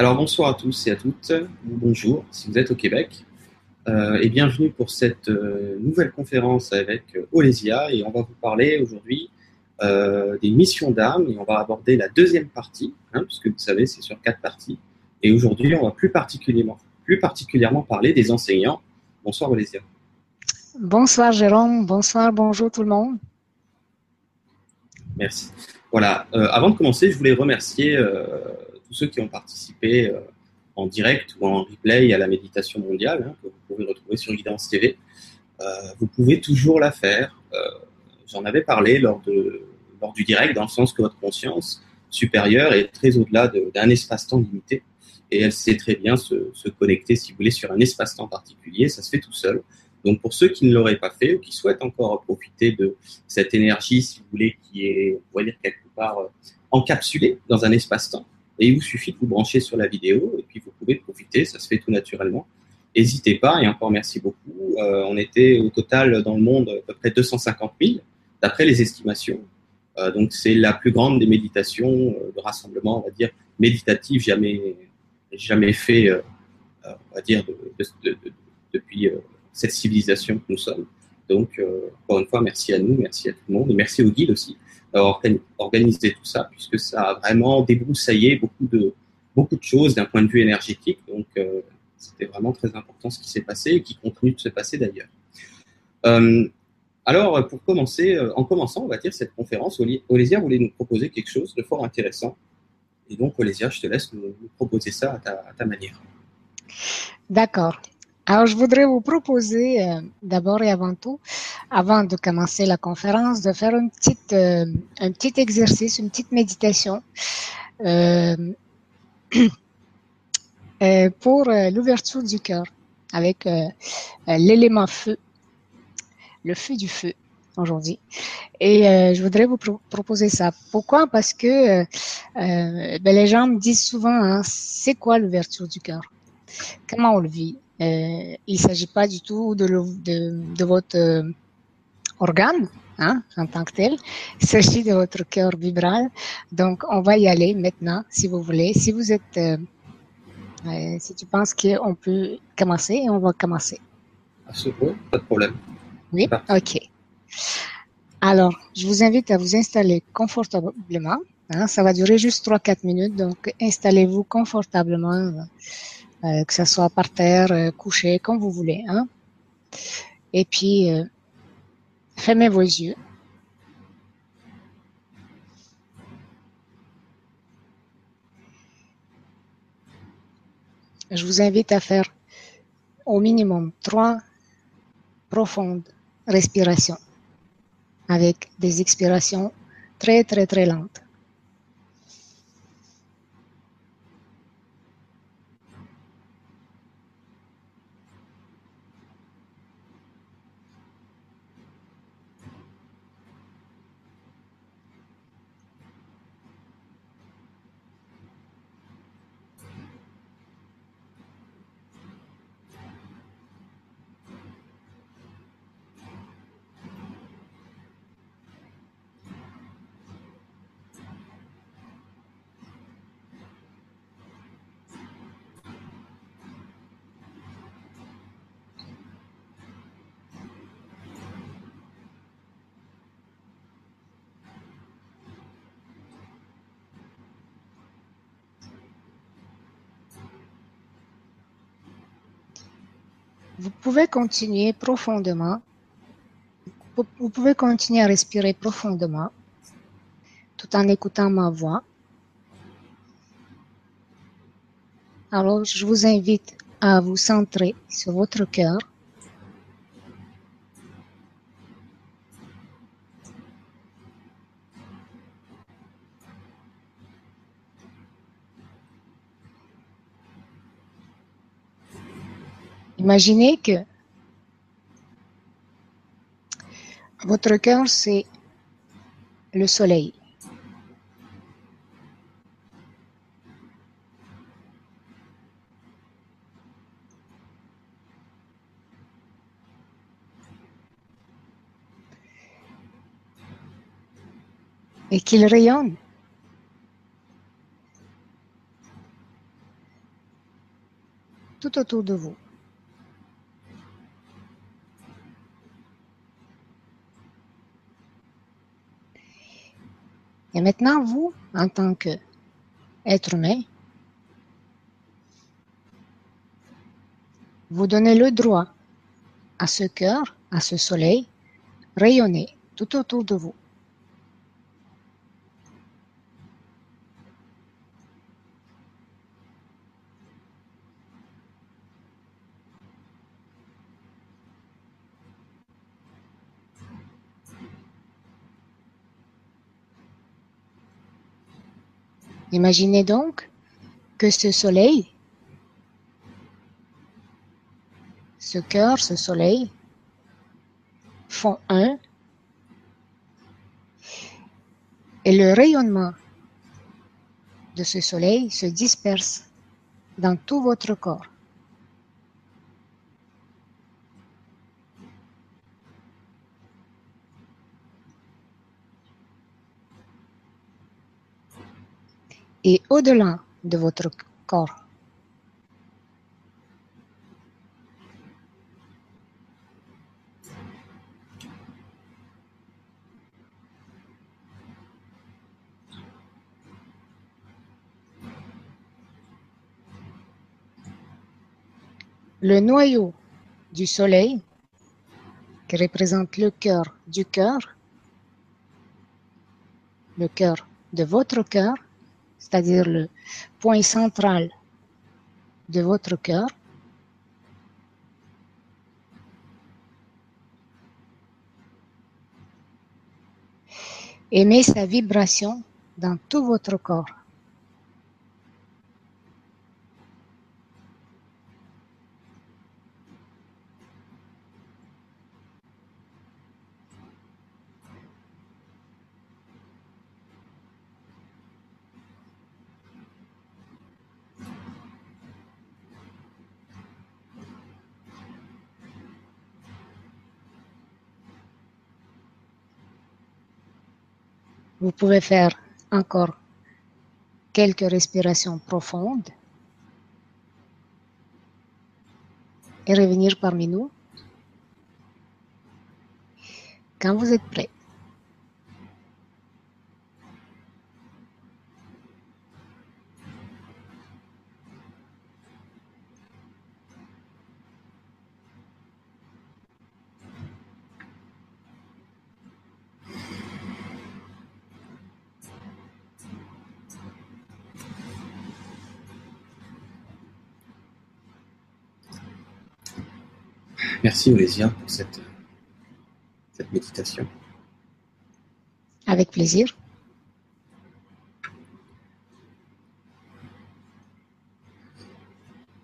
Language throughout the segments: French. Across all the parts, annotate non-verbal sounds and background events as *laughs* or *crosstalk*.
Alors bonsoir à tous et à toutes, ou bonjour si vous êtes au Québec, euh, et bienvenue pour cette euh, nouvelle conférence avec euh, Olesia, et on va vous parler aujourd'hui euh, des missions d'armes, et on va aborder la deuxième partie, hein, puisque vous savez c'est sur quatre parties, et aujourd'hui on va plus particulièrement, plus particulièrement parler des enseignants. Bonsoir Olesia. Bonsoir Jérôme, bonsoir, bonjour tout le monde. Merci. Voilà, avant de commencer, je voulais remercier tous ceux qui ont participé euh, en direct ou en replay à la méditation mondiale, hein, que vous pouvez retrouver sur Guidance TV. Euh, vous pouvez toujours la faire. Euh, J'en avais parlé lors, de, lors du direct, dans le sens que votre conscience supérieure est très au-delà de- d'un espace-temps limité. Et elle sait très bien se, connecter, si vous voulez, sur un espace-temps particulier. Ça se fait tout seul. Donc, pour ceux qui ne l'auraient pas fait ou qui souhaitent encore profiter de cette énergie, si vous voulez, qui est, on va dire, quelque part encapsulée dans un espace-temps, et il vous suffit de vous brancher sur la vidéo et puis vous pouvez profiter, ça se fait tout naturellement. N'hésitez pas et encore merci beaucoup. Euh, on était au total dans le monde à peu près 250 000 d'après les estimations. Euh, donc c'est la plus grande des méditations euh, de rassemblement, on va dire, méditative jamais, jamais fait, on va dire, de, de, de, de, depuis cette civilisation que nous sommes. Donc, encore une fois, merci à nous, merci à tout le monde et merci au guide aussi d'avoir organi- organisé tout ça, puisque ça a vraiment débroussaillé beaucoup de, beaucoup de choses d'un point de vue énergétique. Donc, euh, c'était vraiment très important ce qui s'est passé et qui continue de se passer d'ailleurs. Euh, alors, pour commencer, euh, en commençant, on va dire cette conférence, Olésia voulait nous proposer quelque chose de fort intéressant. Et donc, Olésia, je te laisse nous, proposer ça à ta manière. D'accord. Alors, je voudrais vous proposer euh, d'abord et avant tout, avant de commencer la conférence, de faire une petite, euh, un petit exercice, une petite méditation euh, *clears throat* pour l'ouverture du cœur avec l'élément feu, le feu du feu aujourd'hui. Et je voudrais vous pro- proposer ça. Pourquoi? Parce que ben, les gens me disent souvent, hein, c'est quoi l'ouverture du cœur? Comment on le vit? Il ne s'agit pas du tout de, le- de, de votre euh, organe hein, en tant que tel. Il s'agit de votre cœur vibral. Donc, on va y aller maintenant, si vous voulez. Si vous êtes, euh, euh, si tu penses qu'on peut commencer, on va commencer. À ce point, pas de problème. Oui, ok. Alors, je vous invite à vous installer confortablement. hein. ça va durer juste 3-4 minutes, donc installez-vous confortablement, euh, que ce soit par terre, euh, couché, comme vous voulez. Hein. Et puis, euh, fermez vos yeux. Je vous invite à faire au minimum trois profondes respirations avec des expirations très très très lentes. Vous pouvez continuer profondément. Vous pouvez continuer à respirer profondément tout en écoutant ma voix. Alors, je vous invite à vous centrer sur votre cœur. Imaginez que votre cœur, c'est le soleil. et qu'il rayonne. tout autour de vous. Et maintenant, vous, en tant qu'être humain, vous donnez le droit à ce cœur, à ce soleil, rayonner tout autour de vous. Imaginez donc que ce soleil, ce cœur, ce soleil, font un et le rayonnement de ce soleil se disperse dans tout votre corps. Et au-delà de votre corps. Le noyau du soleil, qui représente le cœur du cœur, le cœur de votre cœur, c'est-à-dire le point central de votre cœur. Aimez sa vibration dans tout votre corps. Vous pouvez faire encore quelques respirations profondes et revenir parmi nous quand vous êtes prêt. Merci Olésia pour cette, cette méditation. Avec plaisir. Je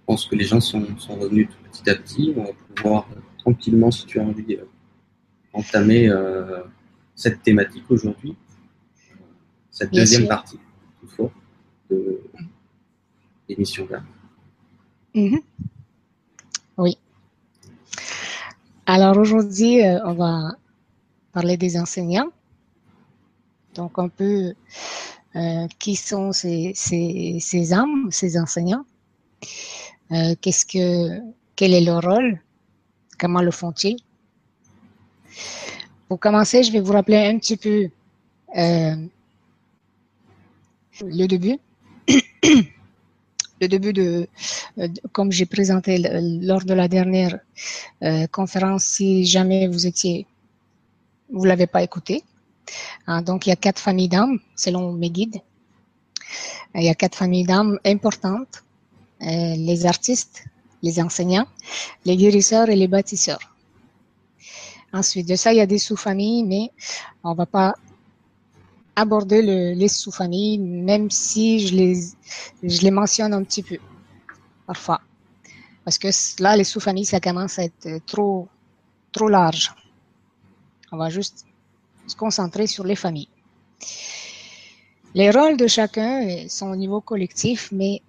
pense que les gens sont, sont revenus petit à petit. On va pouvoir tranquillement, si tu as envie, euh, entamer euh, cette thématique aujourd'hui, cette Bien deuxième sûr. partie toutefois, de l'émission là. Alors aujourd'hui, euh, on va parler des enseignants. Donc un peu euh, qui sont ces, ces, ces âmes, ces enseignants? Euh, qu'est-ce que, quel est leur rôle? Comment le font-ils? Pour commencer, je vais vous rappeler un petit peu euh, le début. *clears throat* le début de, euh, de- comme j'ai présenté lors de la dernière euh, conférence, si jamais vous étiez, vous l'avez pas écouté. Hein, donc il y a quatre familles d'âmes selon mes guides. Il y a quatre familles d'âmes importantes euh, les artistes, les enseignants, les guérisseurs et les bâtisseurs. Ensuite de ça, il y a des sous-familles, mais on va pas aborder le- les sous-familles, même si je les, je les mentionne un petit peu, parfois. Parce que là, les sous-familles, ça commence à être trop, trop large. On va juste se concentrer sur les familles. Les rôles de chacun sont au niveau collectif, mais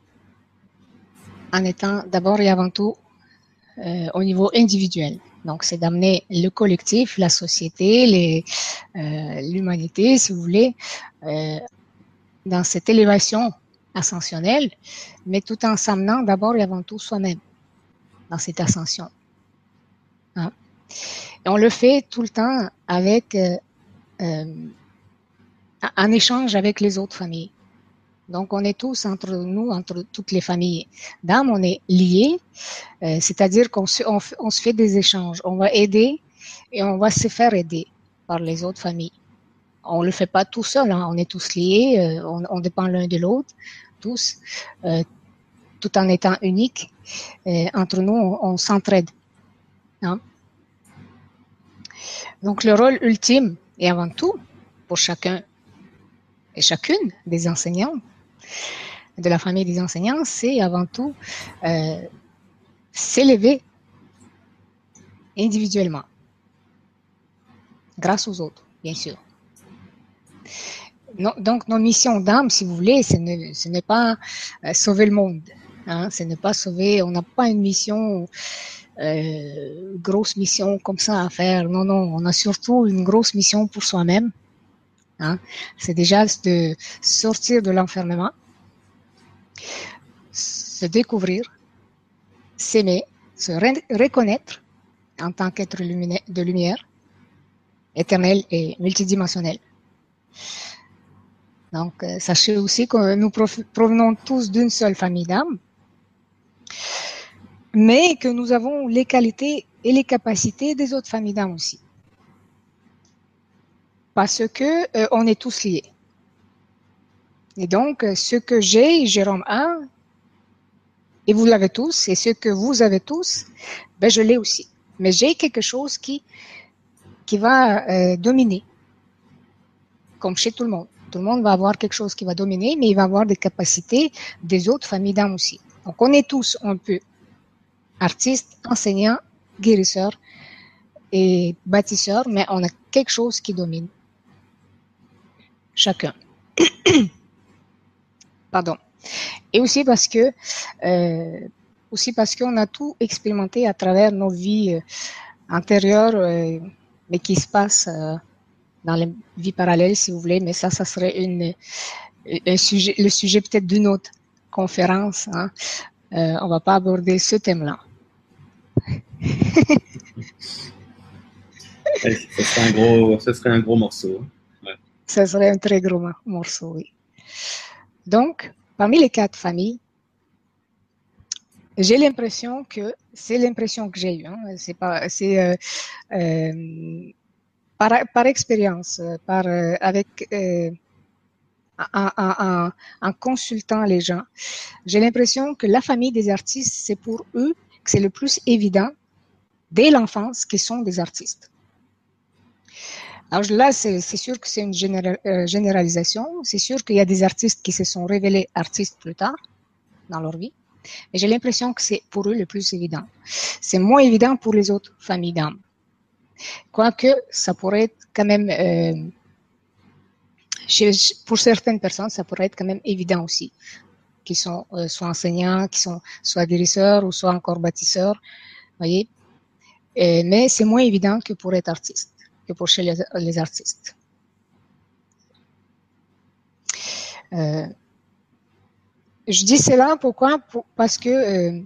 en étant d'abord et avant tout euh, au niveau individuel. Donc, c'est d'amener le collectif, la société, euh, l'humanité, si vous voulez, euh, dans cette élévation ascensionnelle, mais tout en s'amenant d'abord et avant tout soi-même. dans cette ascension. Hein. Et on le fait tout le temps avec euh, euh, un échange avec les autres familles. Donc, on est tous entre nous, entre toutes les familles d'âmes, on est liés, euh, c'est-à-dire qu'on se, fait des échanges. On va aider et on va se faire aider par les autres familles. On le fait pas tout seul, hein. on est tous liés, euh, on, dépend l'un de l'autre, tous, euh, tout en étant uniques. entre nous, on, on s'entraide. Hein. Donc, le rôle ultime, et avant tout, pour chacun et chacune des enseignants, de la famille des enseignants, c'est avant tout euh, s'élever individuellement, grâce aux autres, bien sûr. donc, nos missions d'âme, si vous voulez, ce n'est pas euh, sauver le monde. Hein, ce n'est pas sauver, on n'a pas une mission, euh, grosse mission comme ça à faire. Non, non, on a surtout une grosse mission pour soi-même Hein. C'est déjà de sortir de l'enfermement, se découvrir, s'aimer, se reconnaître en tant qu'être de lumière, éternel et multidimensionnel. Donc, euh, sachez aussi que nous provenons tous d'une seule famille d'âmes, mais que nous avons les qualités et les capacités des autres familles d'âmes aussi parce que euh, on est tous liés. Et donc, euh, ce que j'ai, Jérôme a, et vous l'avez tous, et ce que vous avez tous, ben je l'ai aussi. Mais j'ai quelque chose qui qui va euh, dominer, comme chez tout le monde. Tout le monde va avoir quelque chose qui va dominer, mais il va avoir des capacités des autres familles d'âmes aussi. Donc, on est tous un peu artistes, enseignants, guérisseurs et bâtisseurs, mais on a quelque chose qui domine chacun. *coughs* Pardon. Et aussi parce que, euh, aussi parce qu'on a tout expérimenté à travers nos vies euh, antérieures, euh, mais qui se passent dans les vies parallèles, si vous voulez. Mais ça, ça serait un sujet, le sujet peut-être d'une autre conférence. Hein. on va pas aborder ce thème-là. *laughs* serait un gros, ce serait un gros morceau. Ce serait un très gros morceau, oui. Donc, parmi les quatre familles, j'ai l'impression que c'est l'impression que j'ai eue. Hein, c'est euh, euh, par, expérience, par euh, avec en, consultant les gens, j'ai l'impression que la famille des artistes, c'est pour eux que c'est le plus évident dès l'enfance qu'ils sont des artistes. Alors là, c'est sûr que c'est une euh, généralisation. C'est sûr qu'il y a des artistes qui se sont révélés artistes plus tard dans leur vie. Mais j'ai l'impression que c'est pour eux le plus évident. C'est moins évident pour les autres familles d'âmes. Quoique, ça pourrait être quand même, euh, pour certaines personnes, ça pourrait être quand même évident aussi, qui sont euh, soit enseignants, qui sont soit guérisseurs ou soit encore bâtisseurs, voyez. mais c'est moins évident que pour être artiste que pour chez les, artistes. Euh, je dis cela pourquoi? Parce que euh,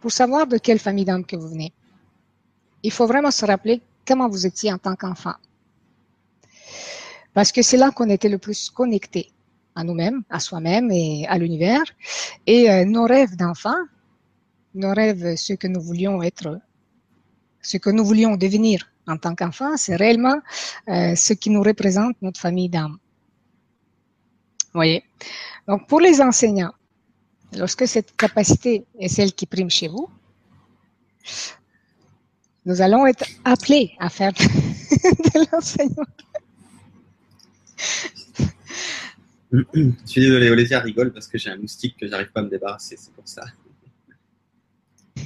pour savoir de quelle famille d'âme que vous venez, il faut vraiment se rappeler comment vous étiez en tant qu'enfant. Parce que c'est là qu'on était le plus connecté à nous-mêmes, à soi-même et à l'univers. Et euh, nos rêves d'enfant, nos rêves, ce que nous voulions être, ce que nous voulions devenir en tant qu'enfant, c'est réellement euh, ce qui nous représente notre famille d'âme. voyez? Donc, pour les enseignants, lorsque cette capacité est celle qui prime chez vous, nous allons être appelés à faire de *laughs* l'enseignement. Je suis désolé, Olivia rigole parce que j'ai un moustique que j'arrive pas à me débarrasser, c'est pour ça. *laughs*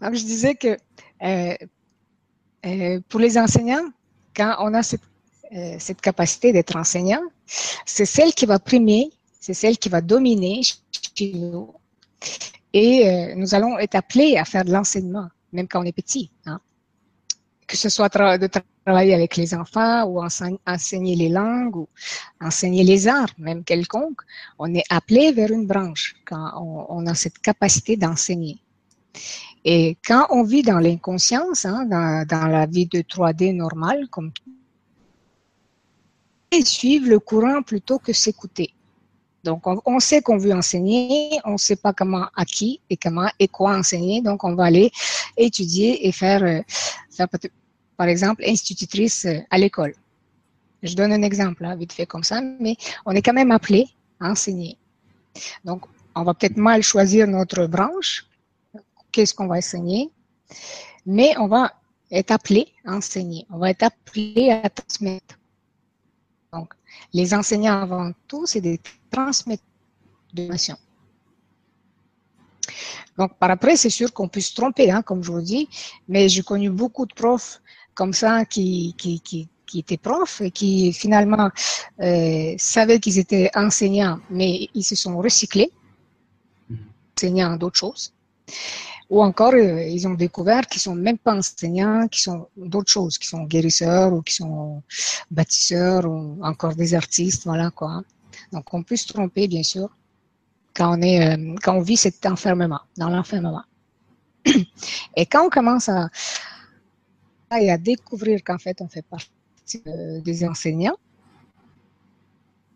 Alors, je disais que pour les enseignants, quand on a cette, euh, cette capacité d'être enseignant, c'est celle qui va primer, c'est celle qui va dominer chez nous. Et nous allons être appelés à faire de l'enseignement, même quand on est petit. Hein. que ce soit de travailler avec les enfants ou enseigner les langues ou enseigner les arts, même quelconques, on est appelé vers une branche quand on, a cette capacité d'enseigner. Et quand on vit dans l'inconscience, hein, dans, la vie de 3D normale, comme et suivre le courant plutôt que s'écouter. Donc, on, sait qu'on veut enseigner, on ne sait pas comment, à qui et comment et quoi enseigner. Donc, on va aller étudier et faire, euh, faire par exemple, institutrice euh, à l'école. Je donne un exemple, hein, vite fait comme ça, mais on est quand même appelé à enseigner. Donc, on va peut-être mal choisir notre branche, qu'est-ce qu'on va enseigner, mais on va être appelé à enseigner, on va être appelé à transmettre. Donc, les enseignants avant tout, c'est des transmetteurs de nation. Donc, par après, c'est sûr qu'on peut se tromper, hein, comme je vous dis, mais j'ai connu beaucoup de profs comme ça qui, qui, qui, qui étaient profs et qui finalement euh, savaient qu'ils étaient enseignants, mais ils se sont recyclés, mhm. enseignant d'autres choses. Ou encore, euh, ils ont découvert qu'ils sont même pas enseignants, qui sont d'autres choses, qui sont guérisseurs ou qui sont bâtisseurs ou encore des artistes, voilà quoi. Donc, on peut se tromper, bien sûr, quand on est, euh, quand on vit cet enfermement, dans l'enfermement. *clears throat* Et quand on commence à, à découvrir qu'en fait, on fait partie euh, des enseignants,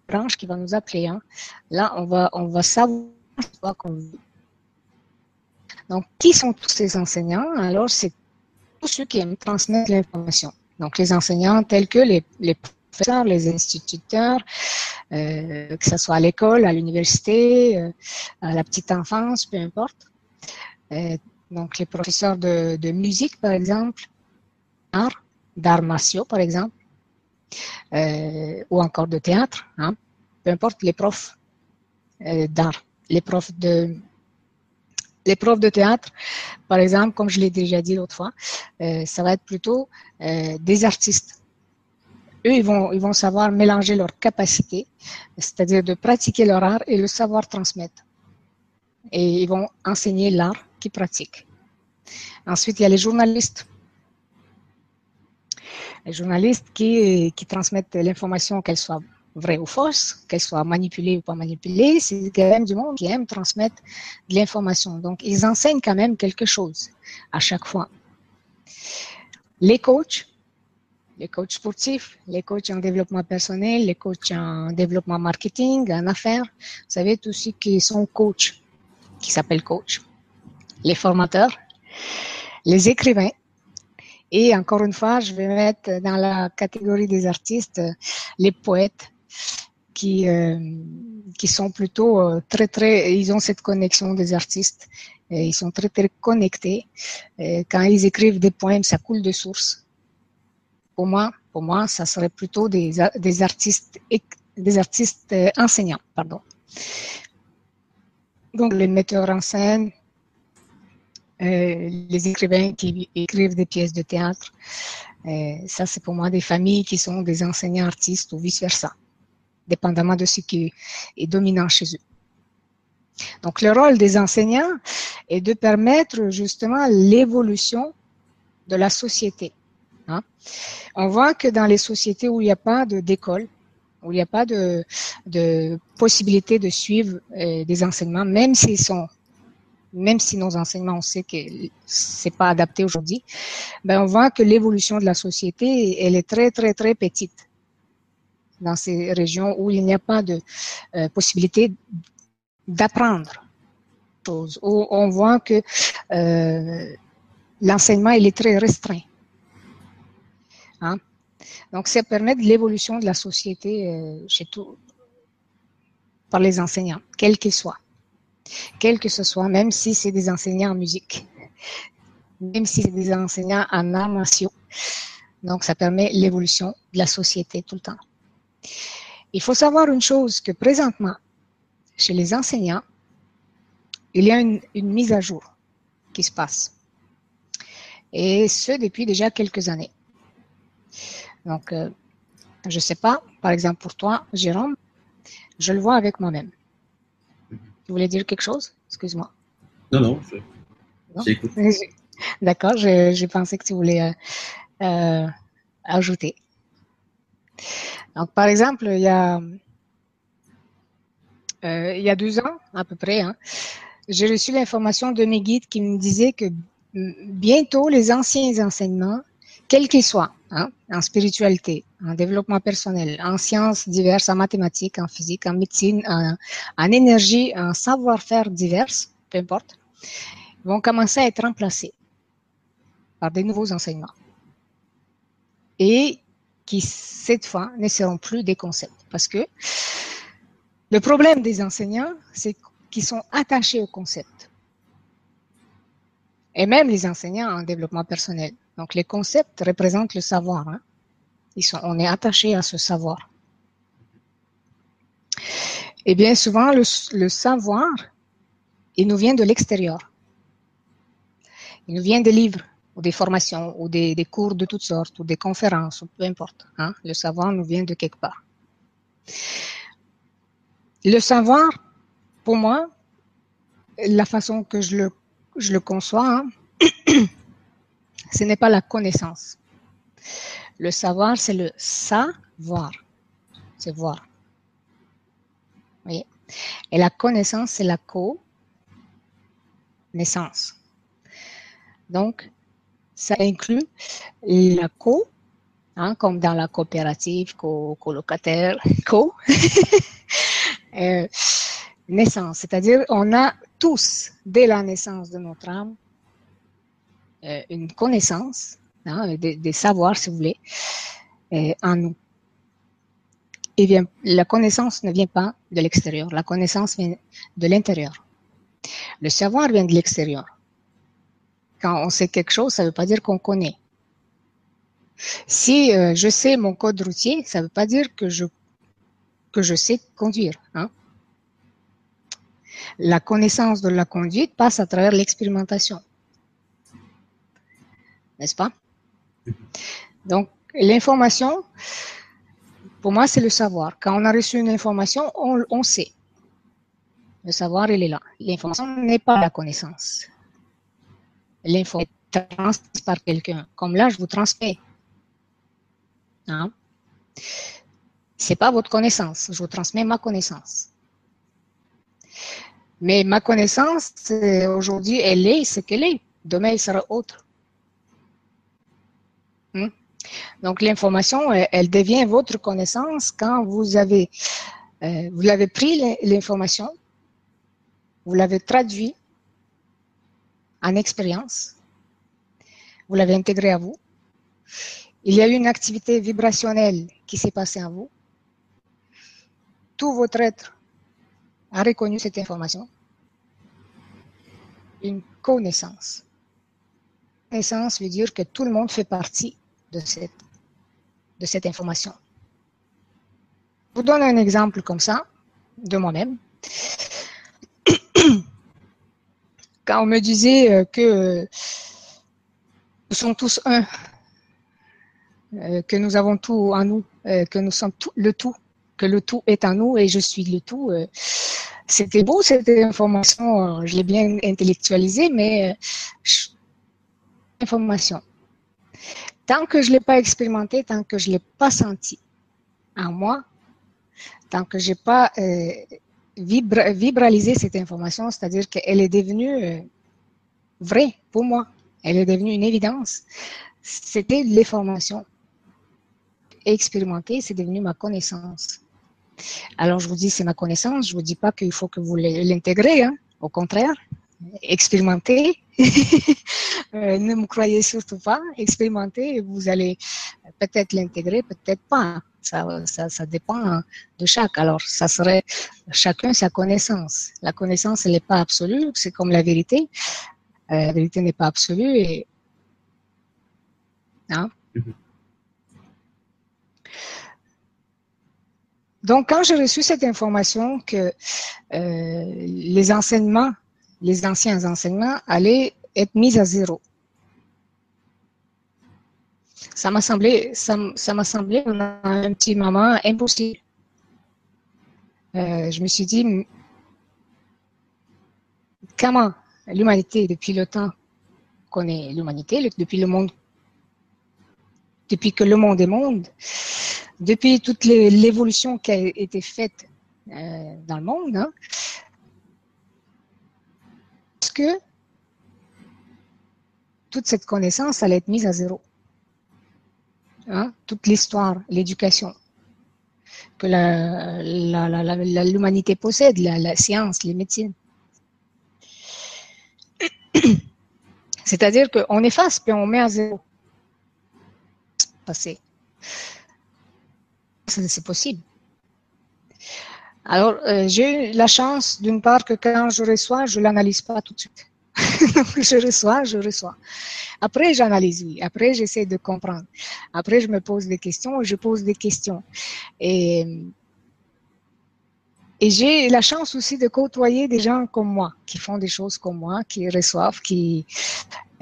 branche qui va nous appeler, hein. là, on va, on va savoir qu'on vit donc, qui sont tous ces enseignants? Alors, c'est tous ceux qui aiment transmettre l'information. Donc, les enseignants tels que les, professeurs, les instituteurs, euh, que ce soit à l'école, à l'université, euh, à la petite enfance, peu importe. Euh, donc, les professeurs de, musique, par exemple, d'art, d'arts martiaux, par exemple, ou encore de théâtre, hein, peu importe les profs d'art, les profs de les profs de théâtre, par exemple, comme je l'ai déjà dit l'autre fois, euh, ça va être plutôt euh, des artistes. Eux, ils vont, savoir mélanger leurs capacités, c'est-à-dire de pratiquer leur art et le savoir transmettre. Et ils vont enseigner l'art qu'ils pratiquent. Ensuite, il y a les journalistes. Les journalistes qui, qui transmettent l'information, qu'elle soit vraie ou fausse, qu'elle soit manipulée ou pas manipulée, c'est quand même du monde qui aime transmettre de l'information. Donc, ils enseignent quand même quelque chose à chaque fois. Les coachs, les coachs sportifs, les coachs en développement personnel, les coachs en développement marketing, en affaires, vous savez, tous ceux qui sont coachs, qui s'appellent coachs, les formateurs, les écrivains, et encore une fois, je vais mettre dans la catégorie des artistes les poètes, qui, euh, qui sont plutôt euh, très, très, ils ont cette connexion des artistes, et ils sont très, très connectés. Quand ils écrivent des poèmes, ça coule de source. Pour moi, pour moi, ça serait plutôt des, des artistes, des artistes euh, enseignants, pardon. Donc, les metteurs en scène, les écrivains qui écrivent des pièces de théâtre, ça, c'est pour moi des familles qui sont des enseignants artistes ou vice-versa dépendamment de ce qui est dominant chez eux. Donc, le rôle des enseignants est de permettre justement l'évolution de la société. Hein. On voit que dans les sociétés où il n'y a pas d'école, où il n'y a pas de, de possibilité de suivre euh, des enseignements, même s'ils sont, même si nos enseignements, on sait que c'est pas adapté aujourd'hui, ben on voit que l'évolution de la société, elle est très très très petite dans ces régions où il n'y a pas de euh, possibilité d'apprendre où on voit que euh, l'enseignement est très restreint. Hein? Donc, ça permet de l'évolution de la société euh, chez tout, par les enseignants, quels qu'ils soient. Quels que ce soit, même si c'est des enseignants en musique, même si c'est des enseignants en arts Donc, ça permet l'évolution de la société tout le temps. Il faut savoir une chose, que présentement, chez les enseignants, il y a une, mise à jour qui se passe. Et ce, depuis déjà quelques années. Donc, euh, je ne sais pas, par exemple pour toi, Jérôme, je le vois avec moi-même. Tu voulais dire quelque chose? Excuse-moi. Non, non, *laughs* D'accord, j'ai pensé que tu voulais euh, euh, ajouter. Donc, par exemple, il y a, euh, il y a deux ans, à peu près, hein, j'ai reçu l'information de mes guides qui me disaient que bientôt les anciens enseignements, quels qu'ils soient, hein, en spiritualité, en développement personnel, en sciences diverses, en mathématiques, en physique, en médecine, en, en énergie, en savoir-faire divers, peu importe, vont commencer à être remplacés par des nouveaux enseignements. Et qui, cette fois, ne seront plus des concepts. Parce que le problème des enseignants, c'est qu'ils sont attachés au concept. Et même les enseignants en développement personnel. Donc, les concepts représentent le savoir. Hein. Ils sont, on est attaché à ce savoir. Et bien souvent, le, le savoir, il nous vient de l'extérieur. Il nous vient des livres, ou des formations, ou des, des, cours de toutes sortes, ou des conférences, ou peu importe. Hein. Le savoir nous vient de quelque part. Le savoir, pour moi, la façon que je le, je le conçois, hein, *coughs* ce n'est pas la connaissance. Le savoir, c'est le savoir. C'est voir. Oui. Et la connaissance, c'est la co-naissance. Donc, ça inclut la co, hein, comme dans la coopérative, co, colocataire, *laughs* co, *laughs* euh, naissance. C'est-à-dire, on a tous, dès la naissance de notre âme, euh, une connaissance, hein, des, des, savoirs, si vous voulez, euh, en nous. Et bien, la connaissance ne vient pas de l'extérieur, la connaissance vient de l'intérieur. Le savoir vient de l'extérieur. Quand on sait quelque chose, ça ne veut pas dire qu'on connaît. Si euh, je sais mon code routier, ça ne veut pas dire que je, sais conduire. Hein? La connaissance de la conduite passe à travers l'expérimentation. N'est-ce pas? Donc, l'information, pour moi, c'est le savoir. Quand on a reçu une information, on, on sait. Le savoir, il est là. L'information n'est pas la connaissance l'info est transmise par quelqu'un. Comme là, je vous transmets. Hein? C'est pas votre connaissance, je vous transmets ma connaissance. Mais ma connaissance, aujourd'hui, elle est ce qu'elle est. Demain, elle sera autre. Hmm? Donc, l'information, elle, devient votre connaissance quand vous avez, euh, vous pris l'information, vous l'avez traduit en expérience. Vous l'avez intégré à vous. Il y a eu une activité vibrationnelle qui s'est passée en vous. Tout votre être a reconnu cette information. Une connaissance. Connaissance veut dire que tout le monde fait partie de cette, de cette information. Je vous donne un exemple comme ça de moi-même quand on me disait euh, que euh, nous sommes tous un, euh, que nous avons tout en nous, que nous sommes le tout, que le tout est en nous et je suis le tout. C'était beau cette information, je l'ai bien intellectualisée, mais information. Tant que je l'ai pas expérimenté, tant que je l'ai pas senti en moi, tant que j'ai pas vibraliser cette information, c'est-à-dire qu'elle est devenue euh, vraie pour moi. Elle est devenue une évidence. C'était l'information. Expérimenter, c'est devenu ma connaissance. Alors, je vous dis, c'est ma connaissance. Je vous dis pas qu'il faut que vous l'intégrez. Hein. Au contraire, expérimenter. *laughs* Euh, ne me croyez surtout pas. Expérimenter, vous allez peut-être l'intégrer, peut-être pas. Ça, ça, dépend de chaque. Alors, ça serait chacun sa connaissance. La connaissance, elle n'est pas absolue, c'est comme la vérité. Euh, la vérité n'est pas absolue et. Hein? Mm-hmm. Donc, quand j'ai reçu cette information que euh, les enseignements, les anciens enseignements allaient être mis à zéro, ça m'a semblé, ça, m'a semblé un petit moment impossible. Euh, je me suis dit, comment l'humanité, depuis le temps qu'on est l'humanité, depuis le monde depuis que le monde est monde, depuis toute l'évolution qui a été faite euh, dans le monde, hein, est-ce que toute cette connaissance allait être mise à zéro hein? Toute l'histoire, l'éducation que l'humanité possède, la science, les médecines. *clears throat* C'est-à-dire qu'on efface puis on met à zéro. Passé. C'est possible. Alors, euh, j'ai eu la chance, d'une part, que quand je reçois, je l'analyse pas tout de suite. *laughs* je reçois, je reçois. Après, j'analyse, oui. Après, j'essaie de comprendre. Après, je me pose des questions, je pose des questions. Et j'ai la chance aussi de côtoyer des gens comme moi, qui font des choses comme moi, qui reçoivent, qui,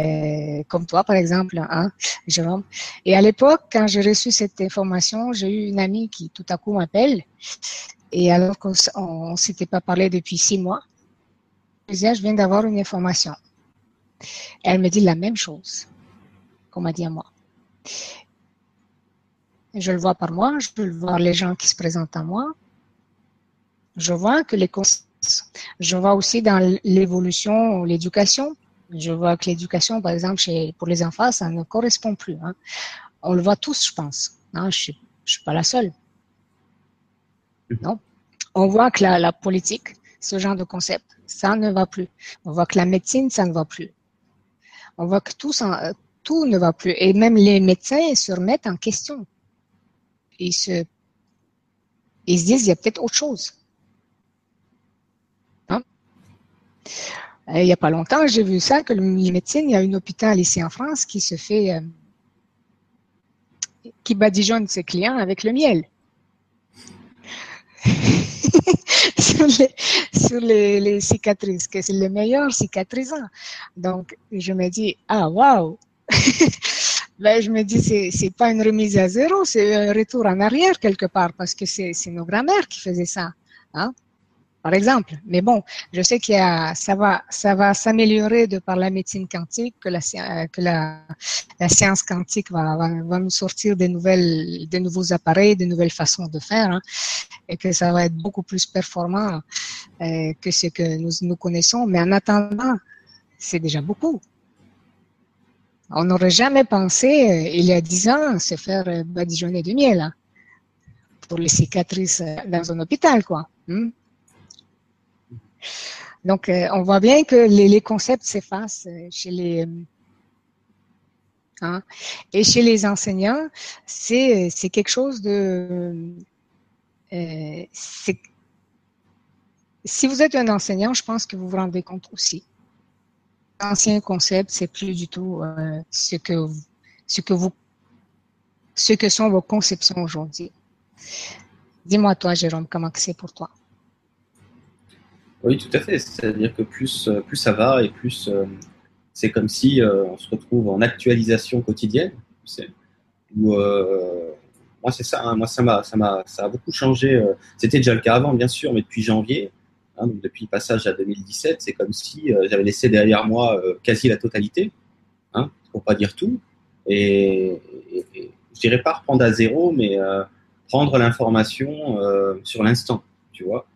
euh, comme toi par exemple, hein, Jérôme. Et à l'époque, quand j'ai reçu cette information, j'ai eu une amie qui tout à coup m'appelle. Et alors qu'on ne s'était pas parlé depuis six mois, je viens d'avoir une information. elle me dit la même chose qu'on m'a dit à moi. Je le vois par moi, je peux le voir les gens qui se présentent à moi, je vois que les je vois aussi dans l'évolution, l'éducation. Je vois que l'éducation, par exemple, chez, pour les enfants, ça ne correspond plus. Hein. On le voit tous, je pense. Je ne suis, pas la seule. Non. On voit que la, politique, ce genre de concept, ça ne va plus. On voit que la médecine, ça ne va plus. On voit que tout, tout ne va plus. Et même les médecins se remettent en question. Ils se, disent, il y a peut-être autre chose. Euh, il n'y a pas longtemps, j'ai vu ça, que les médecines, il y a un hôpital ici en France qui se fait, euh, qui badigeonne ses clients avec le miel. *laughs* sur, les, cicatrices, que c'est le meilleur cicatrisant. Donc, je me dis, ah, waouh! *laughs* ben, je me dis, c'est, c'est pas une remise à zéro, c'est un retour en arrière quelque part, parce que c'est, c'est nos grand-mères qui faisaient ça. Hein? Par exemple. Mais bon, je sais qu'il ça va, ça va s'améliorer de par la médecine quantique, que la, que la, la science quantique va, va, nous sortir des nouvelles, des nouveaux appareils, des nouvelles façons de faire, hein, et que ça va être beaucoup plus performant euh, que ce que nous, nous connaissons. Mais en attendant, c'est déjà beaucoup. On n'aurait jamais pensé, euh, il y a dix ans, se faire badigeonner de miel hein, pour les cicatrices euh, dans un hôpital, quoi. Hmm? Donc, euh, on voit bien que les, concepts s'effacent euh, chez les... Hein, et chez les enseignants, c'est quelque chose de... Euh, si vous êtes un enseignant, je pense que vous vous rendez compte aussi. L'ancien concept, c'est plus du tout ce que ce que vous ce que sont vos conceptions aujourd'hui. Dis-moi toi, Jérôme, comment c'est pour toi? Oui, tout à fait. C'est-à-dire que plus, euh, plus ça va et plus euh, c'est comme si euh, on se retrouve en actualisation quotidienne. moi, c'est ça. Hein. moi, ça m'a, ça m'a, ça a beaucoup changé. C'était déjà le cas avant, bien sûr, mais depuis janvier, hein, depuis le passage à 2017, c'est comme si j'avais laissé derrière moi quasi la totalité, hein, pour pas dire tout. Et, et, et je dirais pas reprendre à zéro, mais prendre l'information sur l'instant, tu vois.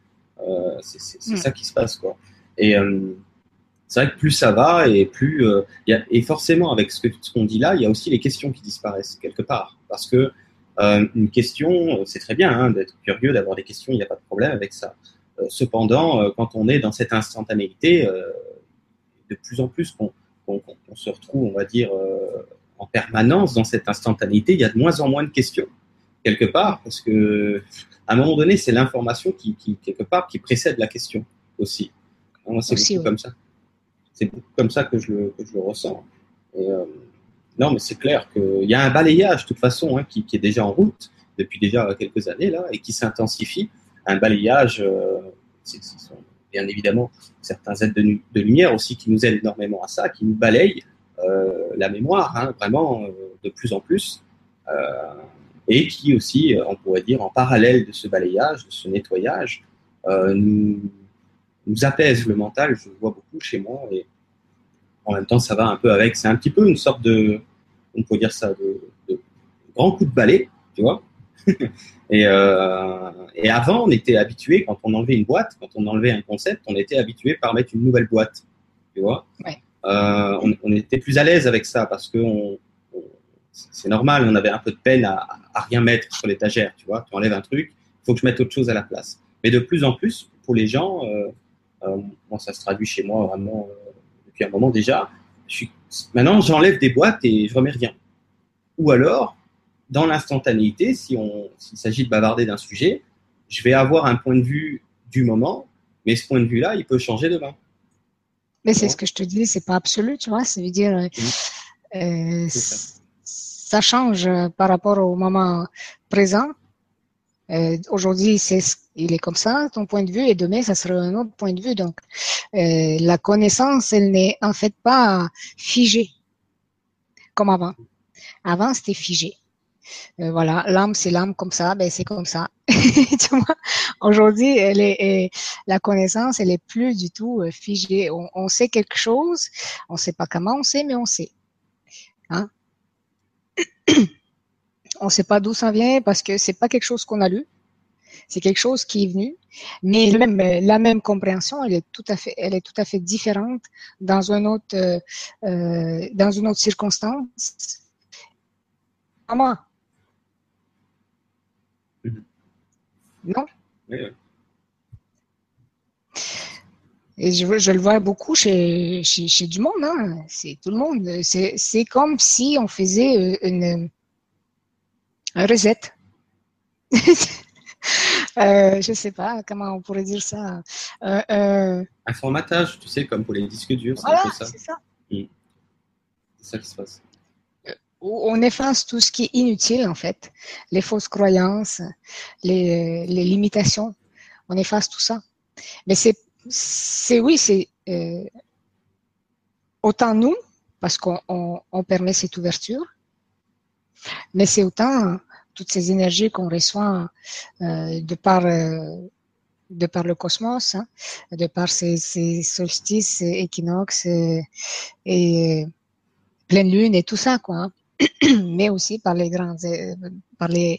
Euh, c'est hmm. ça qui se passe, quoi. Et euh, c'est vrai que plus ça va et plus euh, y a, et forcément avec ce qu'on dit là, il y a aussi les questions qui disparaissent quelque part parce que une question, c'est très bien hein, d'être curieux, d'avoir des questions, il n'y a pas de problème avec ça. cependant, quand on est dans cette instantanéité, de plus en plus qu'on se retrouve, on va dire, en permanence dans cette instantanéité, il y a de moins en moins de questions quelque part, parce que à un moment donné, c'est l'information qui, quelque part, qui précède la question aussi. C'est beaucoup comme ça. C'est beaucoup comme ça que je le, que je le ressens. Euh, non, mais c'est clair qu'il y a un balayage, de toute façon, hein, qui, qui, est déjà en route depuis déjà quelques années là, et qui s'intensifie. Un balayage, euh, c'est bien évidemment certains aides de, de, lumière aussi qui nous aident énormément à ça, qui nous balayent euh, la mémoire, hein, vraiment euh, de plus en plus. Et qui aussi, euh, on pourrait dire, en parallèle de ce balayage, de ce nettoyage, euh, nous, nous, apaise le mental. Je le vois beaucoup chez moi et en même temps, ça va un peu avec. C'est un petit peu une sorte de, on pourrait dire ça, de, grand coup de balai, tu vois. *laughs* et, euh, et avant, on était habitué, quand on enlevait une boîte, quand on enlevait un concept, on était habitué par mettre une nouvelle boîte, tu vois. Ouais. Euh, on, on, était plus à l'aise avec ça parce que on, on, c'est normal, on avait un peu de peine à, à rien mettre sur l'étagère, tu vois. Tu enlèves un truc, il faut que je mette autre chose à la place. Mais de plus en plus, pour les gens, euh, euh, moi, ça se traduit chez moi vraiment euh, depuis un moment déjà. Je suis, maintenant, j'enlève des boîtes et je remets rien. Ou alors, dans l'instantanéité, si on, s'il s'agit de bavarder d'un sujet, je vais avoir un point de vue du moment, mais ce point de vue-là, il peut changer demain. Mais c'est ce que je te dis, c'est pas absolu, tu vois. Ça veut dire, euh, ça. change par rapport au moment présent. Euh, Aujourd'hui, c'est il est comme ça, ton point de vue, et demain, ça sera un autre point de vue. Donc, euh, la connaissance, elle n'est en fait pas figée comme avant. Avant, c'était figé. Euh, voilà, l'âme, c'est l'âme comme ça, ben c'est comme ça. *laughs* aujourd'hui, elle est, la connaissance, elle est plus du tout euh, figée. On, on sait quelque chose, on sait pas comment on sait, mais on sait. Hein? On sait pas d'où ça vient parce que c'est pas quelque chose qu'on a lu. C'est quelque chose qui est venu, mais même, la même compréhension, elle est tout à fait, elle est tout à fait différente dans un autre, euh, euh, dans une autre circonstance. Comment? Non? Oui. Et je, je, le vois beaucoup chez, chez, chez du monde, hein. c'est tout le monde. C'est comme si on faisait une, un reset. *laughs* euh, je sais pas comment on pourrait dire ça. Euh, euh... Un formatage, tu sais, comme pour les disques durs, c'est voilà, un peu ça. C'est ça. Mmh. C'est ça qui se passe. On efface tout ce qui est inutile, en fait. Les fausses croyances, les, les limitations. On efface tout ça. Mais c'est c'est oui, c'est euh, autant nous, parce qu'on on, on permet cette ouverture, mais c'est autant toutes ces énergies qu'on reçoit euh, de par euh, le cosmos, hein, de par ces, ces solstices, équinoxes et, et, pleine lune et tout ça, quoi. Hein. *clears throat* mais aussi par les grands, par les,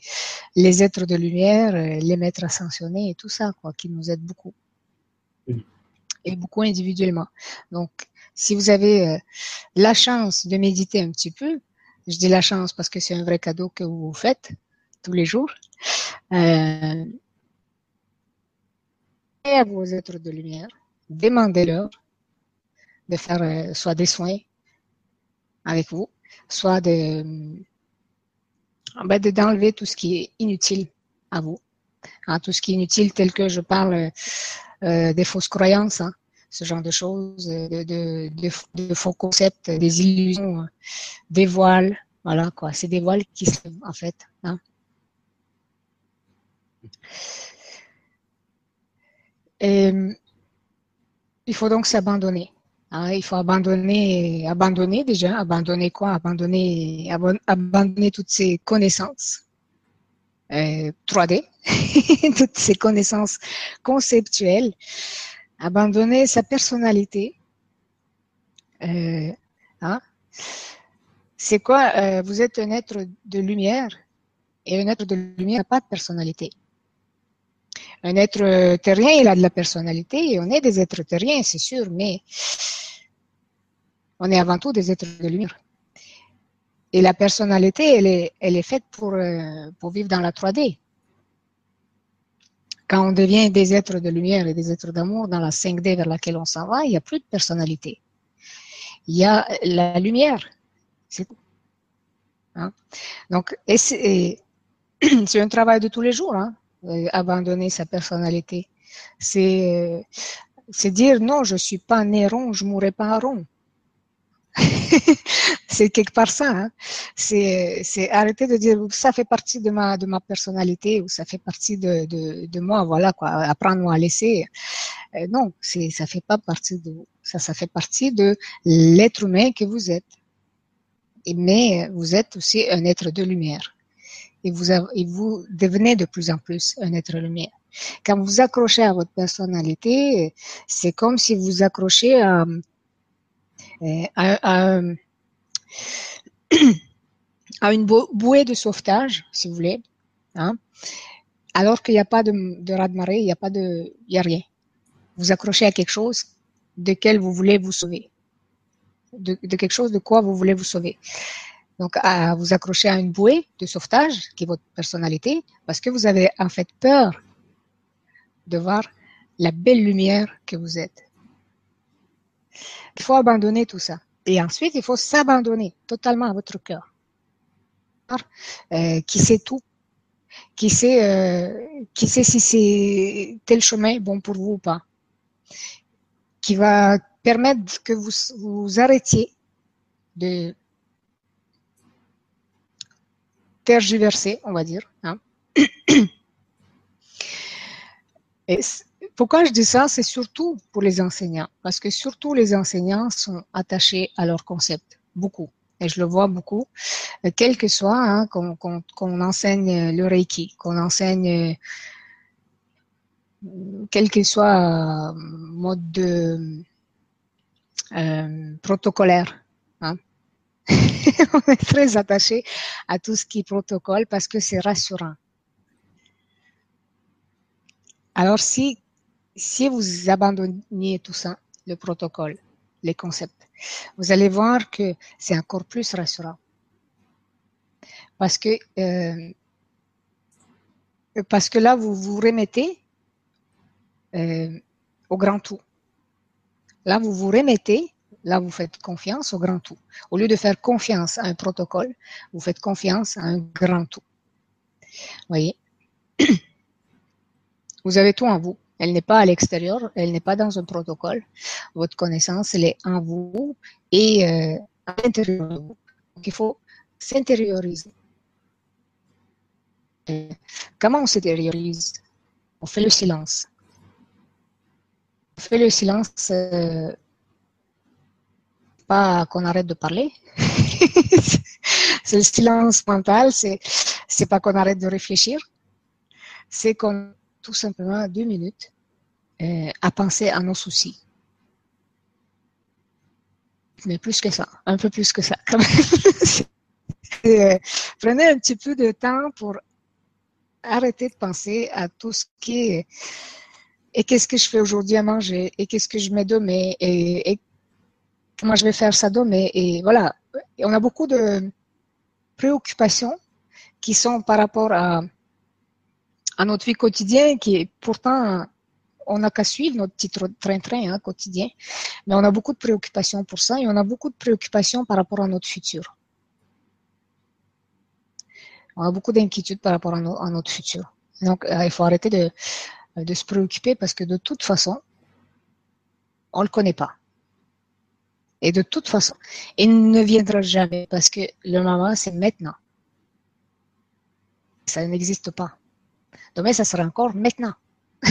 les êtres de lumière, les maîtres ascensionnés et tout ça, quoi, qui nous aident beaucoup et beaucoup individuellement. Donc, si vous avez euh, la chance de méditer un petit peu, je dis la chance parce que c'est un vrai cadeau que vous faites tous les jours, euh, et à vos êtres de lumière, demandez-leur de faire euh, soit des soins avec vous, soit de ben, d'enlever tout ce qui est inutile à vous, hein, tout ce qui est inutile tel que je parle euh, des fausses croyances, hein, ce genre de choses, de, de, faux concepts, des illusions, des voiles, voilà quoi, c'est des voiles qui se en fait. Hein. Il faut donc s'abandonner. Hein, il faut abandonner, abandonner déjà, abandonner quoi? Abandonner, abandonner toutes ces connaissances euh, 3D, *laughs* toutes ces connaissances conceptuelles, abandonner sa personnalité. Euh, hein? C'est quoi euh, Vous êtes un être de lumière et un être de lumière n'a pas de personnalité. Un être terrien, il a de la personnalité et on est des êtres terriens, c'est sûr, mais on est avant tout des êtres de lumière. Et la personnalité, elle est, elle est faite pour, euh, pour vivre dans la 3D. Quand on devient des êtres de lumière et des êtres d'amour dans la 5D vers laquelle on s'en va, il n'y a plus de personnalité. Il y a la lumière. C'est tout. Hein? Donc, *clears throat* c'est un travail de tous les jours, hein, euh, abandonner sa personnalité. C'est euh, dire non, je suis pas né rond, je mourrai pas rond. *laughs* c'est quelque part ça. Hein. C'est arrêter de dire ça fait partie de ma de ma personnalité ou ça fait partie de de, de moi. Voilà quoi. Apprendre à laisser. Euh, non, c'est ça fait pas partie de vous. Ça ça fait partie de l'être humain que vous êtes. Mais vous êtes aussi un être de lumière. Et vous et vous devenez de plus en plus un être de lumière. Quand vous accrochez à votre personnalité, c'est comme si vous accrochez à, à, à, *clears throat* à une bouée de sauvetage, si vous voulez, hein, alors qu'il n'y a pas de, de raz-de-marée, il n'y a pas de, il y a rien. Vous accrochez à quelque chose de quel vous voulez vous sauver, de, de quelque chose de quoi vous voulez vous sauver. Donc, à vous accrocher à une bouée de sauvetage, qui est votre personnalité, parce que vous avez en fait peur de voir la belle lumière que vous êtes. Il faut abandonner tout ça. Et ensuite, il faut s'abandonner totalement à votre cœur, euh, qui sait tout, qui sait, euh, qui sait si c'est tel chemin bon pour vous ou pas, qui va permettre que vous vous arrêtiez de tergiverser, on va dire. Hein. *coughs* pourquoi je dis ça? C'est surtout pour les enseignants, parce que surtout les enseignants sont attachés à leur concept, beaucoup. Et je le vois beaucoup, quel que soit, hein, qu'on enseigne le Reiki, qu'on enseigne quel que soit euh, mode de, euh, protocolaire. Hein. *laughs* On est très attaché à tout ce qui est protocole parce que c'est rassurant. Alors si si vous abandonniez tout ça, le protocole, les concepts, vous allez voir que c'est encore plus rassurant. Parce que, euh, parce que là, vous vous remettez euh, au grand tout. Là, vous vous remettez, là, vous faites confiance au grand tout. Au lieu de faire confiance à un protocole, vous faites confiance à un grand tout. Vous voyez? *clears throat* Vous avez tout en vous. Elle n'est pas à l'extérieur, elle n'est pas dans un protocole. Votre connaissance, elle est en vous et euh, à l'intérieur de vous. Donc, il faut s'intérioriser. Comment on s'intériorise? On fait le silence. On fait le silence, euh, pas qu'on arrête de parler. *laughs* c'est le silence mental, c'est, c'est pas qu'on arrête de réfléchir. C'est qu'on tout simplement deux minutes euh, à penser à nos soucis. Mais plus que ça, un peu plus que ça. *laughs* Euh, prenez un petit peu de temps pour arrêter de penser à tout ce qui est et qu'est-ce que je fais aujourd'hui à manger et qu'est-ce que je mets demain et, et comment je vais faire ça demain et voilà. On a beaucoup de préoccupations qui sont par rapport à à notre vie quotidienne qui est pourtant on n'a qu'à suivre notre petit train-train hein, quotidien, mais on a beaucoup de préoccupations pour ça et on a beaucoup de préoccupations par rapport à notre futur. On a beaucoup d'inquiétudes par rapport à, notre futur. Donc, euh, il faut arrêter de, de se préoccuper parce que de toute façon, on ne le connaît pas. Et de toute façon, il ne viendra jamais parce que le moment, c'est maintenant. Ça n'existe pas. Demain, ça sera encore maintenant. *laughs*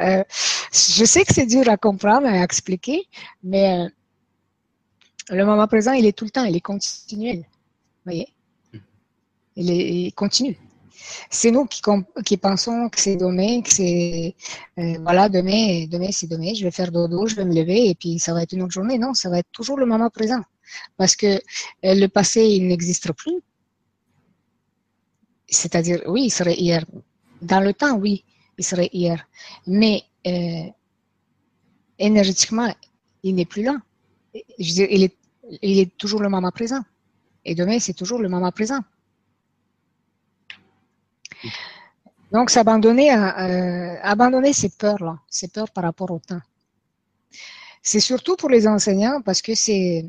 euh, je sais que c'est dur à comprendre et à expliquer, mais euh, le moment présent, il est tout le temps, il est continuel. Vous voyez? Il est continu. C'est nous qui, qui, pensons que c'est demain, que c'est euh, voilà demain, demain c'est demain. Je vais faire dodo, je vais me lever et puis ça va être une autre journée. Non, ça va être toujours le moment présent, parce que euh, le passé il n'existe plus, c'est-à-dire, oui, il serait hier. Dans le temps, oui, il serait hier. Mais euh, énergétiquement, il n'est plus là. Il est, il est toujours le moment présent. Et demain, c'est toujours le moment présent. Donc, s'abandonner, euh, abandonner ces peurs-là, ces peurs par rapport au temps. C'est surtout pour les enseignants parce que c'est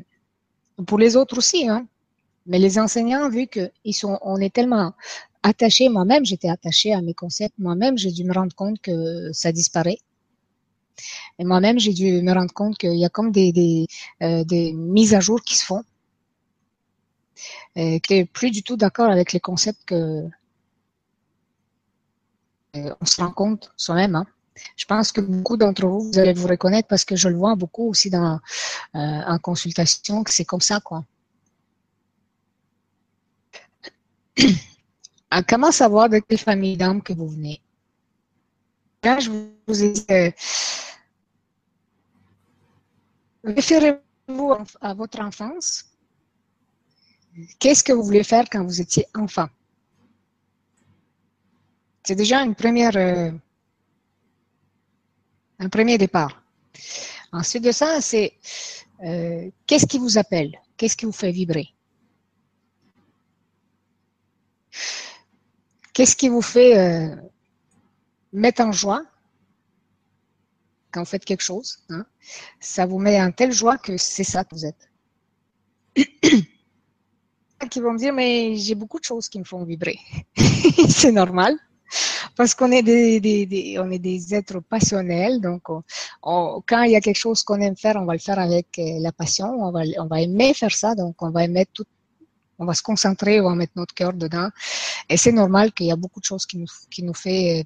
pour les autres aussi, hein. Mais les enseignants, vu on est tellement attachés, moi-même, j'étais attachée à mes concepts. Moi-même, j'ai dû me rendre compte que ça disparaît. Et moi-même, j'ai dû me rendre compte qu'il y a comme des, des, euh, des, mises à jour qui se font. Et que plus du tout d'accord avec les concepts que euh, on se rend compte soi-même. Hein. Je pense que beaucoup d'entre vous, vous allez vous reconnaître parce que je le vois beaucoup aussi dans euh, en consultation que c'est comme ça quoi. *clears throat* comment savoir de quelle famille d'âme que vous venez? Je vous ai dit, référez-vous à votre enfance, qu'est-ce que vous voulez faire quand vous étiez enfant? C'est déjà une première, euh, un premier départ. Ensuite de ça, c'est euh, qu'est-ce qui vous appelle? Qu'est-ce qui vous fait vibrer? Qu'est-ce qui vous fait euh, mettre en joie quand vous faites quelque chose hein? Ça vous met en telle joie que c'est ça que vous êtes. *clears throat* qui vont me dire, mais j'ai beaucoup de choses qui me font vibrer. *laughs* c'est normal. Parce qu'on est des, on est des êtres passionnels, donc quand il y a quelque chose qu'on aime faire, on va le faire avec euh, la passion, on va, on va aimer faire ça, donc on va aimer tout, on va se concentrer, on va mettre notre cœur dedans. Et c'est normal qu'il y a beaucoup de choses qui nous, qui nous fait euh,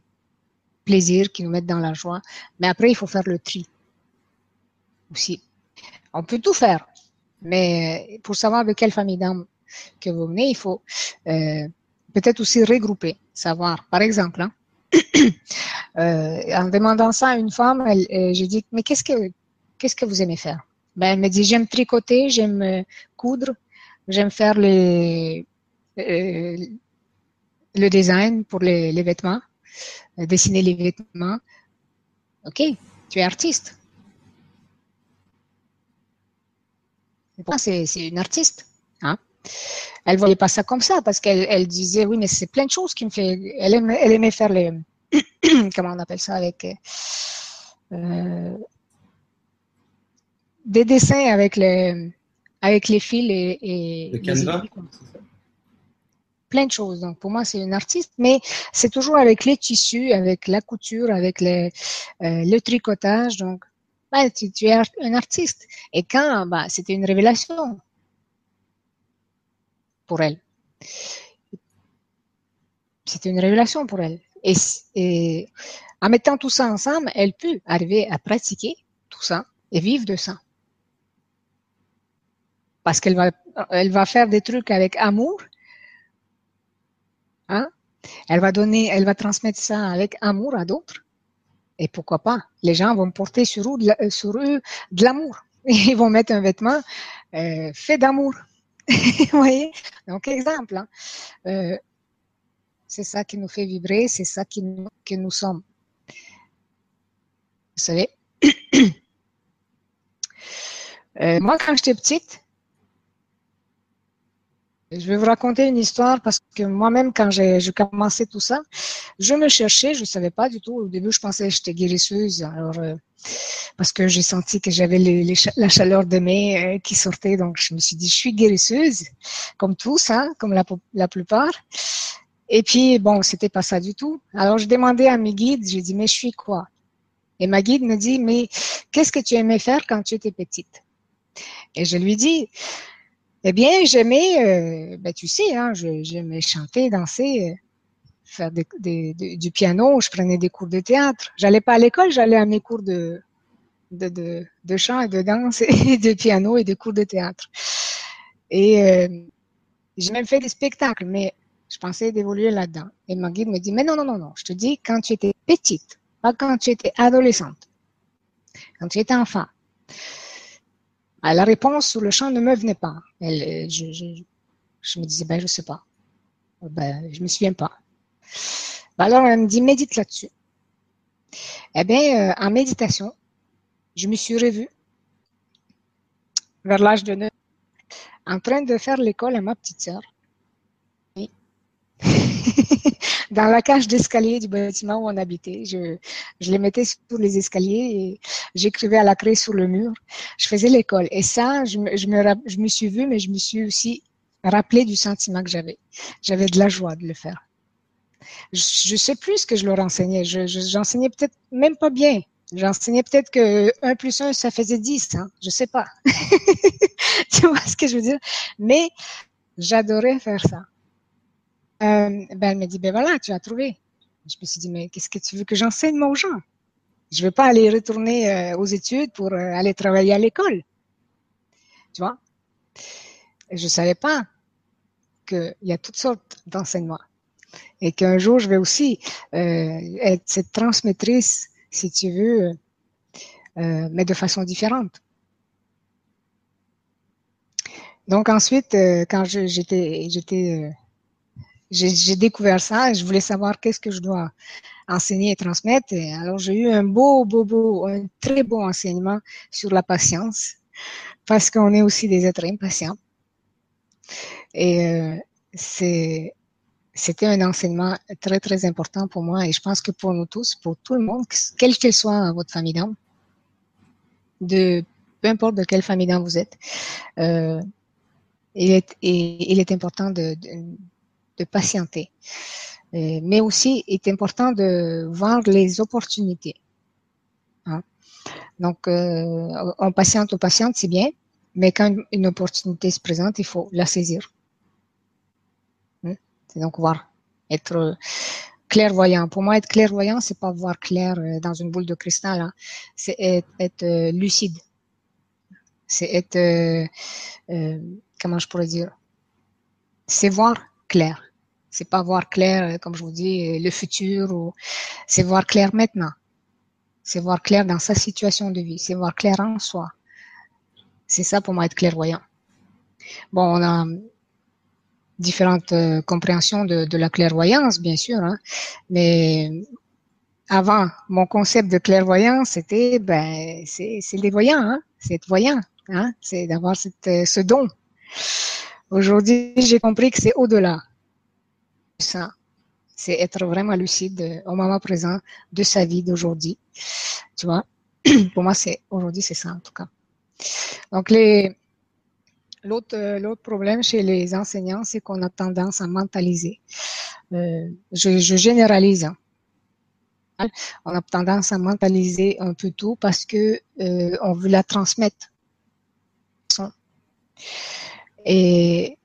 plaisir, qui nous mettent dans la joie. Mais après, il faut faire le tri aussi. On peut tout faire, mais pour savoir avec quelle famille d'âme que vous venez, il faut euh, peut-être aussi regrouper, savoir. Par exemple, hein, *coughs* euh, en demandant ça à une femme, euh, j'ai dit, mais qu'est-ce que, que vous aimez faire? Ben, Elle me dit, j'aime tricoter, j'aime euh, coudre, j'aime faire euh, le design pour les, vêtements, dessiner les vêtements. Ok, tu es artiste. C'est, une artiste. Hein? Elle voyait pas ça comme ça parce qu'elle elle disait oui mais c'est plein de choses qui me fait. Elle aimait, elle aimait faire les *clears throat* comment on appelle ça avec euh, des dessins avec les avec les fils et, et le canevas. plein de choses. Donc pour moi c'est une artiste, mais c'est toujours avec les tissus, avec la couture, avec les, euh, le tricotage. Donc bah, tu, tu, es un artiste. Et quand bah, c'était une révélation pour elle. C'était une révélation pour elle. Et, en mettant tout ça ensemble, elle peut arriver à pratiquer tout ça et vivre de ça. Parce qu'elle va, elle va faire des trucs avec amour. Hein? Elle va donner, elle va transmettre ça avec amour à d'autres. Et pourquoi pas? Les gens vont porter sur eux de, sur eux de l'amour. *laughs* Ils vont mettre un vêtement euh, fait d'amour. *laughs* Vous voyez? Donc, exemple, hein. euh, c'est ça qui nous fait vibrer, c'est ça qui nous, que nous sommes. Vous savez? *clears throat* Euh, Moi, quand j'étais petite, je vais vous raconter une histoire parce que moi-même, quand j'ai commencé tout ça, je me cherchais, je ne savais pas du tout. Au début, je pensais que j'étais guérisseuse. Alors, euh, parce que j'ai senti que j'avais la chaleur de mai euh, qui sortait. Donc, je me suis dit, je suis guérisseuse, comme tous, hein, comme la, la plupart. Et puis, bon, c'était pas ça du tout. Alors, je demandais à mes guides, j'ai dit, mais je suis quoi? Et ma guide me dit, mais qu'est-ce que tu aimais faire quand tu étais petite? Et je lui dis, eh bien, j'aimais, euh, ben, tu sais, hein, j'aimais chanter, danser, euh, faire du piano, je prenais des cours de théâtre. J'allais pas à l'école, j'allais à mes cours de, de, de, chant et de danse *laughs* et de piano et des cours de théâtre. Et euh, j'ai même fait des spectacles, mais je pensais d'évoluer là-dedans. Et ma guide me dit, mais non, non, non, non, je te dis quand tu étais petite, pas quand tu étais adolescente, quand tu étais enfant. Ah, la réponse sur le champ ne me venait pas. Je, me disais, ben, je sais pas. Ben, je me souviens pas. Ben alors, elle me dit, médite là-dessus. Eh bien, euh, en méditation, je me suis revue vers l'âge de 9 en train de faire l'école à ma petite sœur. *laughs* Dans la cage d'escalier du bâtiment où on habitait. Je, je les mettais sur les escaliers et j'écrivais à la craie sur le mur. Je faisais l'école. Et ça, je je, me, je me suis vue, mais je me suis aussi rappelé du sentiment que j'avais. J'avais de la joie de le faire je, sais plus ce que je leur enseignais. Je, j'enseignais peut-être même pas bien. J'enseignais peut-être que 1 plus 1, ça faisait 10. Hein? Je sais pas. *laughs* tu vois ce que je veux dire? Mais j'adorais faire ça. Euh, ben, elle m'a dit, ben voilà, tu as trouvé. Je me suis dit, mais qu'est-ce que tu veux que j'enseigne aux gens? Je veux pas aller retourner euh, aux études pour euh, aller travailler à l'école. Tu vois? Je savais pas qu'il y a toutes sortes d'enseignements et qu'un jour je vais aussi être cette transmettrice, si tu veux, mais de façon différente. Donc ensuite, quand j'étais, j'ai découvert ça, je voulais savoir qu'est-ce que je dois enseigner et transmettre. Et alors j'ai eu un beau, beau, beau, un très beau enseignement sur la patience, parce qu'on est aussi des êtres impatients. Et euh, c'était un enseignement très, très important pour moi et je pense que pour nous tous, pour tout le monde, quelle que soit votre famille d'âme, peu importe de quelle famille d'âme vous êtes, euh, il est, important de, patienter. Euh, mais aussi, il est important de voir les opportunités. Hein. Donc, euh, on patiente, on patiente, c'est bien, mais quand une opportunité se présente, il faut la saisir. Hein. C'est donc voir, être clairvoyant. Pour moi, être clairvoyant, c'est pas voir clair euh, dans une boule de cristal. Hein. C'est être, lucide. C'est être euh, comment je pourrais dire, c'est voir clair. C'est pas voir clair, euh, comme je vous dis, euh, le futur ou c'est voir clair maintenant. C'est voir clair dans sa situation de vie. C'est voir clair en soi. C'est ça pour moi être clairvoyant. Bon, on a différentes euh, compréhensions de, la clairvoyance, bien sûr, hein, mais avant, mon concept de clairvoyance, c'était, ben, c'est, les voyants, hein, c'est être voyant, hein, c'est d'avoir ce don Aujourd'hui, j'ai compris que c'est au-delà de ça. C'est être vraiment lucide au moment présent de sa vie d'aujourd'hui. Tu vois, *clears throat* pour moi, c'est aujourd'hui, c'est ça en tout cas. Donc les L'autre, problème chez les enseignants, c'est qu'on a tendance à mentaliser. Euh, je, généralise. Hein. On a tendance à mentaliser un peu tout parce que euh, on veut la transmettre. Et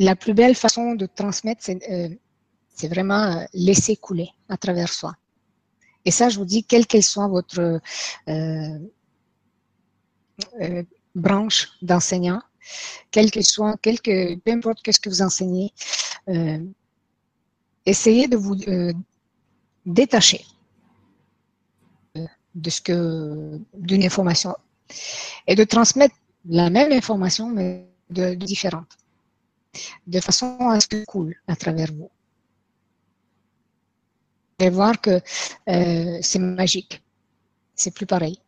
la plus belle façon de transmettre, c'est euh, vraiment euh, laisser couler à travers soi. Et ça, je vous dis, quelle qu'elle soit votre euh, branche d'enseignant, quelle que soit, quelque, peu importe qu'est-ce que vous enseignez, essayez de vous détacher de ce que d'une information et de transmettre la même information mais de, différentes, de façon à ce que coule à travers vous. Et voir que euh, c'est magique, c'est plus pareil.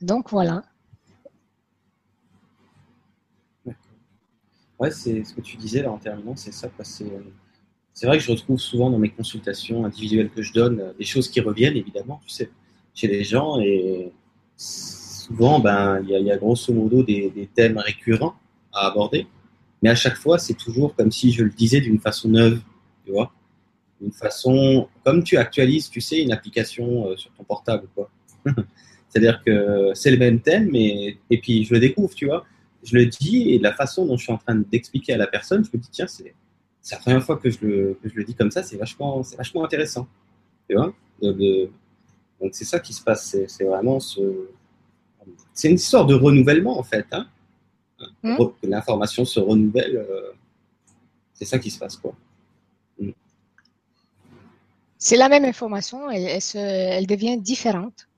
Donc voilà. Ouais, c'est ce que tu disais là en terminant, c'est ça. C'est vrai que je retrouve souvent dans mes consultations individuelles que je donne euh, des choses qui reviennent évidemment, tu sais, chez les gens et souvent, ben, il y, a grosso modo des, thèmes récurrents à aborder, mais à chaque fois, c'est toujours comme si je le disais d'une façon neuve, tu vois, une façon comme tu actualises, tu sais, une application euh, sur ton portable, quoi. *laughs* C'est-à-dire que c'est le même thème, mais et puis je le découvre, tu vois, je le dis et la façon dont je suis en train d'expliquer à la personne, je me dis tiens, c'est la première fois que je le, dis comme ça, c'est vachement, vachement intéressant, tu vois. donc c'est ça qui se passe, c'est vraiment ce c'est une sorte de renouvellement en fait. Hein. Hmm. L'information se renouvelle. Euh, c'est ça qui se passe quoi. Hmm. C'est la même information, elle, elle, devient différente,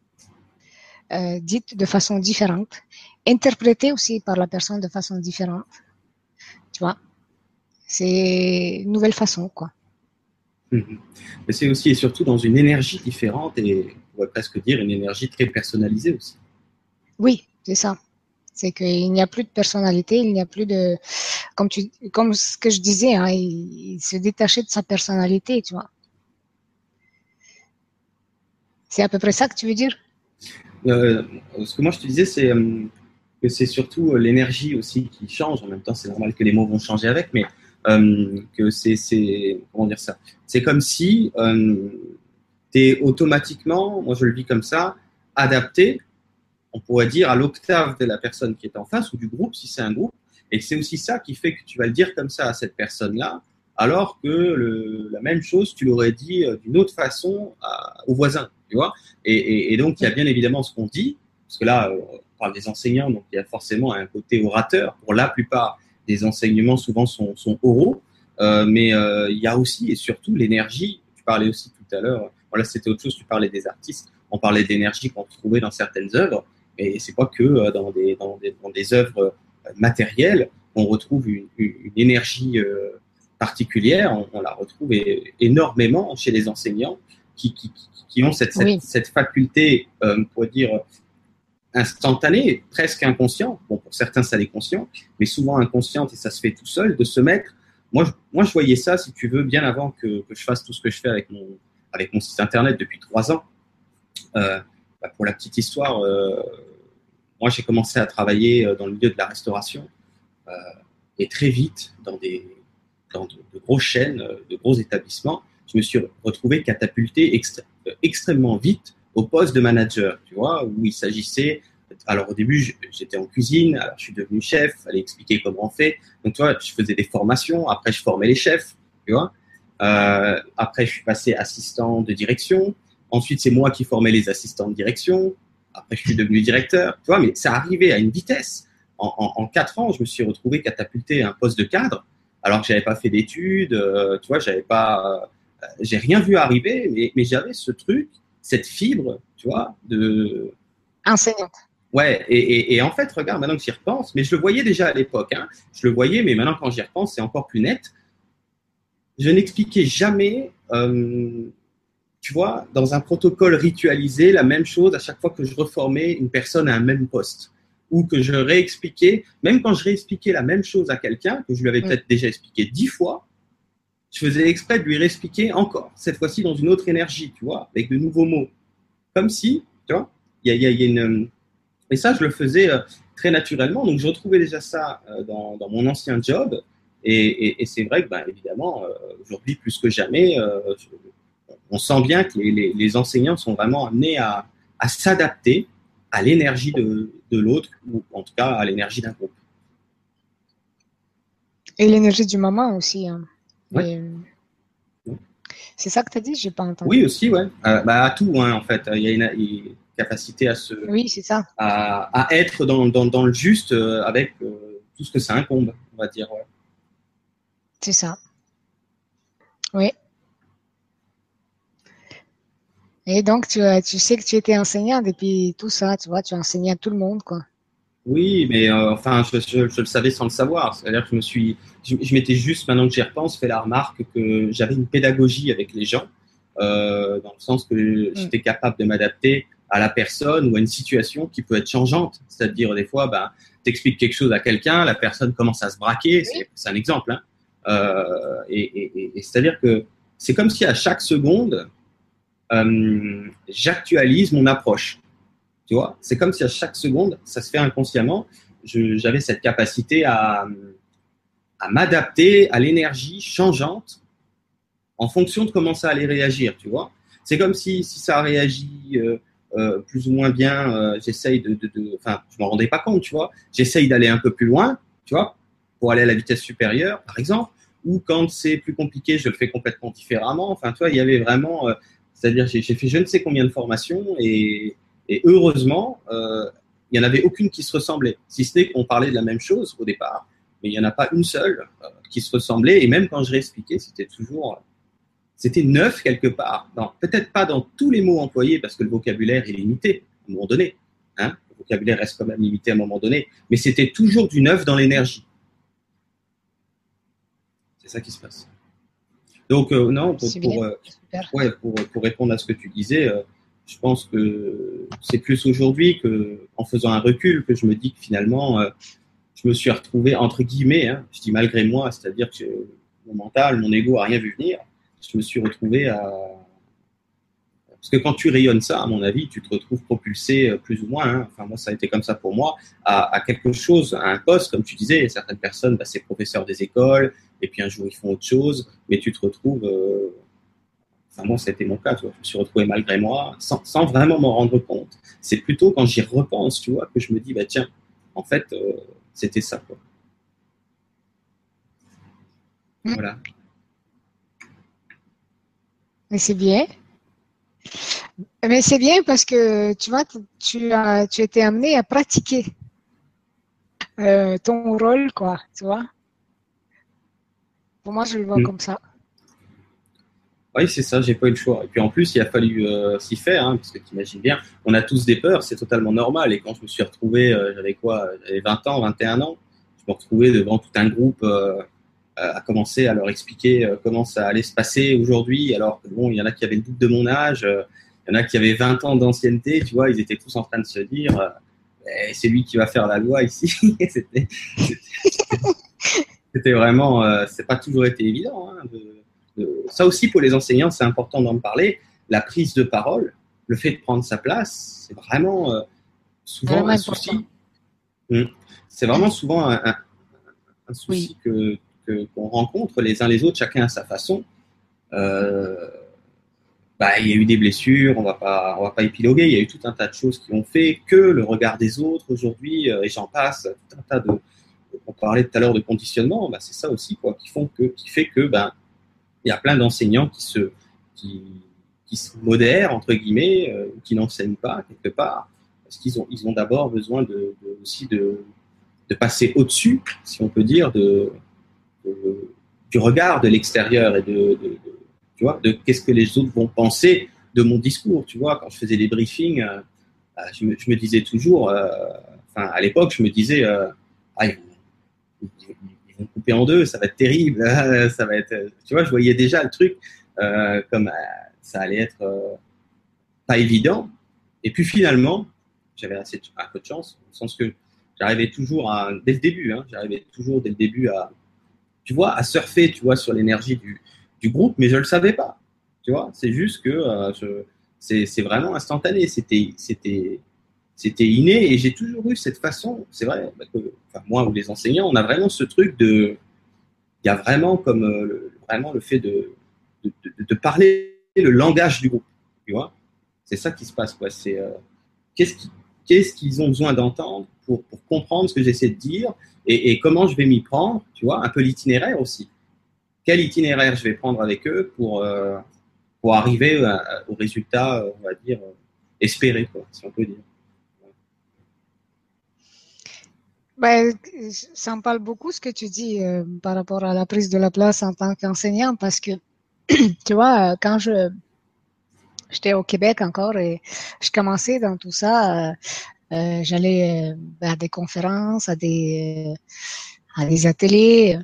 euh, dite de façon différente, interprétée aussi par la personne de façon différente. Tu vois, c'est une nouvelle façon quoi. Hmm. Mais c'est aussi et surtout dans une énergie différente et on pourrait presque dire une énergie très personnalisée aussi. Oui, c'est ça. C'est qu'il n'y a plus de personnalité, il n'y a plus de, comme tu, comme ce que je disais, hein, il, se détachait de sa personnalité, tu vois. C'est à peu près ça que tu veux dire? Euh, Ce que moi je te disais, c'est euh, que c'est surtout euh, l'énergie aussi qui change. En même temps, c'est normal que les mots vont changer avec, mais que c'est, comment dire ça? C'est comme si tu es automatiquement, moi je le vis comme ça, adapté on pourrait dire, à l'octave de la personne qui est en face ou du groupe, si c'est un groupe. Et c'est aussi ça qui fait que tu vas le dire comme ça à cette personne-là, alors que la même chose, tu l'aurais dit euh, d'une autre façon au voisin, tu vois. Et, donc, il y a bien évidemment ce qu'on dit, parce que là, euh, on parle des enseignants, donc il y a forcément un côté orateur. Pour la plupart des enseignements, souvent, sont, oraux. Euh, mais il y a aussi et surtout l'énergie. Tu parlais aussi tout à l'heure, voilà, c'était autre chose, tu parlais des artistes, on parlait d'énergie qu'on trouvait dans certaines œuvres Et c'est pas que dans des, dans des, dans des œuvres matérielles qu'on retrouve une, une énergie particulière. On, la retrouve énormément chez les enseignants qui, qui, qui ont cette, cette, cette faculté, euh, on pourrait dire, instantanée, presque inconsciente. Bon, pour certains, ça l'est conscient, mais souvent inconsciente et ça se fait tout seul, de se mettre. Moi, je, moi, je voyais ça, si tu veux, bien avant que, que je fasse tout ce que je fais avec mon, avec mon site internet depuis trois ans. Euh, bah, pour la petite histoire, euh, moi, j'ai commencé à travailler euh, dans le milieu de la restauration euh, et très vite dans des, dans de, de grosses chaînes, de gros établissements, je me suis retrouvé catapulté extrêmement vite au poste de manager, tu vois, où il s'agissait. Alors au début, j'étais en cuisine, alors je suis devenu chef, fallait expliquer comment on fait. Donc tu vois, je faisais des formations, après je formais les chefs, tu vois. Après, je suis passé assistant de direction. Ensuite, c'est moi qui formais les assistants de direction. Après, je suis devenu directeur. Tu vois, mais ça arrivait à une vitesse. En, en, en quatre ans, je me suis retrouvé catapulté à un poste de cadre, alors que j'avais pas fait d'études. Euh, tu vois, j'avais pas, euh, j'ai rien vu arriver, mais, mais j'avais ce truc cette fibre, tu vois, de. Enseignante. Ouais, et, et, et, en fait, regarde, maintenant que j'y repense, mais je le voyais déjà à l'époque, hein, je le voyais, mais maintenant quand j'y repense, c'est encore plus net. Je n'expliquais jamais, euh, tu vois, dans un protocole ritualisé, la même chose à chaque fois que je reformais une personne à un même poste. Ou que je réexpliquais, même quand je réexpliquais la même chose à quelqu'un, que je lui avais mmh. peut-être déjà expliqué dix fois, je faisais exprès de lui réexpliquer encore, cette fois-ci dans une autre énergie, tu vois, avec de nouveaux mots. Comme si, tu vois, il y a, y a, une. Et ça, je le faisais euh, très naturellement. Donc, je retrouvais déjà ça euh, dans, dans, mon ancien job. Et, et, et c'est vrai que, ben, évidemment, euh, aujourd'hui, plus que jamais, on sent bien que les, les, les, enseignants sont vraiment amenés à, à s'adapter à l'énergie de, de l'autre, ou en tout cas à l'énergie d'un groupe. Et l'énergie du moment aussi. Hein. Ouais. C'est ça que tu as dit, j'ai pas entendu. Oui, aussi, ouais. Euh, bah, à tout, hein, en fait. Il y a une, une capacité à se. Oui, c'est ça. À, à, être dans, dans, dans le juste euh, avec euh, tout ce que ça incombe, on va dire. Ouais. C'est ça. Oui. Et donc, tu, tu sais que tu étais enseignant depuis tout ça, tu vois, tu enseignais à tout le monde, quoi. Oui, mais euh, enfin, je, je, je, le savais sans le savoir. C'est-à-dire que je me suis, je, je m'étais juste, maintenant que j'y repense, fait la remarque que j'avais une pédagogie avec les gens, euh, dans le sens que mm. j'étais capable de m'adapter à la personne ou à une situation qui peut être changeante. C'est-à-dire des fois, bah, t'expliques quelque chose à quelqu'un, la personne commence à se braquer. Oui. C'est un exemple. Hein. Euh, et, et, et c'est-à-dire que c'est comme si à chaque seconde, euh, j'actualise mon approche. Tu vois, c'est comme si à chaque seconde, ça se fait inconsciemment, j'avais cette capacité à, m'adapter à l'énergie changeante en fonction de comment ça allait réagir, tu vois. C'est comme si, si ça réagit euh, euh, plus ou moins bien, euh, j'essaye de, enfin, je m'en rendais pas compte, tu vois. J'essaye d'aller un peu plus loin, tu vois, pour aller à la vitesse supérieure, par exemple. Ou quand c'est plus compliqué, je le fais complètement différemment. Enfin, tu vois, il y avait vraiment, euh, c'est-à-dire, j'ai fait je ne sais combien de formations et, heureusement, euh, il n'y en avait aucune qui se ressemblait, si ce n'est qu'on parlait de la même chose au départ. Mais il n'y en a pas une seule euh, qui se ressemblait. Et même quand je réexpliquais, c'était toujours, c'était neuf quelque part. Peut-être pas dans tous les mots employés parce que le vocabulaire est limité à un moment donné. Hein le vocabulaire reste quand même limité à un moment donné. Mais c'était toujours du neuf dans l'énergie. C'est ça qui se passe. Donc, euh, non, pour, pour, euh, ouais, pour, pour, répondre à ce que tu disais, euh, je pense que c'est plus aujourd'hui que, en faisant un recul, que je me dis que finalement, euh, je me suis retrouvé entre guillemets, hein, je dis malgré moi, c'est-à-dire que mon mental, mon ego a rien vu venir. Je me suis retrouvé à parce que quand tu rayonnes ça, à mon avis, tu te retrouves propulsé euh, plus ou moins. Hein. Enfin, moi, ça a été comme ça pour moi, à, à, quelque chose, à un poste, comme tu disais. Certaines personnes, bah, c'est professeurs des écoles, et puis un jour ils font autre chose, mais tu te retrouves euh, Enfin, moi, c'était mon cas, tu vois. Je me suis retrouvé malgré moi, sans, sans vraiment m'en rendre compte. C'est plutôt quand j'y repense, tu vois, que je me dis, bah tiens, en fait, euh, c'était ça, quoi. Mmh. Voilà. Mais c'est bien. Mais c'est bien parce que, tu vois, tu as, tu étais amené à pratiquer euh, ton rôle, quoi, tu vois. Pour moi, je le vois mmh. comme ça. Oui, c'est ça, j'ai pas eu le choix. Et puis en plus, il a fallu euh, s'y faire, hein, parce que tu imagines bien, on a tous des peurs, c'est totalement normal. Et quand je me suis retrouvé, euh, j'avais quoi J'avais 20 ans, 21 ans, je me retrouvais devant tout un groupe euh, à commencer à leur expliquer comment ça allait se passer aujourd'hui. Alors que bon, il y en a qui avaient le double de mon âge, il y en a qui avaient 20 ans d'ancienneté, tu vois, ils étaient tous en train de se dire, eh, c'est lui qui va faire la loi ici. *laughs* c'était, c'était vraiment, c'est pas toujours été évident. Hein, de, ça aussi pour les enseignants, c'est important d'en parler. La prise de parole, le fait de prendre sa place, c'est vraiment euh, souvent un souci. Hmm. C'est vraiment souvent un, souci que qu'on rencontre les uns les autres, chacun à sa façon. Euh, bah, il y a eu des blessures, on va pas, on va pas épiloguer. Il y a eu tout un tas de choses qui ont fait que le regard des autres aujourd'hui, euh, et j'en passe, tout un tas de. On parlait tout à l'heure de conditionnement, bah, c'est ça aussi quoi, qui font que, qui fait que ben il y a plein d'enseignants qui se, qui, qui se modèrent, entre guillemets, euh, qui n'enseignent pas quelque part, parce qu'ils ont, ils ont d'abord besoin de, aussi de, de passer au-dessus, si on peut dire, de, du regard de l'extérieur et de, tu vois, de qu'est-ce que les autres vont penser de mon discours. Tu vois, quand je faisais des briefings, euh, bah, je, me, disais toujours, euh, à l'époque, je me disais, ah, vont couper en deux, ça va être terrible, *laughs* ça va être, tu vois, je voyais déjà le truc euh, comme euh, ça allait être euh, pas évident. Et puis finalement, j'avais assez un peu de chance, au sens que j'arrivais toujours dès le début, hein, j'arrivais toujours dès le début à, tu vois, à surfer, tu vois, sur l'énergie du, du, groupe, mais je le savais pas, tu vois. C'est juste que euh, c'est vraiment instantané. C'était, inné et j'ai toujours eu cette façon, c'est vrai, que, moi ou les enseignants, on a vraiment ce truc de, il y a vraiment comme euh, le, vraiment le fait de, de, parler le langage du groupe, tu vois. C'est ça qui se passe, quoi. C'est euh, qu'est-ce qu'est-ce qu'ils ont besoin d'entendre pour, comprendre ce que j'essaie de dire et, comment je vais m'y prendre, tu vois, un peu l'itinéraire aussi. Quel itinéraire je vais prendre avec eux pour, euh, pour arriver au résultat, on va dire, espéré, quoi, si on peut dire. Ben, ça me parle beaucoup ce que tu dis euh, par rapport à la prise de la place en tant qu'enseignant parce que, *clears throat* tu vois, euh, quand je j'étais au Québec encore et je commençais dans tout ça, euh, euh j'allais à des conférences, à des, à des ateliers.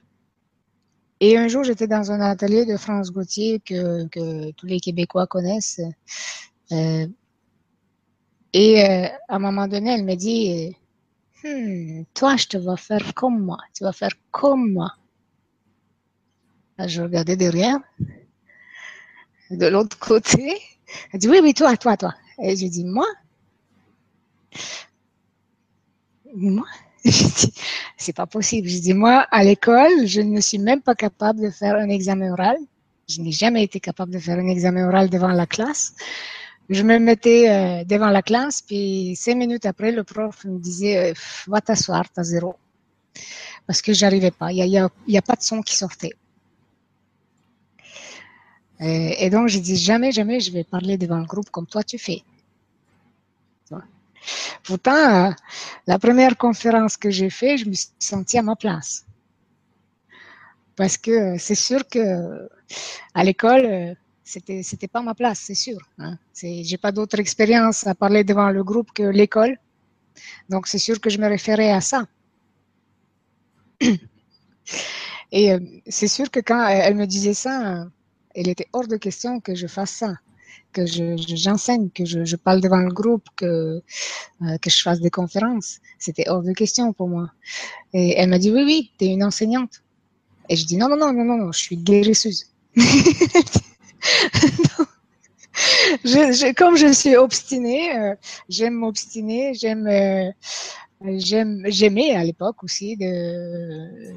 Et un jour, j'étais dans un atelier de France Gauthier que, que tous les Québécois connaissent. et à un moment donné, elle me dit Hmm, toi, je te vais faire comme moi. Tu vas faire comme moi. je regardais derrière. De l'autre côté. Elle dit, oui, oui, toi, toi, toi. Et je dis, moi? Moi? *laughs* Je dis, c'est pas possible. Je dis, moi, à l'école, je ne suis même pas capable de faire un examen oral. Je n'ai jamais été capable de faire un examen oral devant la classe je me mettais euh, devant la classe, puis cinq minutes après, le prof me disait euh, Va t'asseoir, t'as zéro. Parce que j'arrivais pas. Il n'y a, pas de son qui sortait. Euh, et donc, j'ai dit Jamais, jamais je vais parler devant le groupe comme toi tu fais. Pourtant, la première conférence que j'ai faite, je me suis sentie à ma place. Parce que c'est sûr que à l'école, c'était c'était pas ma place, c'est sûr. Hein. J'ai pas d'autre expérience à parler devant le groupe que l'école, donc c'est sûr que je me référais à ça. *coughs* Et euh, c'est sûr que quand elle me disait ça, il était hors de question que je fasse ça, que j'enseigne, que je, parle devant le groupe, que, euh, que je fasse des conférences. C'était hors de question pour moi. Et elle m'a dit, oui, oui, tu es une enseignante. Et je dis, non, non, non, non, non, je suis guérisseuse. *laughs* comme je suis obstinée, euh, j'aime m'obstiner, j'aime, euh, j'aime, j'aimais à l'époque aussi de,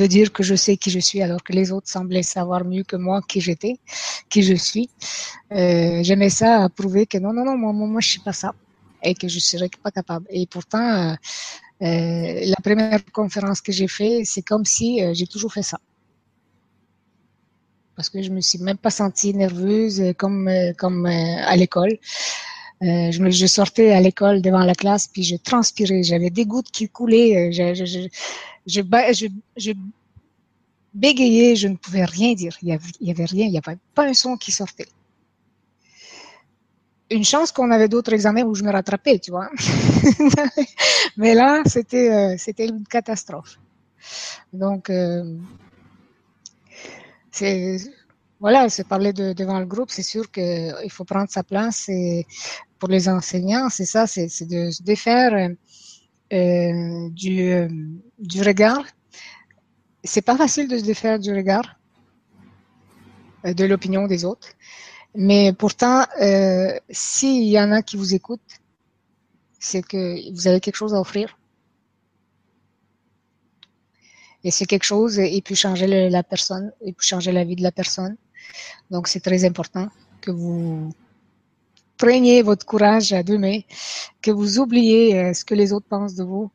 de dire que je sais qui je suis alors que les autres semblaient savoir mieux que moi qui j'étais, qui je suis. Euh, j'aimais ça à prouver que non, non, non, moi, moi, je suis pas ça et que je serais pas capable. Et pourtant, la première conférence que j'ai fait, c'est comme si j'ai toujours fait ça parce que je me suis même pas sentie nerveuse euh, comme euh, comme euh, à l'école. Euh, je, je sortais à l'école devant la classe puis je transpirais, j'avais des gouttes qui coulaient, je je je, je, je, ne pouvais rien dire. Il n'y avait, rien, il n'y avait pas un son qui sortait. Une chance qu'on avait d'autres examens où je me rattrapais, tu vois. *laughs* Mais là, c'était euh, c'était une catastrophe. Donc, euh, c'est voilà, c'est parler de, devant le groupe, c'est sûr qu'il faut prendre sa place. Et pour les enseignants, c'est ça, c'est de se défaire euh, du, du regard. C'est pas facile de se défaire du regard, euh, de l'opinion des autres. Mais pourtant, euh, s'il y en a qui vous écoutent, c'est que vous avez quelque chose à offrir. Et c'est quelque chose, il peut changer la personne, il peut changer la vie de la personne. Donc c'est très important que vous preniez votre courage à deux mains, que vous oubliez euh, ce que les autres pensent de vous,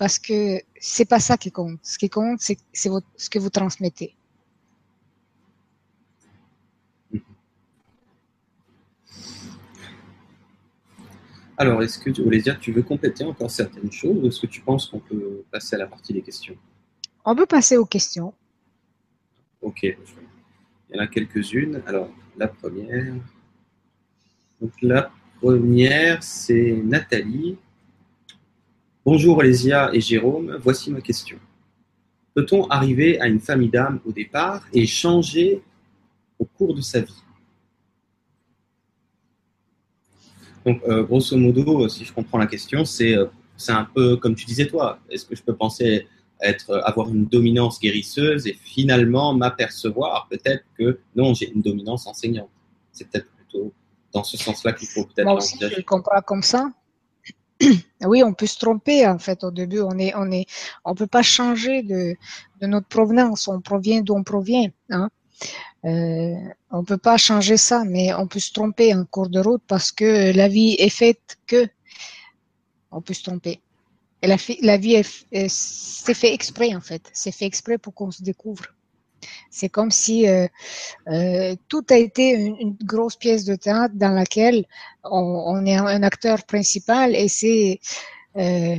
parce que c'est pas ça qui compte. Ce qui compte, c'est ce que vous transmettez. Alors, est-ce que tu voulais dire, tu veux compléter encore certaines choses ou est-ce que tu penses qu'on peut passer à la partie des questions? On peut passer aux questions. Ok. Il y en a quelques-unes. Alors, la première. Donc, la première, c'est Nathalie. Bonjour Olésia et Jérôme, voici ma question. Peut-on arriver à une famille d'âme au départ et changer au cours de sa vie? Donc, euh, grosso modo, si je comprends la question, c'est euh, un peu comme tu disais toi. Est-ce que je peux penser être, avoir une dominance guérisseuse et finalement m'apercevoir peut-être que non, j'ai une dominance enseignante? C'est peut-être plutôt dans ce sens-là qu'il faut peut-être Moi aussi, je le comprends comme ça. Oui, on peut se tromper en fait au début. On est, on est, on peut pas changer de, de notre provenance. On provient d'où on provient. Hein. Euh, on peut pas changer ça, mais on peut se tromper en cours de route parce que la vie est faite que on peut se tromper. Et la, la vie c'est fait exprès en fait. C'est fait exprès pour qu'on se découvre. C'est comme si euh, euh, tout a été une, grosse pièce de théâtre dans laquelle on, est un acteur principal et c'est euh,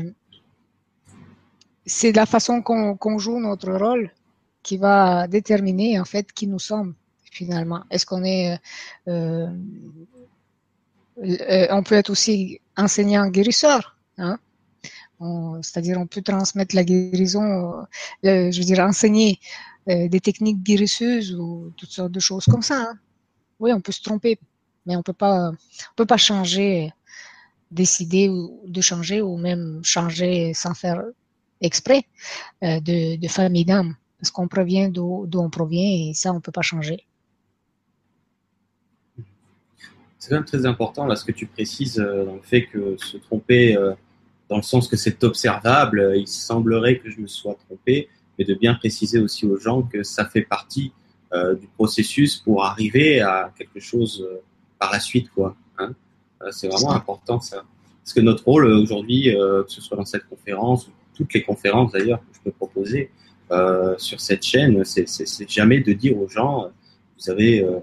la façon qu'on qu joue notre rôle qui va déterminer en fait qui nous sommes finalement. Est-ce qu'on est, on peut être aussi enseignant guérisseur, hein? C'est-à-dire on peut transmettre la guérison, euh, je veux dire enseigner euh, des techniques guérisseuses ou toutes sortes de choses comme ça. Hein? Oui, on peut se tromper, mais on peut pas, on peut pas changer, décider de changer ou même changer sans faire exprès euh, de, de famille d'âme parce qu'on provient d'où on provient et ça, on peut pas changer. C'est quand même très important là ce que tu précises euh, dans le fait que se tromper euh, dans le sens que c'est observable, euh, il semblerait que je me sois trompé, mais de bien préciser aussi aux gens que ça fait partie euh, du processus pour arriver à quelque chose euh, par la suite. quoi. Hein c'est vraiment important ça. Parce que notre rôle aujourd'hui, que ce soit dans cette conférence ou toutes les conférences d'ailleurs que je peux proposer, euh, sur cette chaîne, c'est jamais de dire aux gens, vous avez, euh,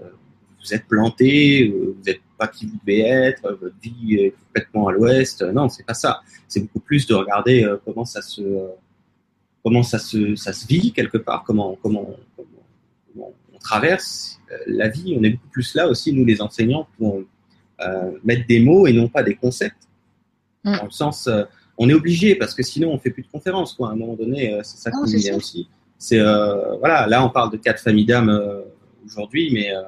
vous êtes planté, vous n'êtes pas qui vous devez être, votre vie est complètement à l'ouest. Non, c'est pas ça. C'est beaucoup plus de regarder euh, comment ça se, comment ça se, ça se vit quelque part, comment, comment, comment, comment on traverse la vie. On est beaucoup plus là aussi, nous les enseignants, pour euh, mettre des mots et non pas des concepts. Mmh. Dans le sens, on est obligé parce que sinon on fait plus de conférences quoi. À un moment donné, c'est ça qui vient aussi. C'est euh, voilà, là on parle de quatre familles d'âmes euh, aujourd'hui, mais euh,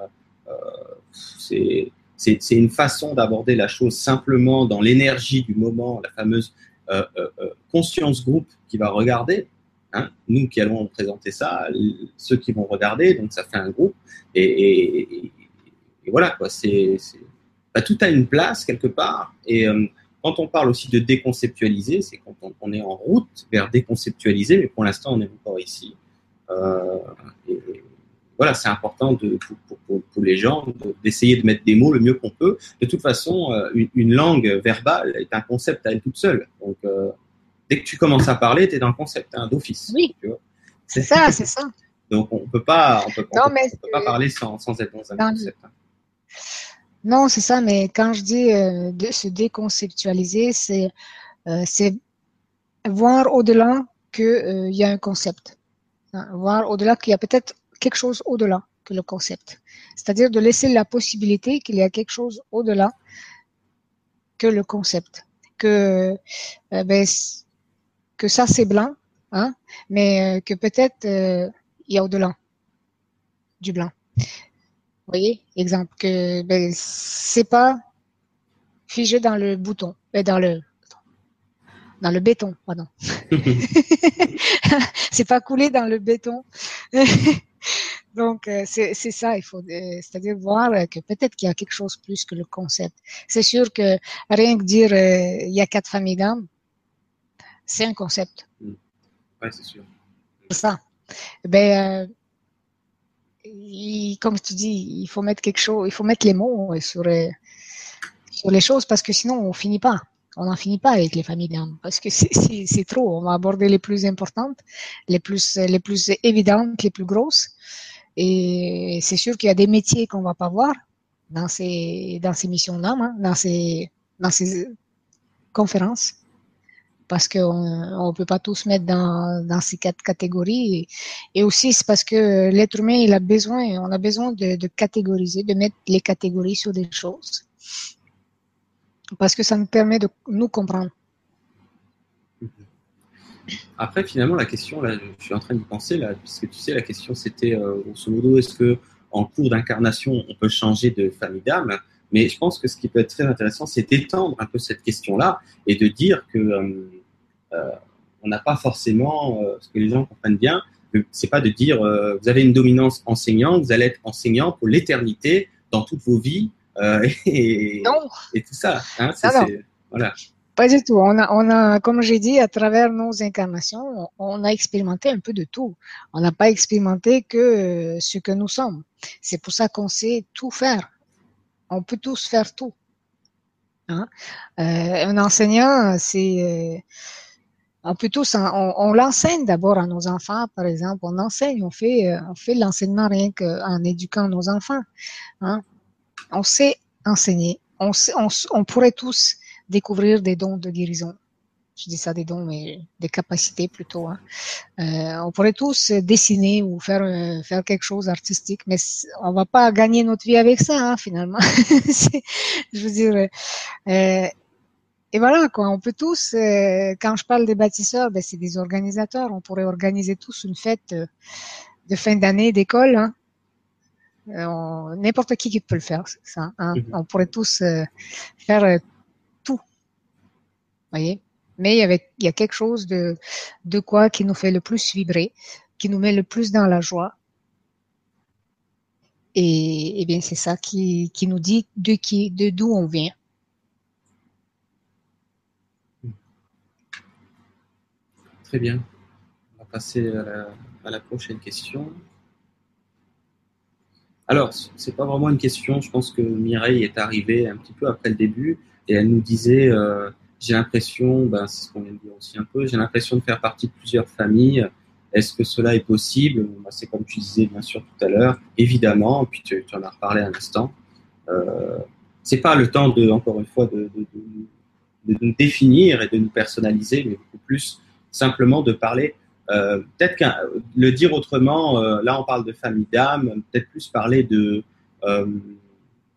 c'est une façon d'aborder la chose simplement dans l'énergie du moment, la fameuse conscience groupe qui va regarder. Hein, nous qui allons présenter ça, ceux qui vont regarder, donc ça fait un groupe. Et, voilà quoi, bah, tout a une place quelque part. Et quand on parle aussi de déconceptualiser, c'est quand on, est en route vers déconceptualiser, mais pour l'instant, on n'est encore ici. Euh, et, voilà, c'est important de, pour, pour, pour, les gens d'essayer de, mettre des mots le mieux qu'on peut. De toute façon, euh, une, une, langue verbale est un concept à elle toute seule. Donc, euh, dès que tu commences à parler, tu es dans le concept hein, d'office. Oui, c'est ça, c'est ça. *laughs* Donc, on peut pas, on peut, non, on peut, on peut pas parler sans, sans, être dans un dans concept. Hein. Non, c'est ça, mais quand je dis euh, de se déconceptualiser, c'est euh, voir au-delà qu'il y a un concept. Hein, voir au-delà qu'il y a peut-être quelque chose au-delà que le concept. C'est-à-dire de laisser la possibilité qu'il y a quelque chose au-delà que le concept. Que, euh, ben, que ça c'est blanc, hein, mais euh, que peut-être euh, il y a au-delà du blanc. Vous voyez, exemple, que ben, c'est pas figé dans le bouton, mais dans le dans le béton, pardon. *laughs* *laughs* c'est pas coulé dans le béton. *laughs* Donc, euh, c'est ça, il faut, euh, c'est-à-dire voir que peut-être qu'il y a quelque chose plus que le concept. C'est sûr que rien que dire euh, il y a quatre familles d'âmes, c'est un concept. Mm. Oui, c'est sûr. C'est ça. Ben, comme tu dis, il faut mettre quelque chose, il faut mettre les mots sur, sur les choses parce que sinon on finit pas on n'en finit pas avec les familles d'âmes parce que *laughs* c'est trop. On va aborder les plus importantes, les plus, les plus évidentes, les plus grosses. Et c'est sûr qu'il y a des métiers qu'on va pas voir dans ces, dans ces missions d'âme, hein, dans, ces, dans ces conférences. Parce qu'on ne peut pas tous mettre dans, dans ces quatre catégories. Et, aussi, c'est parce que l'être humain, il a besoin, on a besoin de, de catégoriser, de mettre les catégories sur des choses parce que ça nous permet de nous comprendre. Après, finalement, la question, là, je suis en train d'y penser, là, puisque tu sais, la question c'était, euh, grosso modo, est-ce que en cours d'incarnation, on peut changer de famille d'âme? Mais je pense que ce qui peut être très intéressant, c'est d'étendre un peu cette question-là et de dire que euh, euh, on n'a pas forcément, ce que les gens comprennent bien, c'est pas de dire vous avez une dominance enseignant, vous allez être enseignant pour l'éternité dans toutes vos vies euh, *laughs* et, et, tout ça. Hein, voilà. Pas du tout. On a, on a comme j'ai dit, à travers nos incarnations, on a expérimenté un peu de tout. On n'a pas expérimenté que euh, ce que nous sommes. C'est pour ça qu'on sait tout faire. On peut tous faire tout. Hein? Euh, un enseignant, c'est on peut tous, on, on l'enseigne d'abord à nos enfants, par exemple. On enseigne, on fait, on fait l'enseignement rien qu'en éduquant nos enfants. Hein? on sait enseigner, on, on, pourrait tous découvrir des dons de guérison. Je dis ça des dons, mais des capacités plutôt. Hein. Euh, on pourrait tous dessiner ou faire euh, faire quelque chose artistique, mais on va pas gagner notre vie avec ça hein, finalement. *laughs* je veux dire. Euh, et voilà quoi, on peut tous. quand je parle des bâtisseurs, ben, c'est des organisateurs. On pourrait organiser tous une fête de fin d'année d'école. Hein, euh, n'importe qui qui peut le faire, ça. Hein. Mhm. On pourrait tous faire. Voyez. Mais il y, a quelque chose de, de quoi qui nous fait le plus vibrer, qui nous met le plus dans la joie. Et, et bien, c'est ça qui, qui nous dit de qui, de d'où on vient. Très bien. On va passer à la, à la prochaine question. Alors, c'est pas vraiment une question. Je pense que Mireille est arrivée un petit peu après le début et elle nous disait euh, j'ai l'impression, ben, c'est ce qu'on vient de dire aussi un peu, j'ai l'impression de faire partie de plusieurs familles. Est-ce que cela est possible? C'est comme tu disais bien sûr tout à l'heure, évidemment. Puis tu, en as reparlé un instant. Euh, c'est pas le temps de, encore une fois, de, de, nous définir et de nous personnaliser, mais beaucoup plus simplement de parler euh, peut-être que le dire autrement, euh, là on parle de famille d'âme, peut-être plus parler de, euh,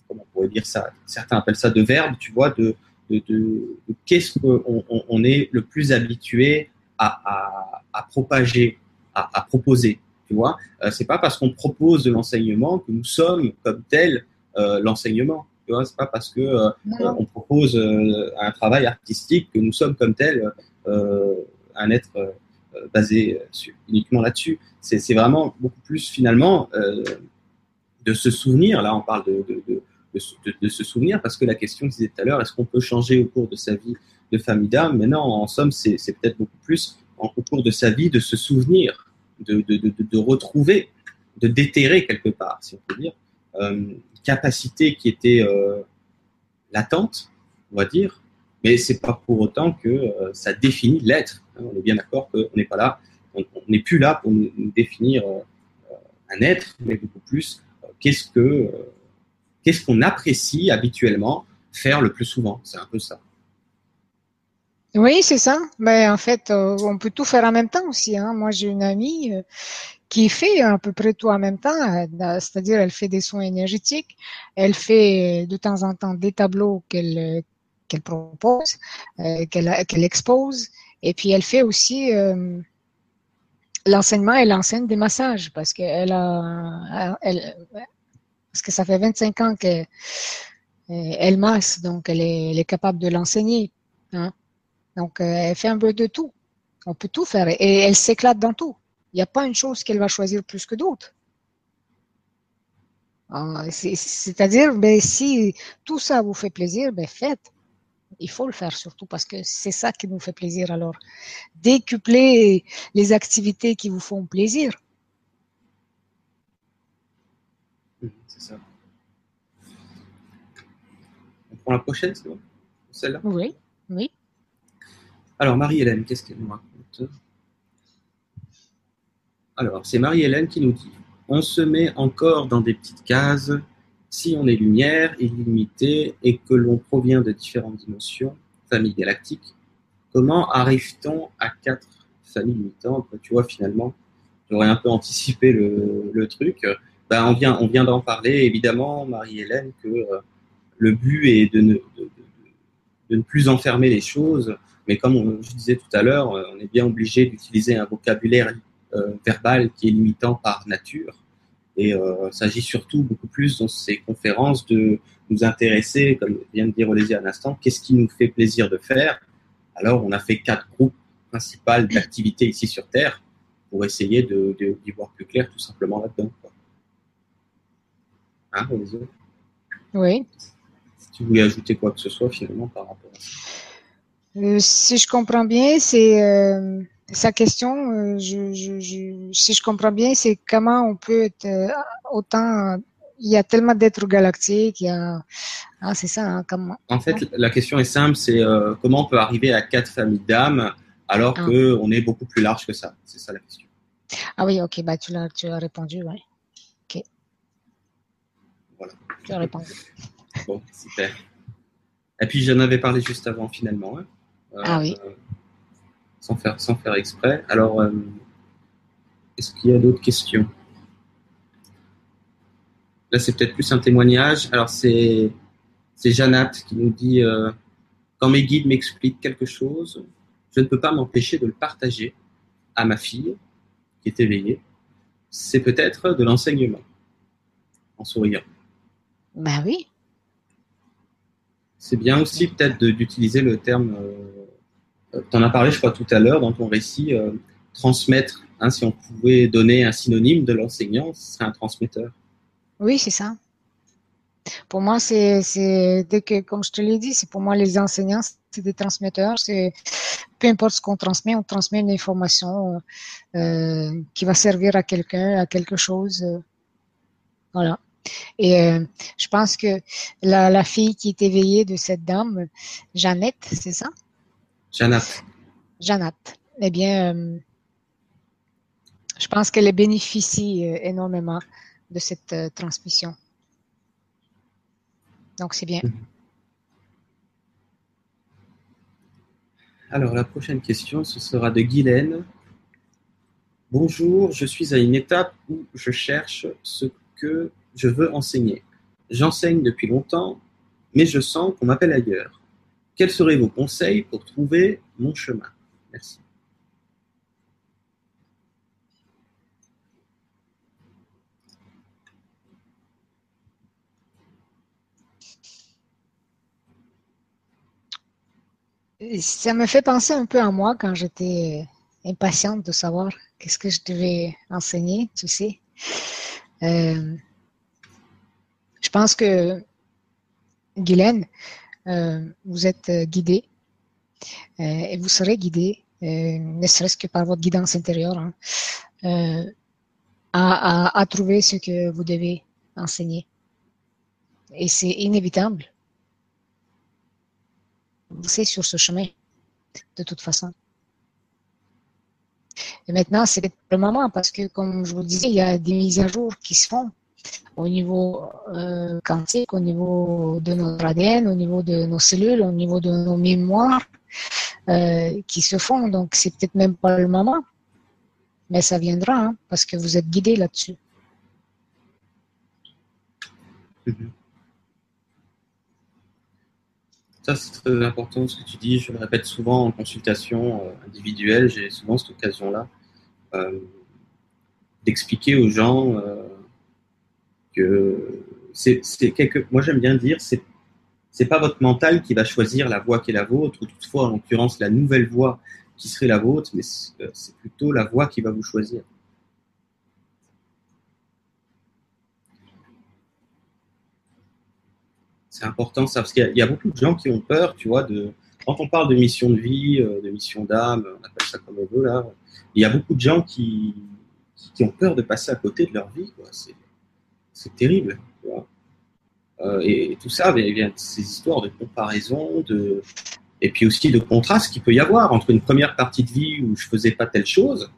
comment on pourrait dire ça, certains appellent ça de verbe, tu vois, de, de, de, qu'est-ce qu'on on, est le plus habitué à, à, à propager, à, à, proposer, tu vois? c'est pas parce qu'on propose de l'enseignement que nous sommes comme tel l'enseignement. Tu vois, c'est pas parce que on propose un travail artistique que nous sommes comme tel un être euh, basé euh, uniquement là-dessus. C'est vraiment beaucoup plus finalement euh, de se souvenir. Là, on parle de, de, de, se souvenir parce que la question que je disais tout à l'heure, est-ce qu'on peut changer au cours de sa vie de famille d'âme? Mais non, en somme, c'est peut-être beaucoup plus en, au cours de sa vie de se souvenir, de, retrouver, de déterrer quelque part, si on peut dire, une capacité qui était latente, on va dire, mais c'est pas pour autant que ça définit l'être. Hein, on est bien d'accord qu'on n'est pas là, on n'est plus là pour nous, définir euh, un être, mais beaucoup plus euh, qu'est-ce que euh, qu'est-ce qu'on apprécie habituellement faire le plus souvent. C'est un peu ça. Oui, c'est ça. Mais en fait, euh, on peut tout faire en même temps aussi. Hein. Moi, j'ai une amie euh, qui fait à peu près tout en même temps. C'est-à-dire, elle fait des soins énergétiques. Elle fait de temps en temps des tableaux qu'elle propose, qu'elle qu'elle expose. Et puis, elle fait aussi l'enseignement. Elle enseigne des massages parce qu'elle a, elle, parce que ça fait 25 ans qu'elle elle masse, donc elle est, elle est capable de l'enseigner. Hein. Donc, euh, elle fait un peu de tout. On peut tout faire. Et elle s'éclate dans tout. Il n'y a pas une chose qu'elle va choisir plus que d'autres. Ah, c'est-à-dire, ben, si tout ça vous fait plaisir, ben, faites. Il faut le faire surtout parce que c'est ça qui nous fait plaisir. Alors, décupler les activités qui vous font plaisir. C'est ça. On prend la prochaine, c'est bon? Celle-là? Oui, oui. Alors, Marie-Hélène, qu'est-ce qu'elle nous raconte? Alors, c'est Marie-Hélène qui nous dit On se met encore dans des petites cases. Si on est lumière, illimitée, et que l'on provient de différentes dimensions, famille galactique, comment arrive-t-on à quatre familles limitantes Tu vois, finalement, j'aurais un peu anticipé le, truc. Ben, on vient, on d'en parler, évidemment, Marie-Hélène, que euh, le but est de ne, plus enfermer les choses mais comme je disais tout à l'heure, euh, on est bien obligé d'utiliser un vocabulaire euh, verbal qui est limitant par nature. Et il s'agit surtout beaucoup plus dans ces conférences de nous intéresser, comme vient de dire Olivier à l'instant, qu'est-ce qui nous fait plaisir de faire. Alors, on a fait quatre groupes principaux d'activités ici sur Terre pour essayer d'y voir plus clair tout simplement là-dedans. Hein, Oui. Si tu voulais ajouter quoi que ce soit finalement par rapport à ça. Euh, si je comprends bien, c'est euh, sa question. Euh, je, je, si je comprends bien, c'est comment on peut être autant. Il y a tellement d'êtres galactiques. Il y a, ah, c'est ça. Hein, comment En fait, la question est simple. C'est comment on peut arriver à quatre familles d'âmes alors ah. que on est beaucoup plus large que ça? C'est ça la question. Ah oui, ok. Bah tu l'as, tu as répondu, ouais. Répondu. bon, super. Et puis j'en avais parlé juste avant finalement. Hein. Ah oui. Euh, sans, faire, sans faire exprès. Alors, euh, est-ce qu'il y a d'autres questions? Là, c'est peut-être plus un témoignage. Alors, c'est Janat qui nous dit euh, Quand mes guides m'expliquent quelque chose, je ne peux pas m'empêcher de le partager à ma fille qui est éveillée. C'est peut-être de l'enseignement, en souriant. Ben oui. C'est bien aussi peut-être d'utiliser le terme tu en as parlé, je crois, tout à l'heure dans ton récit, euh, transmettre. Hein, si on pouvait donner un synonyme de l'enseignant, ce serait un transmetteur. Oui, c'est ça. Pour moi, c'est, dès que, comme je te l'ai dit, c'est pour moi les enseignants, c'est des transmetteurs. C'est peu importe ce qu'on transmet, on transmet une information euh, qui va servir à quelqu'un, à quelque chose. Euh, voilà. Et je pense que la, la, fille qui est éveillée de cette dame, Jeannette, c'est ça? Janat. Janat. Eh bien, euh, je pense qu'elle bénéficie euh, énormément de cette euh, transmission. Donc, c'est bien. Mhm. Alors, la prochaine question, ce sera de Guylaine. Bonjour, je suis à une étape où je cherche ce que je veux enseigner. J'enseigne depuis longtemps, mais je sens qu'on m'appelle ailleurs. Quels seraient vos conseils pour trouver mon chemin? Merci. Ça me fait penser un peu à moi quand j'étais impatiente de savoir qu'est-ce que je devais enseigner, tu sais. Euh, pense que Guylaine, euh, vous êtes euh, guidé euh, et vous serez guidé, ne serait-ce que par votre guidance intérieure, hein, à, à, trouver ce que vous devez enseigner. Et c'est inévitable. Êtes sur ce chemin, de toute façon. Et maintenant, c'est le moment parce que, comme je vous disais, il y a des mises à jour qui se font au niveau euh, quantique, au niveau de notre ADN, au niveau de nos cellules, au niveau de nos mémoires. euh, qui se font. Donc, c'est peut-être même pas le moment, mais ça viendra hein, parce que vous êtes guidé là-dessus. Ça, c'est très important ce que tu dis. Je le répète souvent en consultation euh, individuelle. J'ai souvent cette occasion-là euh, d'expliquer aux gens que c'est quelque. Moi, j'aime bien dire, c'est c'est pas votre mental qui va choisir la voie qui est la vôtre, ou toutefois, en l'occurrence, la nouvelle voie qui serait la vôtre, mais c'est euh, plutôt la voie qui va vous choisir. C'est important ça, parce qu'il y, a beaucoup de gens qui ont peur, tu vois, de, quand on parle de mission de vie, euh, de mission d'âme, on appelle ça comme on veut là, il y a beaucoup de gens qui, qui ont peur de passer à côté de leur vie. C'est terrible. Tu vois. Euh, et, tout ça vient de ces histoires de comparaison, de, et puis aussi de contraste qu'il peut y avoir entre une première partie de vie où je faisais pas telle chose.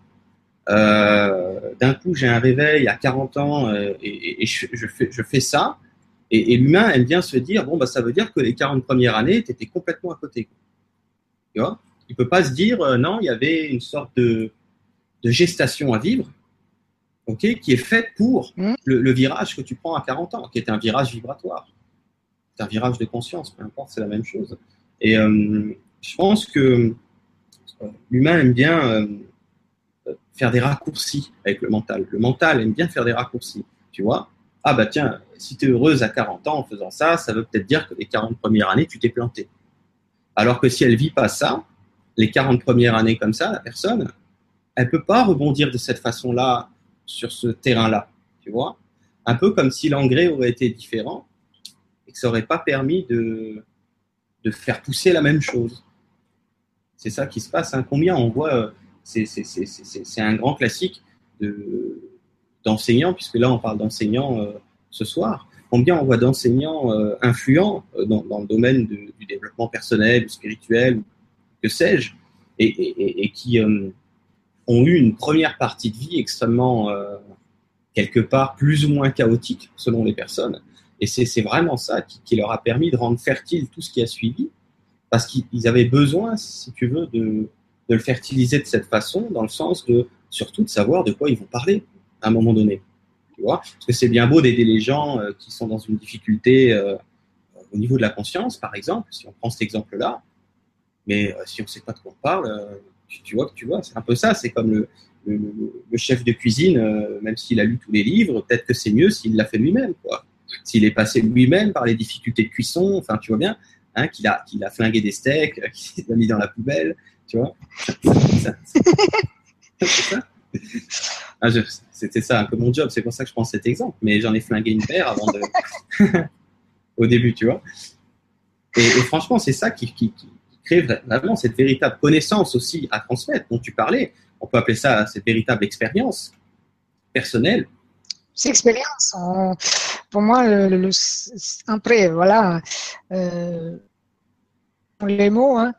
Euh, d'un coup, j'ai un réveil à 40 ans euh, et, je, fais, je, fais, ça. Et, l'humain aime bien se dire bon, bah, ça veut dire que les 40 premières années, tu étais complètement à côté. Tu vois? Il peut pas se dire non, il y avait une sorte de, de gestation à vivre qui est faite pour mmh. le, virage que tu prends à 40 ans, qui est un virage vibratoire. C'est un virage de conscience, peu importe, c'est la même chose. Et euh, je pense que euh, l'humain aime bien euh, faire des raccourcis avec le mental. Le mental aime bien faire des raccourcis, tu vois. Ah bah tiens, si tu es heureuse à 40 ans en faisant ça, ça veut peut-être dire que les 40 premières années, tu t'es planté. Alors que si elle vit pas ça, les 40 premières années comme ça, la personne, elle peut pas rebondir de cette façon-là sur ce terrain-là, tu vois. Un peu comme si l'engrais aurait été différent et que ça n'aurait pas permis de, de faire pousser la même chose. C'est ça qui se passe. Hein. Combien on voit, euh, c'est un grand classique d'enseignants, puisque là on parle d'enseignants euh, ce soir. Combien on voit d'enseignants euh, influents dans, le domaine du développement personnel, spirituel, que sais-je, et, qui, ont eu une première partie de vie extrêmement, euh, quelque part, plus ou moins chaotique selon les personnes. Et c'est vraiment ça qui, leur a permis de rendre fertile tout ce qui a suivi, parce qu'ils avaient besoin, si tu veux, de, de, le fertiliser de cette façon, dans le sens de surtout de savoir de quoi ils vont parler à un moment donné. Tu vois? Parce que c'est bien beau d'aider les gens euh, qui sont dans une difficulté euh, au niveau de la conscience, par exemple, si on prend cet exemple-là, mais si on ne sait pas de quoi on parle, tu, vois tu vois, c'est un peu ça. C'est comme le, chef de cuisine, euh, même s'il a lu tous les livres, peut-être que c'est mieux s'il l'a fait lui-même, quoi. S'il est passé lui-même par les difficultés de cuisson, enfin, tu vois bien, hein, qu'il a, qu'il a flingué des steaks, *laughs* qu'il les a mis dans la poubelle, tu vois. *laughs* Ah, c'était ça un peu mon job, c'est pour ça que je prends cet exemple. Mais j'en ai flingué une paire avant de. *laughs* au début, tu vois. Et, franchement, c'est ça qui, créer vraiment cette véritable connaissance aussi à transmettre dont tu parlais. On peut appeler ça cette véritable expérience personnelle. C'est expérience. Pour moi, le, après, voilà, euh, les mots, hein,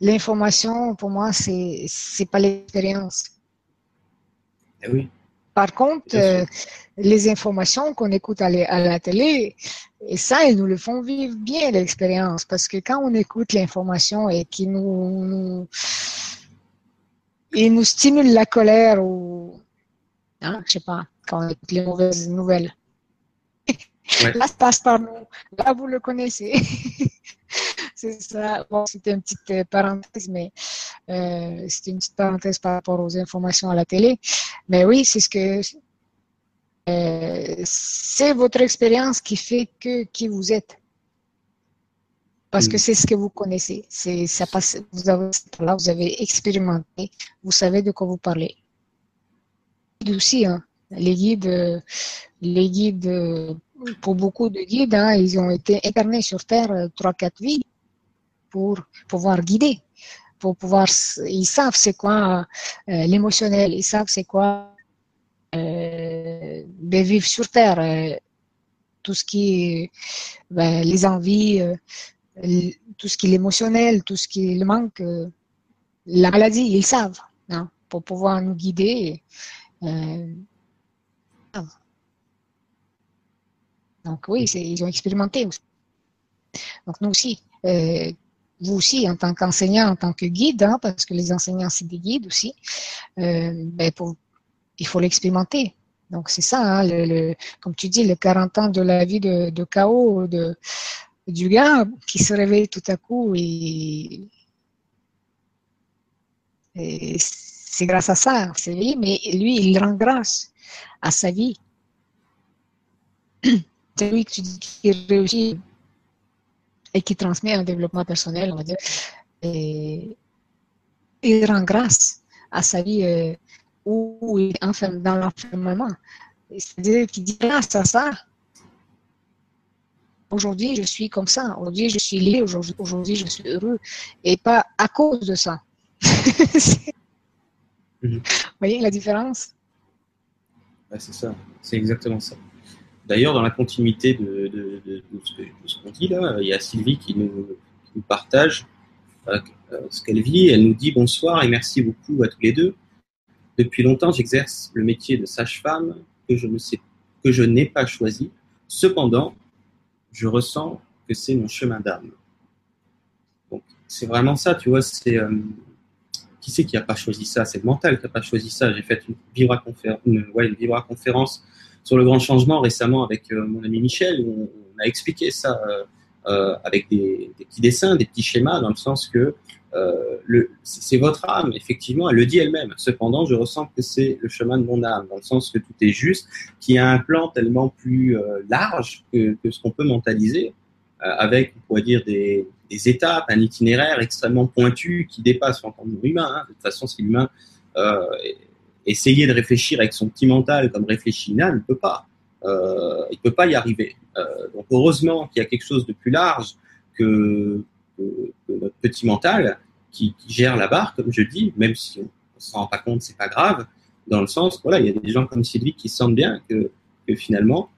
l'information, pour moi, c'est c'est pas l'expérience. Eh oui. Par contre, euh, les informations qu'on écoute à, la télé, et ça, ils nous le font vivre bien l'expérience, parce que quand on écoute l'information et qui nous, nous stimule la colère ou, hein, je sais pas, quand on écoute les mauvaises nouvelles. *laughs* Là, ça passe par nous. Là, vous le connaissez. *laughs* c'est ça. Bon, c'était une petite euh, parenthèse, mais euh, c'était une petite parenthèse par rapport aux informations à la télé. Mais oui, c'est ce que euh, c'est votre expérience qui fait que qui vous êtes. Parce que mm. c'est ce que vous connaissez. C'est ça passe. Vous avez là, vous avez expérimenté. Vous savez de quoi vous parlez. Aussi, hein, les guides, les guides, pour beaucoup de guides, hein, ils ont été incarnés sur Terre euh, trois, quatre vies pour pouvoir guider pour pouvoir, ils savent c'est quoi euh, l'émotionnel, ils savent c'est quoi euh, de vivre sur Terre, euh, tout ce qui est ben, les envies, tout ce qui est émotionnel, tout ce qui est le manque, la maladie, ils savent, hein, pour pouvoir nous guider. donc oui, ils ont expérimenté. Donc nous aussi, vous aussi, en tant qu'enseignant, en tant que guide, hein, parce que les enseignants, c'est des guides aussi, euh, ben il faut l'expérimenter. Donc, c'est ça, hein, le, le, comme tu dis, les 40 ans de la vie de, de chaos de, du gars qui se réveille tout à coup et, c'est grâce à ça, c'est lui, mais lui, il rend grâce à sa vie. C'est lui que tu dis qui réussit et qui transmet un développement personnel, on va dire. Et il rend grâce à sa vie euh, où il est dans l'enfermement. C'est-à-dire qu'il dit grâce à ça, aujourd'hui je suis comme ça, aujourd'hui je suis lié, aujourd'hui je suis heureux, et pas à cause de ça. *laughs* Vous voyez la différence? C'est ça, c'est exactement ça. D'ailleurs, dans la continuité de, ce qu'on dit là, il y a Sylvie qui nous, partage euh, euh, ce qu'elle vit. Elle nous dit bonsoir et merci beaucoup à tous les deux. Depuis longtemps, j'exerce le métier de sage-femme que je ne sais que je n'ai pas choisi. Cependant, je ressens que c'est mon chemin d'âme. C'est vraiment ça, tu vois. Euh, qui c'est qui n'a pas choisi ça? C'est le mental qui n'a pas choisi ça. J'ai fait une vibra conférence, une, une conférence sur le grand changement récemment avec euh, mon ami Michel, où on, a expliqué ça euh, euh, avec des, petits dessins, des petits schémas, dans le sens que c'est votre âme, effectivement, elle le dit elle-même. Cependant, je ressens que c'est le chemin de mon âme, dans le sens que tout est juste, qu'il y a un plan tellement plus large que, ce qu'on peut mentaliser, avec, on pourrait dire, des, étapes, un itinéraire extrêmement pointu qui dépasse l'entendement humain. Hein. De toute façon, c'est l'humain essayer de réfléchir avec son petit mental comme réfléchit Ina, ne peut pas. Euh, il peut pas y arriver. Euh, donc heureusement qu'il y a quelque chose de plus large que, notre petit mental qui, gère la barre, comme je dis, même si on ne se rend pas compte, c'est pas grave, dans le sens, voilà, il y a des gens comme Sylvie qui sentent bien que, que finalement,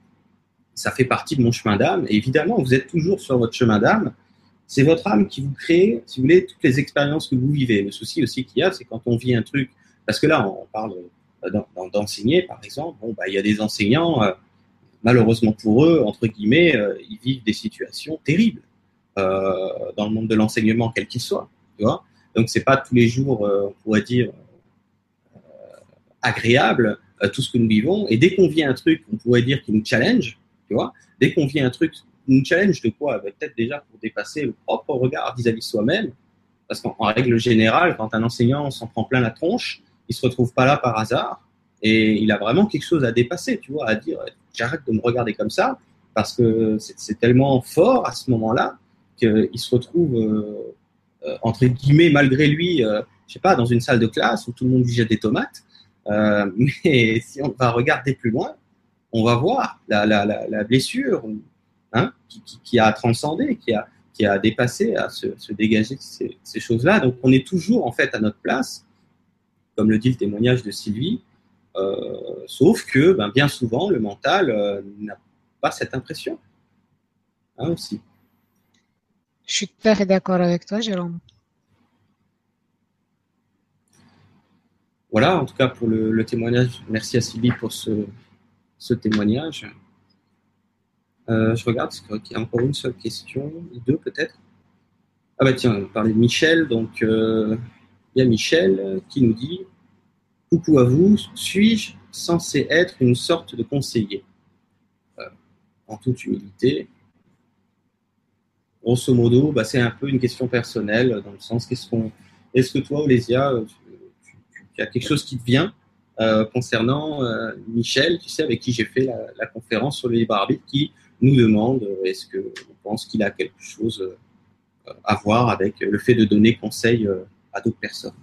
ça fait partie de mon chemin d'âme. Et évidemment, vous êtes toujours sur votre chemin d'âme. C'est votre âme qui vous crée, si vous voulez, toutes les expériences que vous vivez. Le souci aussi qu'il y a, c'est quand on vit un truc parce que là, on parle euh, d'enseigner, par exemple. Bah, il y a des enseignants, euh, malheureusement pour eux, entre guillemets, euh, ils vivent des situations terribles dans le monde de l'enseignement, quel qu'il soit. Tu vois Donc, c'est pas tous les jours, on pourrait dire, agréable tout ce que nous vivons. Et dès qu'on vit un truc, on pourrait dire qui nous challenge, tu vois. Dès qu'on vit un truc, nous challenge de quoi bah, Peut-être déjà pour dépasser le propre regard vis-à-vis de soi-même. Parce qu'en règle générale, quand un enseignant s'en prend plein la tronche, il se retrouve pas là par hasard et il a vraiment quelque chose à dépasser, tu vois, à dire j'arrête de me regarder comme ça parce que c'est tellement fort à ce moment-là qu'il se retrouve euh, euh, entre guillemets malgré lui, euh, je sais pas, dans une salle de classe où tout le monde lui jette des tomates. *laughs* mais si on va regarder plus loin, on va voir la, la, blessure hein, qui, a transcendé, qui a, qui a dépassé, à se, se dégager ces, ces choses-là. Donc on est toujours en fait à notre place comme le dit le témoignage de Sylvie, euh, sauf que ben, bien souvent, le mental euh, n'a pas cette impression. Hein, aussi. Je suis tout à fait d'accord avec toi, Jérôme. Voilà, en tout cas pour le, témoignage. Merci à Sylvie pour ce, témoignage. Euh, je regarde, qu'il y a encore une seule question, deux peut-être. Ah bah tiens, on parlait de Michel, donc il y a Michel qui nous dit Coucou à vous, suis-je censé être une sorte de conseiller euh, En toute humilité. Grosso modo, bah, c'est un peu une question personnelle, dans le sens qu'est-ce qu'on. Est-ce que toi, Olésia, tu, as quelque chose qui te vient euh, concernant euh, Michel, tu sais, avec qui j'ai fait la, conférence sur le libre arbitre, qui nous demande est-ce qu'on pense qu'il a quelque chose à voir avec le fait de donner conseil à d'autres personnes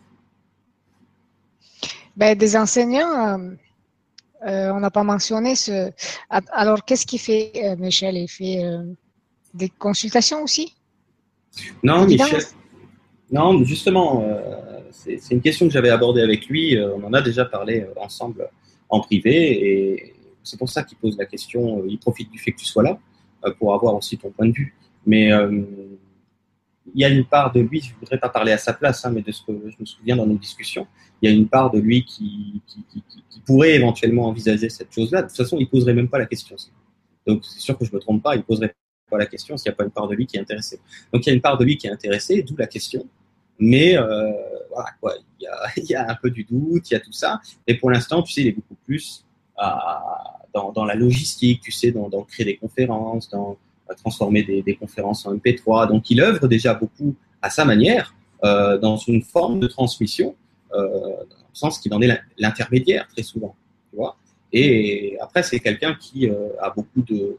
ben, Des enseignants, euh, euh, on n'a pas mentionné ce. Alors, qu'est-ce qu'il fait, euh, Michel Il fait des consultations aussi? Non, Michel. Non, justement, c'est une question que j'avais abordée avec lui. on en a déjà parlé ensemble en privé et c'est pour ça qu'il pose la question. il profite du fait que tu sois là pour avoir aussi ton point de vue. Mais il y a une part de lui, je ne voudrais pas parler à sa place, hein, mais de ce que je me souviens dans nos discussions, il y a une part de lui qui, pourrait éventuellement envisager cette chose-là. De toute façon, il ne poserait même pas la question. Donc, c'est sûr que je ne me trompe pas, il ne poserait pas la question s'il n'y a pas une part de lui qui est intéressée. Donc il y a une part de lui qui est intéressée, d'où la question. Mais euh, voilà quoi, il y, a, *laughs* un peu du doute, il y a tout ça. Et pour l'instant, tu sais, il est beaucoup plus dans, dans, la logistique, tu sais, dans, dans, créer des conférences, dans transformer des, conférences en MP3. Donc il œuvre déjà beaucoup à sa manière, euh, dans une forme de transmission, euh, dans le sens qu'il en est l'intermédiaire très souvent, tu vois. Et après, c'est quelqu'un qui euh, a beaucoup de,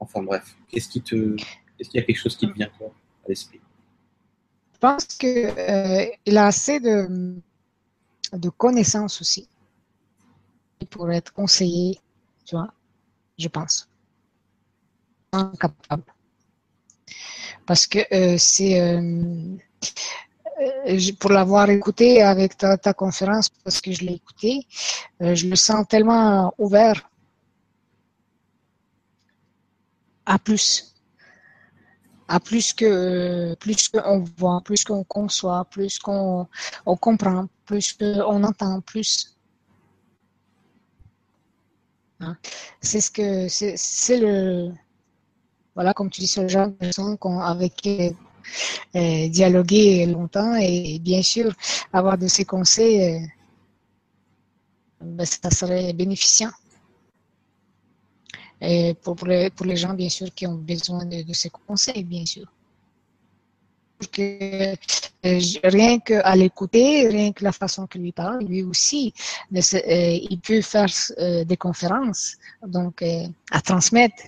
Enfin bref, qu'est-ce qui te, est-ce qu'il y a quelque chose qui te vient toi à l'esprit? Je pense qu'il a assez de, de connaissances aussi pour être conseillé, tu vois, je pense. Incapable. Parce que euh, c'est euh, euh pour l'avoir écouté avec ta, ta, conférence, parce que je l'ai écouté, je le sens tellement ouvert à plus à plus que plus qu'on voit, plus qu'on conçoit, plus qu'on on comprend, plus qu'on entend, plus. Hein? C'est ce que c'est le voilà comme tu dis ce genre de personne qu'on avec euh, dialoguer longtemps et bien sûr avoir de ces conseils, euh, ben, ça serait bénéficiant. Et pour, pour, les, gens, bien sûr, qui ont besoin de, de ces conseils, bien sûr. Euh, rien qu'à l'écouter, rien que la façon qu'il lui parle, lui aussi, euh, il peut faire euh, des conférences, donc euh, à transmettre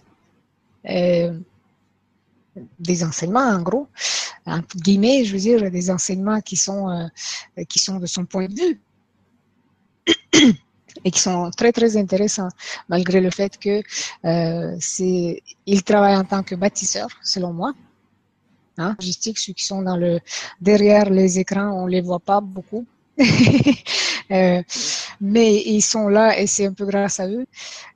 euh, des enseignements, en gros, entre guillemets, je veux dire, des enseignements qui sont, qui sont de son point de vue. *coughs* Et qui sont très très intéressants malgré le fait que euh, c'est il travaille en tant que bâtisseur selon moi hein, logistique ceux qui sont derrière les écrans on les voit pas beaucoup *laughs* euh, mais ils sont là et c'est un peu grâce à eux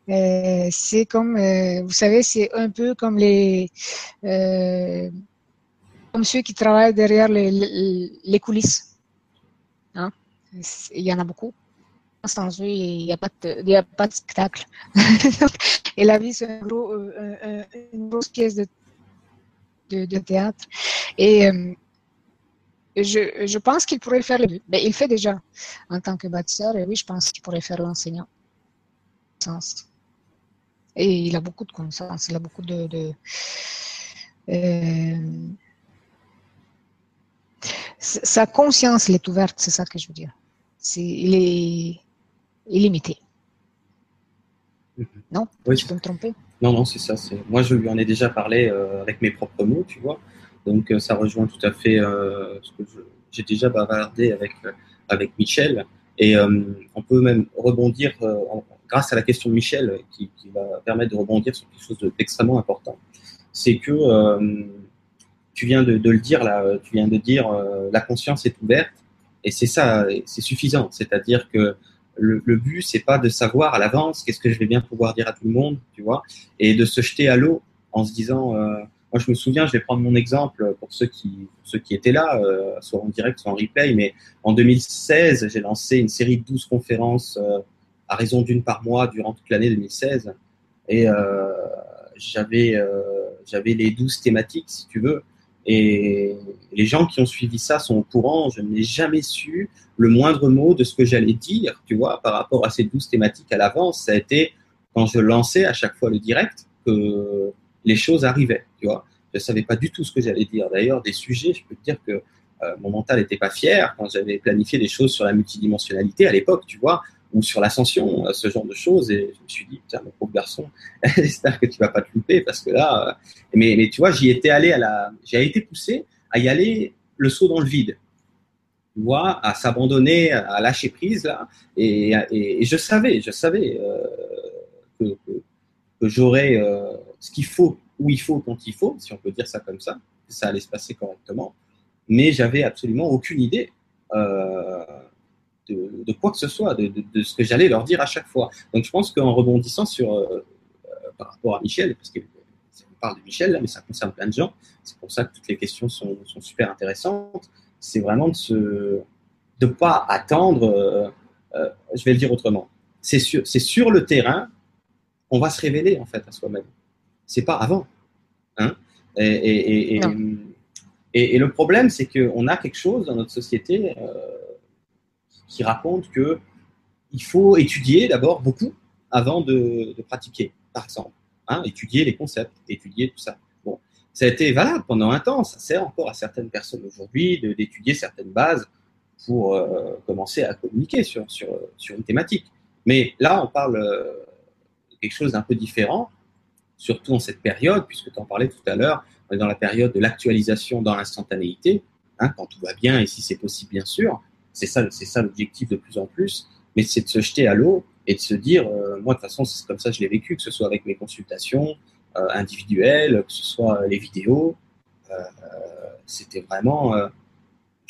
euh, c'est comme euh, vous savez c'est un peu comme les comme ceux qui travaillent derrière les, coulisses hein. il y en a beaucoup sans eux, il n'y a, pas de, spectacle. *laughs* et la vie, c'est une grosse pièce de, de, de théâtre. Et euh, je, je, pense qu'il pourrait faire le deux. Mais il fait déjà en tant que bâtisseur, et oui, je pense qu'il pourrait faire l'enseignant. Et il a beaucoup de connaissances, il a beaucoup de. de euh, sa conscience elle est ouverte, c'est ça que je veux dire. C'est, il est, illimité. Mhm. Non? Oui. Tu peux me tromper? Non, non, c'est ça. Moi, je lui en ai déjà parlé euh, avec mes propres mots, tu vois. Donc, euh, ça rejoint tout à fait euh, ce que j'ai déjà bavardé avec, avec Michel. Et on peut même rebondir, en, grâce à la question de Michel, qui, qui, va permettre de rebondir sur quelque chose d'extrêmement important. C'est que tu viens de, de, le dire là, tu viens de dire la conscience est ouverte. Et c'est ça, c'est suffisant. C'est-à-dire que le, but, c'est pas de savoir à l'avance qu'est-ce que je vais bien pouvoir dire à tout le monde, tu vois, et de se jeter à l'eau en se disant, euh, moi je me souviens, je vais prendre mon exemple pour ceux qui, pour ceux qui étaient là, euh, soit en direct, soit en replay, mais en 2016, j'ai lancé une série de 12 conférences euh, à raison d'une par mois durant toute l'année 2016, et euh, j'avais euh, j'avais les 12 thématiques, si tu veux, et les gens qui ont suivi ça sont au courant. Je n'ai jamais su le moindre mot de ce que j'allais dire, tu vois, par rapport à ces douze thématiques à l'avance. Ça a été quand je lançais à chaque fois le direct que les choses arrivaient, tu vois. Je savais pas du tout ce que j'allais dire. D'ailleurs, des sujets, je peux te dire que euh, mon mental n'était pas fier quand j'avais planifié des choses sur la multidimensionnalité à l'époque, tu vois ou sur l'ascension, euh, ce genre de choses. Et je me suis dit, tiens, mon pauvre garçon, *laughs* j'espère que tu vas pas te louper parce que là, euh, mais, mais tu vois, j'y étais allé à la, j'ai été poussé à y aller le saut dans le vide. Tu vois, à s'abandonner, à lâcher prise là. Et, et, je savais, je savais euh, que, que, j'aurais ce qu'il faut, où il faut, quand il faut, si on peut dire ça comme ça, que ça allait se passer correctement. Mais j'avais absolument aucune idée. De, de, quoi que ce soit, de, de, de ce que j'allais leur dire à chaque fois. Donc je pense qu'en rebondissant sur euh, euh, par rapport à Michel, parce qu'on parle de Michel là, mais ça concerne plein de gens, c'est pour ça que toutes les questions sont, sont super intéressantes. C'est vraiment de se de pas attendre. Euh, euh, je vais le dire autrement. C'est sur le terrain on va se révéler en fait à soi-même. C'est pas avant. Hein et, et, le problème, c'est qu'on a quelque chose dans notre société euh, qui raconte que il faut étudier d'abord beaucoup avant de, pratiquer, par exemple. Hein, étudier les concepts, étudier tout ça. Bon, ça a été valable pendant un temps, ça sert encore à certaines personnes aujourd'hui d'étudier certaines bases pour euh, commencer à communiquer sur, sur, sur, une thématique. Mais là, on parle euh, de quelque chose d'un peu différent, surtout en cette période, puisque tu en parlais tout à l'heure, on est dans la période de l'actualisation dans l'instantanéité, hein, quand tout va bien, et si c'est possible, bien sûr. C'est ça, c'est ça l'objectif de plus en plus, mais c'est de se jeter à l'eau et de se dire, euh, moi de toute façon, c'est comme ça que je l'ai vécu, que ce soit avec mes consultations individuelles, que ce soit les vidéos, c'était vraiment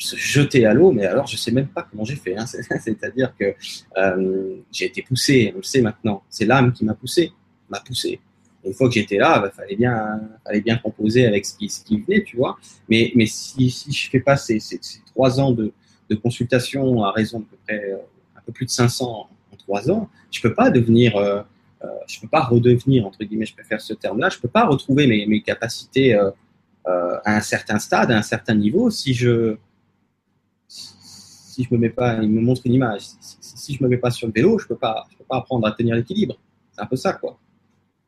se jeter à l'eau, mais alors je sais même pas comment j'ai fait. Hein. *laughs* C'est-à-dire que euh, j'ai été poussé, on le sait maintenant. C'est l'âme qui m'a poussé, m'a poussé. une fois que j'étais là, il bah, fallait bien, fallait bien composer avec ce qui, ce qui venait, tu vois. Mais, mais si, si je fais pas ces, ces, trois ans de, de, consultation à raison de peu près euh, un peu plus de 500 en trois ans, je peux pas devenir, euh, euh, je peux pas redevenir entre guillemets, je préfère ce terme-là, je peux pas retrouver mes, mes capacités euh, euh, à un certain stade, à un certain niveau, si je si je me mets pas, il me montre une image. Si, je me mets pas sur le vélo, je peux pas, je peux pas apprendre à tenir l'équilibre. C'est un peu ça, quoi.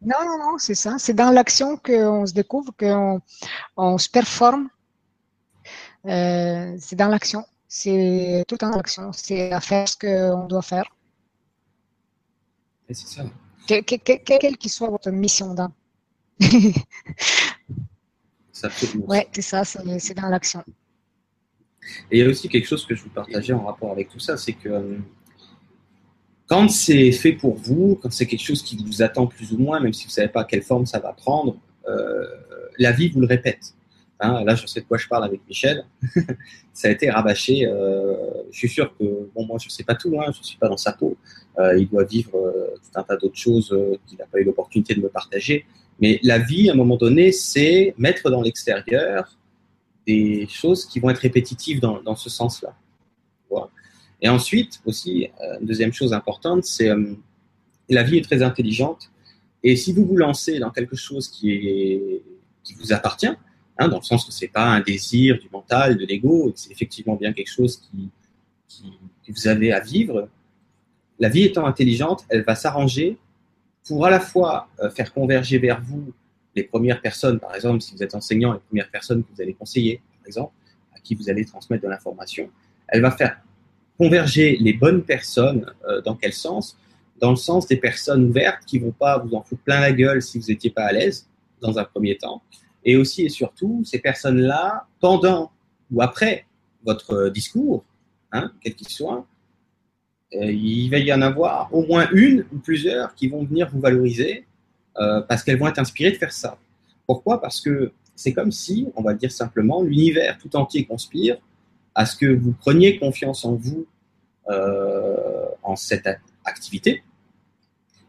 Non, non, non, c'est ça. C'est dans l'action qu'on se découvre, qu'on on se performe. C'est dans l'action. C'est tout en action. C'est à faire ce qu'on doit faire. Et c'est ça. quelle que soit votre mission *laughs* ça ouais, c'est ça, c'est dans l'action. Et il y a aussi quelque chose que je vous partageais en rapport avec tout ça, c'est que euh, quand c'est fait pour vous, quand c'est quelque chose qui vous attend plus ou moins, même si vous ne savez pas quelle forme ça va prendre, euh, la vie vous le répète. Hein, là, je sais de quoi je parle avec Michel. *laughs* ça a été rabâché. Euh, je suis sûr que, bon, moi, je ne sais pas tout, hein, je ne suis pas dans sa peau. il doit vivre tout un tas d'autres choses qu'il n'a pas eu l'opportunité de me partager. Mais la vie, à un moment donné, c'est mettre dans l'extérieur des choses qui vont être répétitives dans, ce sens-là. Voilà. Et ensuite, aussi, euh, une deuxième chose importante, c'est euh, la vie est très intelligente. Et si vous vous lancez dans quelque chose qui vous appartient, hein, dans le sens que c'est pas un désir du mental, de l'ego, c'est effectivement bien quelque chose qui, que vous avez à vivre, la vie étant intelligente, elle va s'arranger pour à la fois euh, faire converger vers vous les premières personnes, par exemple, si vous êtes enseignant, les premières personnes que vous allez conseiller, par exemple, à qui vous allez transmettre de l'information, elle va faire converger les bonnes personnes euh, dans quel sens? Dans le sens des personnes ouvertes qui vont pas vous en foutre plein la gueule si vous n'étiez pas à l'aise dans un premier temps. Et aussi et surtout, ces personnes-là, pendant ou après votre discours, hein, quel qu'il soit, euh, il va y en avoir au moins une ou plusieurs qui vont venir vous valoriser euh, parce qu'elles vont être inspirées de faire ça. Pourquoi? Parce que c'est comme si, on va dire simplement, l'univers tout entier conspire à ce que vous preniez confiance en vous, euh, en cette activité.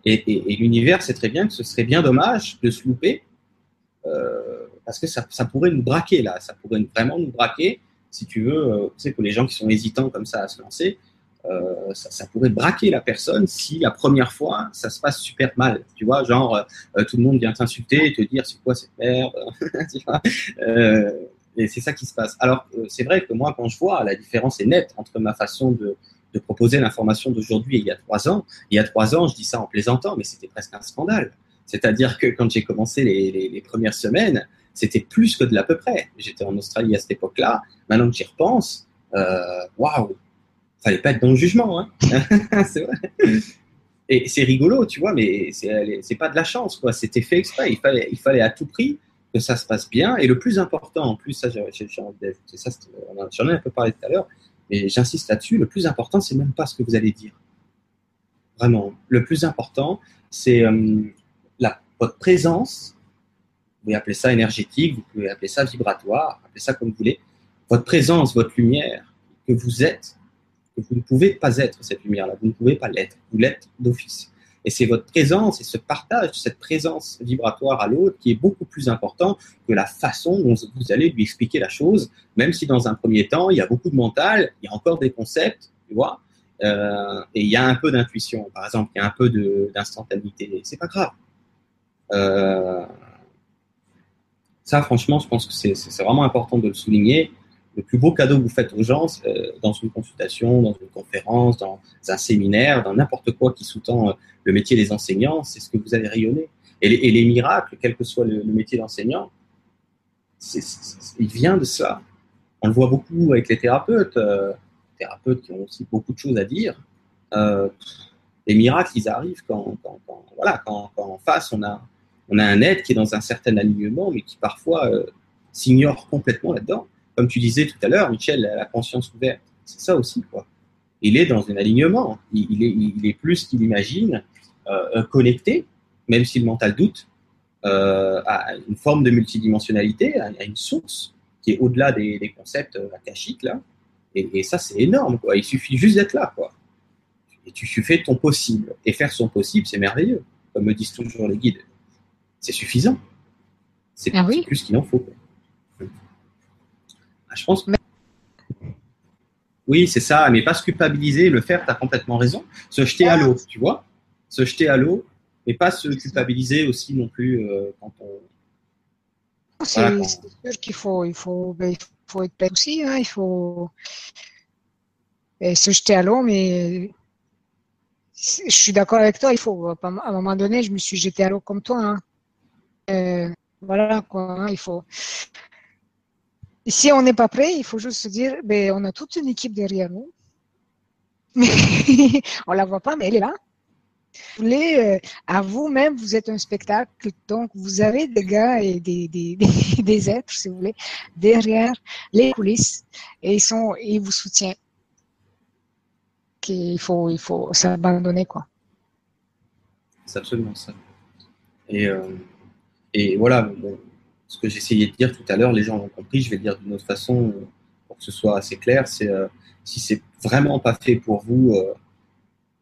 Et, l'univers sait très bien que ce serait bien dommage de se louper, euh, parce que ça, pourrait nous braquer là, ça pourrait vraiment nous braquer, si tu veux, euh, tu sais, pour les gens qui sont hésitants comme ça à se lancer, euh, ça, pourrait braquer la personne si la première fois ça se passe super mal. Tu vois, genre euh, tout le monde vient t'insulter et te dire c'est quoi cette merde? *laughs* et c'est ça qui se passe. Alors c'est vrai que moi quand je vois la différence est nette entre ma façon de, proposer l'information d'aujourd'hui et il y a trois ans. Il y a trois ans, je dis ça en plaisantant, mais c'était presque un scandale. C'est-à-dire que quand j'ai commencé les, premières semaines, c'était plus que de l'à peu près. J'étais en Australie à cette époque-là. Maintenant que j'y repense, waouh, fallait pas être dans le jugement, hein. *laughs* c'est vrai. Et c'est rigolo, tu vois, mais c'est pas de la chance, quoi. C'était fait exprès. Il fallait, il fallait à tout prix que ça se passe bien. Et le plus important, en plus, ça, j'en ai un peu parlé tout à l'heure, et j'insiste là-dessus, le plus important, c'est même pas ce que vous allez dire. Vraiment. Le plus important, c'est euh, votre présence. Vous pouvez appeler ça énergétique, vous pouvez appeler ça vibratoire, appelez ça comme vous voulez. Votre présence, votre lumière que vous êtes, vous ne pouvez pas être cette lumière-là, vous ne pouvez pas l'être, vous l'êtes d'office. Et c'est votre présence et ce partage, cette présence vibratoire à l'autre qui est beaucoup plus important que la façon dont vous allez lui expliquer la chose, même si dans un premier temps, il y a beaucoup de mental, il y a encore des concepts, tu vois, euh, et il y a un peu d'intuition, par exemple, il y a un peu d'instantanéité, c'est pas grave. Euh, ça, franchement, je pense que c'est vraiment important de le souligner. Le plus beau cadeau que vous faites aux gens, euh, dans une consultation, dans une conférence, dans un séminaire, dans n'importe quoi qui sous-tend euh, le métier des enseignants, c'est ce que vous avez rayonné. Et les, miracles, quel que soit le, métier d'enseignant, il vient de ça. On le voit beaucoup avec les thérapeutes, euh, thérapeutes qui ont aussi beaucoup de choses à dire. Les miracles, ils arrivent quand, voilà, quand, en face, on a, on a un être qui est dans un certain alignement, mais qui parfois euh, s'ignore complètement là-dedans. Comme tu disais tout à l'heure, Michel, la conscience ouverte, c'est ça aussi. Il est dans un alignement, il, est, plus qu'il imagine, euh, connecté, même si le mental doute, euh, à une forme de multidimensionnalité, à, une source qui est au-delà des, concepts akashiques, là. Et, ça, c'est énorme, quoi. Il suffit juste d'être là. Et tu fais ton possible. Et faire son possible, c'est merveilleux, comme me disent toujours les guides. C'est suffisant. C'est ah oui. plus qu'il en faut. Ah, je pense que oui, c'est ça, mais pas se culpabiliser, le faire, tu as complètement raison. Se jeter à l'eau, tu vois Se jeter à l'eau, mais pas se culpabiliser aussi non plus euh, quand on. C'est voilà, quand... sûr qu'il faut, il faut, ben, il faut être prêt aussi, hein, il faut et se jeter à l'eau, mais je suis d'accord avec toi, il faut, à un moment donné, je me suis jeté à l'eau comme toi. Hein. Euh, voilà, quoi, hein, il faut. Si on n'est pas prêt, il faut juste se dire, ben, on a toute une équipe derrière nous. Mais *laughs* on la voit pas, mais elle est là. Vous voulez, euh, à vous-même, vous êtes un spectacle, donc vous avez des gars et des, des, *laughs* des, êtres, si vous voulez, derrière les coulisses, et ils sont, ils vous soutiennent. Qu'il faut, il faut s'abandonner, quoi. C'est absolument ça. Et, euh, et voilà, ce que j'essayais de dire tout à l'heure, les gens l'ont compris, je vais le dire d'une autre façon pour que ce soit assez clair, c'est euh, si c'est vraiment pas fait pour vous, euh,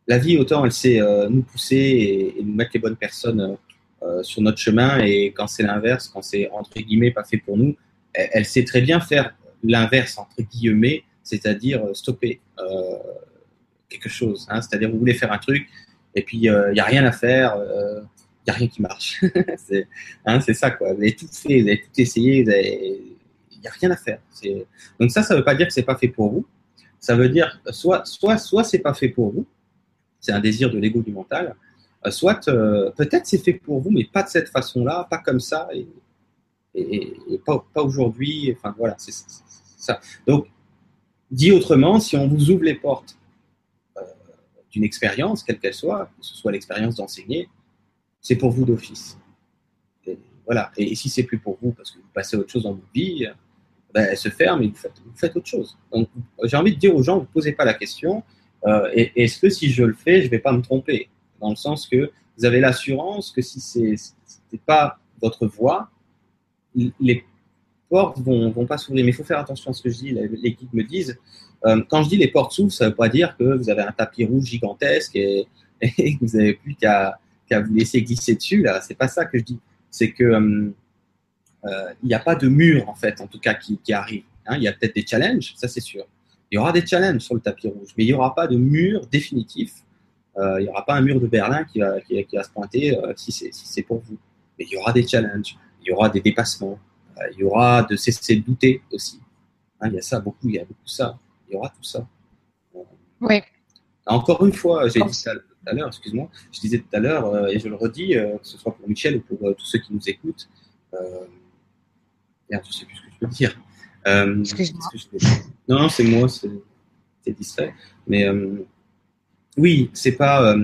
la vie autant elle sait euh, nous pousser et, nous mettre les bonnes personnes euh, sur notre chemin et quand c'est l'inverse, quand c'est entre guillemets pas fait pour nous, elle, elle sait très bien faire l'inverse entre guillemets, c'est-à-dire euh, stopper quelque chose. Hein, c'est-à-dire vous voulez faire un truc et puis il n'y a rien à faire n'y a rien qui marche. *laughs* c'est hein, ça, quoi. Vous avez tout fait, vous avez tout essayé, il n'y a rien à faire. Donc ça, ça ne veut pas dire que ce n'est pas fait pour vous. Ça veut dire, soit, soit, soit c'est pas fait pour vous, c'est un désir de l'ego du mental, soit euh, peut-être c'est fait pour vous, mais pas de cette façon-là, pas comme ça, et, et, et pas, pas aujourd'hui. Enfin voilà, c'est ça. Donc, dit autrement, si on vous ouvre les portes euh, d'une expérience, quelle qu'elle soit, que ce soit l'expérience d'enseigner, c'est pour vous d'office. Voilà. Et, si c'est plus pour vous parce que vous passez autre chose dans votre vie, ben, elle se ferme et vous faites, autre chose. Donc, j'ai envie de dire aux gens, vous posez pas la question, euh, est-ce que si je le fais, je ne vais pas me tromper Dans le sens que vous avez l'assurance que si ce n'est pas votre voix, les portes vont, vont pas s'ouvrir. Mais il faut faire attention à ce que je dis. L'équipe me disent, euh, quand je dis les portes s'ouvrent, ça ne veut pas dire que vous avez un tapis rouge gigantesque et, *laughs* et que vous n'avez plus qu'à qu'à vous laisser glisser dessus. Là, c'est pas ça que je dis. C'est que euh, il n'y a pas de mur en fait, en tout cas, qui, qui arrive. Hein. Il y a peut-être des challenges, ça c'est sûr. Il y aura des challenges sur le tapis rouge, mais il n'y aura pas de mur définitif. Euh, il n'y aura pas un mur de Berlin qui va, qui, qui va se pointer euh, si c'est si pour vous. Mais il y aura des challenges, il y aura des dépassements, euh, il y aura de cesser de douter aussi. Hein, il y a ça beaucoup, il y a beaucoup ça. Il y aura tout ça. Oui. Encore une fois, j'ai dit ça à l'heure, excuse-moi, je disais tout à l'heure, euh, et je le redis, euh, que ce soit pour Michel ou pour euh, tous ceux qui nous écoutent, merde, je sais plus ce que je peux dire. Excuse-moi. Non, non, c'est moi, c'est distrait. Mais oui, c'est pas,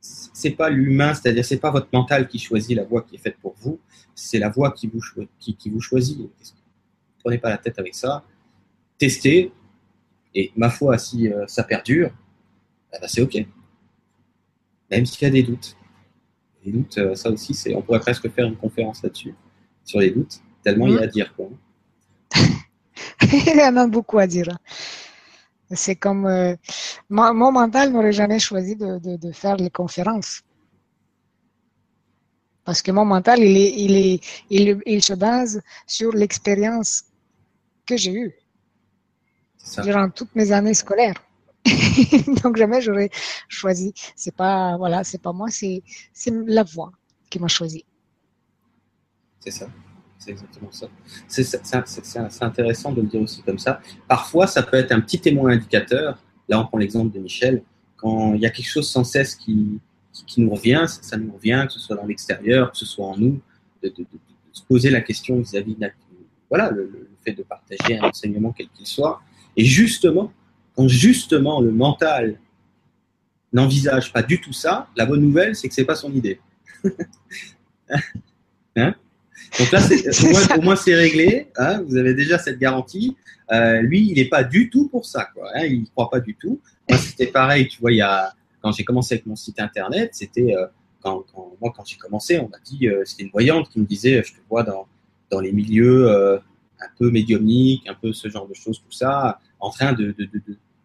c'est pas l'humain, c'est-à-dire c'est pas votre mental qui choisit la voie qui est faite pour vous, c'est la voie qui vous, qui, qui vous choisit. Prenez pas la tête avec ça? Testez, et ma foi, si ça perdure, eh ben, c'est OK même s'il y a des doutes. Les doutes, euh, ça aussi, c'est, on pourrait presque faire une conférence là-dessus, sur les doutes, tellement mmh. il y a à dire. Quoi. *laughs* il y en a beaucoup à dire. C'est comme euh, mon, mon, mental n'aurait jamais choisi de, de, de, faire les conférences. Parce que mon mental, il, est, il, est, il, il se base sur l'expérience que j'ai eue durant toutes mes années scolaires. *laughs* Donc jamais j'aurais choisi. C'est pas voilà, c'est pas moi, c'est la voix qui m'a choisi. C'est ça. C'est exactement ça. C'est intéressant de le dire aussi comme ça. Parfois, ça peut être un petit témoin indicateur. Là, on prend l'exemple de Michel. Quand il y a quelque chose sans cesse qui, qui, nous revient, ça, nous revient, que ce soit dans l'extérieur, que ce soit en nous, de, se poser la question vis-à-vis de voilà, le, fait de partager un enseignement quel qu'il soit. Et justement, quand justement le mental n'envisage pas du tout ça, la bonne nouvelle, c'est que c'est pas son idée. *laughs* hein Donc là, *laughs* au moins, c'est réglé. Hein vous avez déjà cette garantie. Euh, lui, il n'est pas du tout pour ça. Quoi, hein il ne croit pas du tout. Moi, c'était pareil. Tu vois, il y a, quand j'ai commencé avec mon site internet, c'était euh, quand, quand, moi, quand j'ai commencé, on m'a dit, euh, c'était une voyante qui me disait, je te vois dans, dans les milieux un peu médiumniques, un peu ce genre de choses, tout ça, en train de,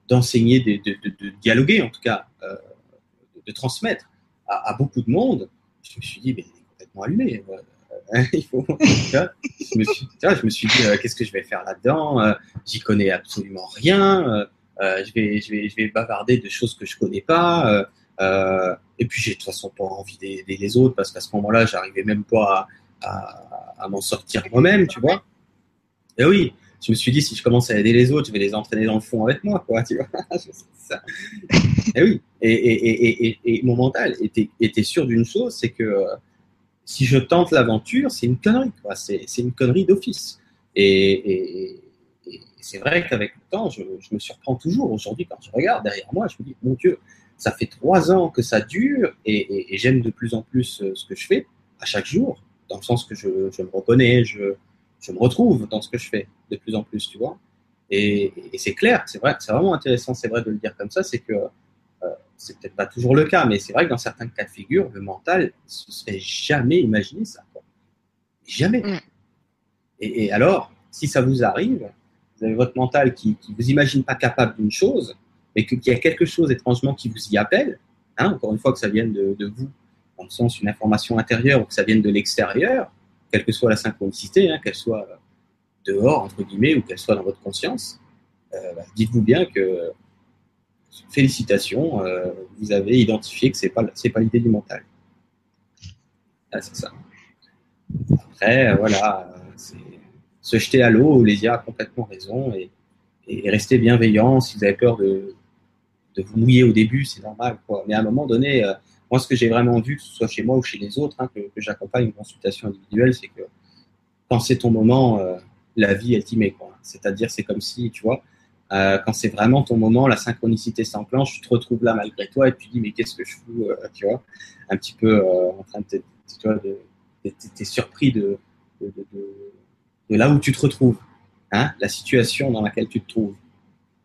d'enseigner, de, dialoguer en tout cas, de, transmettre à, beaucoup de monde. Je me suis dit, mais il est complètement allumé. *laughs* Il faut, je, me suis, dit, qu'est-ce que je vais faire là-dedans J'y connais absolument rien. Euh, je, vais, je, vais, je vais bavarder de choses que je connais pas. Euh, euh, et puis j'ai de toute façon pas envie d'aider les autres parce qu'à ce moment-là, j'arrivais même pas à, à, m'en sortir moi-même, tu vois. Et oui, je me suis dit, si je commence à aider les autres, je vais les entraîner dans le fond avec moi, quoi, tu vois. *laughs* Et oui, et, mon mental était, sûr d'une chose, c'est que si je tente l'aventure, c'est une connerie. C'est une connerie d'office. Et, c'est vrai qu'avec le temps, je, me surprends toujours aujourd'hui quand je regarde derrière moi, je me dis, mon Dieu, ça fait trois ans que ça dure et, j'aime de plus en plus euh, ce que je fais à chaque jour, dans le sens que je, me reconnais, me retrouve dans ce que je fais de plus en plus, tu vois. Et, c'est clair, c'est vrai, c'est vraiment intéressant, c'est vrai de le dire comme ça, c'est que euh, c'est peut-être pas toujours le cas, mais c'est vrai que dans certains cas de figure, le mental ne se serait jamais imaginé ça. Jamais. Mm. et alors, si ça vous arrive, vous avez votre mental qui ne vous imagine pas capable d'une chose, et qu'il y a quelque chose étrangement qui vous y appelle, hein, encore une fois que ça vienne de, vous, dans le sens une information intérieure ou que ça vienne de l'extérieur, quelle que soit la synchronicité, hein, qu'elle soit dehors, entre guillemets, ou qu'elle soit dans votre conscience, euh, bah, dites-vous bien que, félicitations, euh, vous avez identifié que ce n'est pas, l'idée du mental. Ah, c'est ça. Après, voilà, se jeter à l'eau, Lésia a complètement raison, et, rester bienveillant. Si vous avez peur de, de vous mouiller au début, c'est normal. Quoi. Mais à un moment donné, euh, moi, ce que j'ai vraiment vu, que ce soit chez moi ou chez les autres, hein, que, j'accompagne une consultation individuelle, c'est que quand c'est ton moment, euh, la vie, elle t'y met. C'est-à-dire, c'est comme si, tu vois, euh, quand c'est vraiment ton moment, la synchronicité s'enclenche, tu te retrouves là malgré toi et tu te dis, mais qu'est-ce que je fous, tu vois, un petit peu en train de, tu vois, surpris de, de, de de là où tu te retrouves, hein, la situation dans laquelle tu te trouves.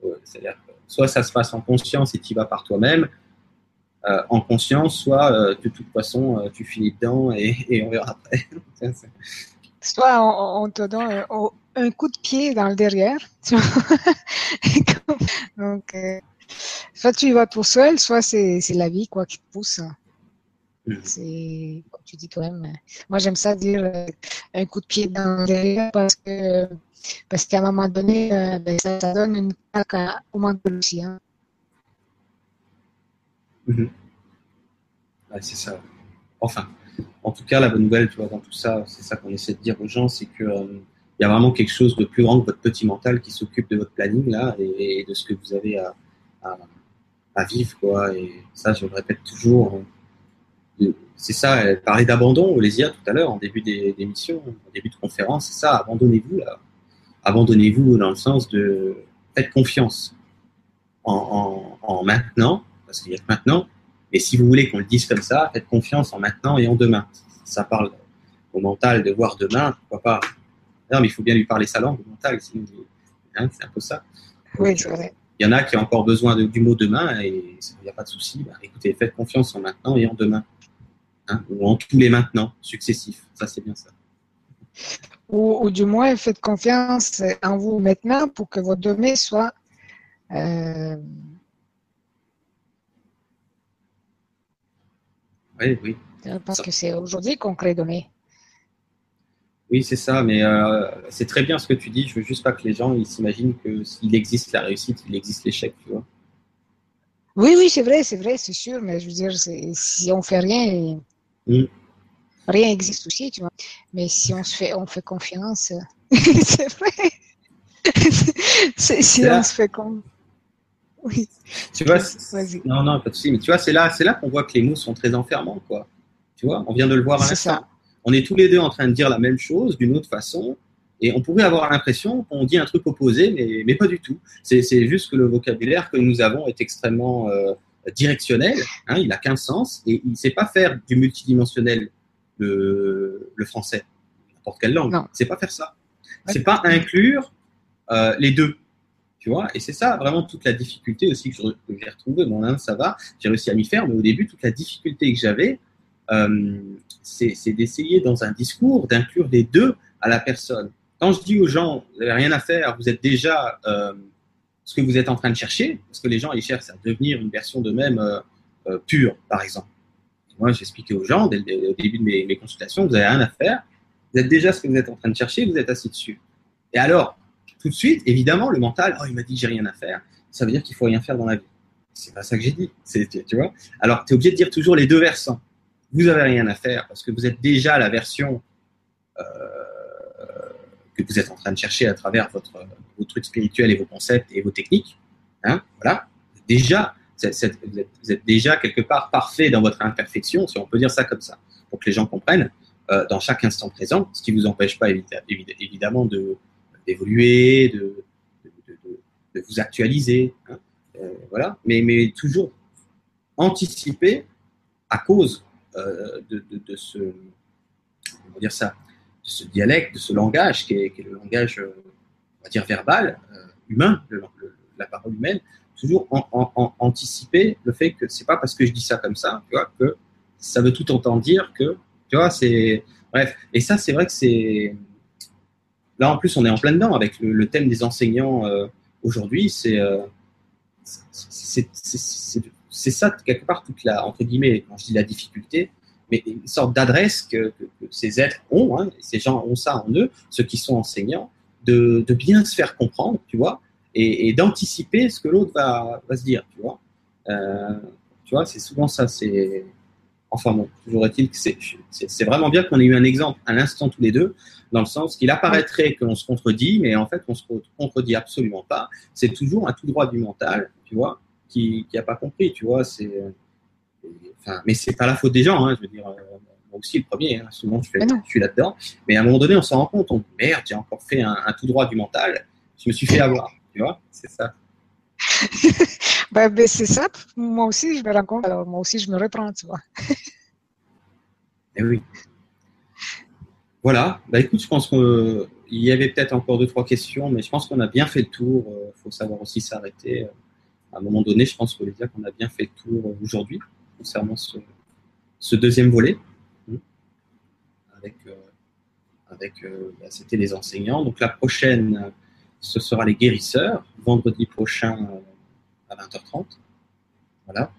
Euh, c'est-à-dire soit ça se passe en conscience et tu y vas par toi-même, euh, en conscience, soit euh, de toute façon tu finis dedans et, on verra après. *laughs* soit on, te donne un, coup de pied dans le derrière. *laughs* Donc, soit tu y vas tout seul, soit c'est la vie quoi qui te pousse. Mm. C'est, comme tu dis toi-même, moi j'aime ça dire euh, un coup de pied dans derrière parce que parce qu'à un moment donné, euh, ben, ça, donne une claque au mental aussi. Hein. Mm-hmm. c'est ça. Enfin, en tout cas, la bonne nouvelle, tu vois, dans tout ça, c'est ça qu'on essaie de dire aux gens, c'est que euh, il y a vraiment quelque chose de plus grand que votre petit mental qui s'occupe de votre planning là et, de ce que vous avez à, vivre, quoi. Et ça, je le répète toujours c'est ça, elle parlait d'abandon, Olésia, tout à l'heure, en début d'émission, en début de conférence, c'est ça, abandonnez-vous là. Abandonnez-vous dans le sens de faites confiance en, maintenant, parce qu'il y a que maintenant, et si vous voulez qu'on le dise comme ça, faites confiance en maintenant et en demain. Ça parle au mental de voir demain, pourquoi pas. Non, mais il faut bien lui parler sa langue, au mental, sinon, hein, c'est un peu ça. Oui, c'est vrai. Il y en a qui ont encore besoin du mot demain, et il n'y a pas de souci. Bah, écoutez, faites confiance en maintenant et en demain. Hein, ou en tous les maintenant successifs. Ça, c'est bien ça. Ou, du moins, faites confiance en vous maintenant pour que votre données soient. Euh, oui, oui. Parce que c'est aujourd'hui qu'on crée données. Oui, c'est ça, mais euh, c'est très bien ce que tu dis. Je veux juste pas que les gens s'imaginent que s'il existe la réussite, il existe l'échec, tu vois. Oui, oui, c'est vrai, c'est vrai, c'est sûr, mais je veux dire, si on fait rien, mm. rien n'existe aussi, tu vois. Mais si on se fait, on fait confiance, *laughs* c'est vrai. *laughs* si on se fait confiance. Oui. Tu vois, non, non, pas de souci. Mais tu vois, c'est là, c'est là qu'on voit que les mots sont très enfermants, quoi. Tu vois, on vient de le voir à l'instant. On est tous les deux en train de dire la même chose d'une autre façon, et on pourrait avoir l'impression qu'on dit un truc opposé, mais, mais pas du tout. C'est juste que le vocabulaire que nous avons est extrêmement euh, directionnel, hein, il a qu'un sens, et il ne sait pas faire du multidimensionnel le, le français, n'importe quelle langue. C'est pas faire ça. C'est pas inclure euh, les deux. Tu vois, et c'est ça vraiment toute la difficulté aussi que j'ai retrouvé. Bon, là, ça va, j'ai réussi à m'y faire, mais au début, toute la difficulté que j'avais, euh, c'est d'essayer dans un discours d'inclure les deux à la personne. Quand je dis aux gens, vous n'avez rien à faire, vous êtes déjà euh, ce que vous êtes en train de chercher, parce que les gens, ils cherchent à devenir une version d'eux-mêmes euh, pure, par exemple. Moi, j'expliquais aux gens, au début de mes, consultations, vous n'avez rien à faire, vous êtes déjà ce que vous êtes en train de chercher, vous êtes assis dessus. Et alors, tout de suite, évidemment, le mental, oh, il m'a dit j'ai rien à faire, ça veut dire qu'il faut rien faire dans la vie. C'est pas ça que j'ai dit, tu vois? Alors, tu es obligé de dire toujours les deux versants. Vous avez rien à faire parce que vous êtes déjà la version euh, que vous êtes en train de chercher à travers votre, vos trucs spirituels et vos concepts et vos techniques. Hein, voilà. Déjà, vous êtes, déjà quelque part parfait dans votre imperfection, si on peut dire ça comme ça, pour que les gens comprennent euh, dans chaque instant présent, ce qui ne vous empêche pas évidemment d'évoluer, de, de, vous actualiser. Hein, euh, voilà. Mais, mais toujours anticiper à cause euh, de, ce, va dire ça, ce dialecte, de ce langage qui est, le langage, euh, on va dire, verbal, euh, humain, la parole humaine, toujours anticiper le fait que c'est pas parce que je dis ça comme ça, que ça veut tout autant dire que, tu vois, c'est. Bref, et ça, c'est vrai que c'est. Là, en plus, on est en plein dedans avec le, thème des enseignants euh, aujourd'hui. C'est. c'est ça, quelque part, toute la, entre guillemets, quand je dis la difficulté, mais une sorte d'adresse que, ces êtres ont, hein, ces gens ont ça en eux, ceux qui sont enseignants, de, bien se faire comprendre, tu vois, et, d'anticiper ce que l'autre va, se dire, tu vois. Euh, tu vois, c'est souvent ça, c'est... Enfin bon, toujours est-il que c'est vraiment bien qu'on ait eu un exemple à l'instant tous les deux, dans le sens qu'il apparaîtrait qu'on se contredit, mais en fait, on se contredit absolument pas. C'est toujours un tout droit du mental, tu vois, qui n'a pas compris, tu vois. C'est Enfin, mais c'est pas la faute des gens, hein, je veux dire. Euh, moi aussi, le premier, hein, souvent, je, suis là-dedans. Mais à un moment donné, on s'en rend compte, on dit merde, j'ai encore fait un, tout droit du mental, je me suis fait avoir, tu vois, c'est ça. *laughs* Ben, ben, c'est ça, moi aussi, je me rends compte, alors moi aussi, je me reprends, tu vois. Eh oui. Voilà, bah écoute, je pense qu'il y avait peut-être encore deux, trois questions, mais je pense qu'on a bien fait le tour. Il euh, faut savoir aussi s'arrêter. À un moment donné, je pense qu'on a bien fait le tour aujourd'hui concernant ce, deuxième volet. Hein, avec, euh, avec euh, bah, c'était les enseignants. Donc la prochaine, ce sera les guérisseurs, vendredi prochain euh, à 20h30. Voilà.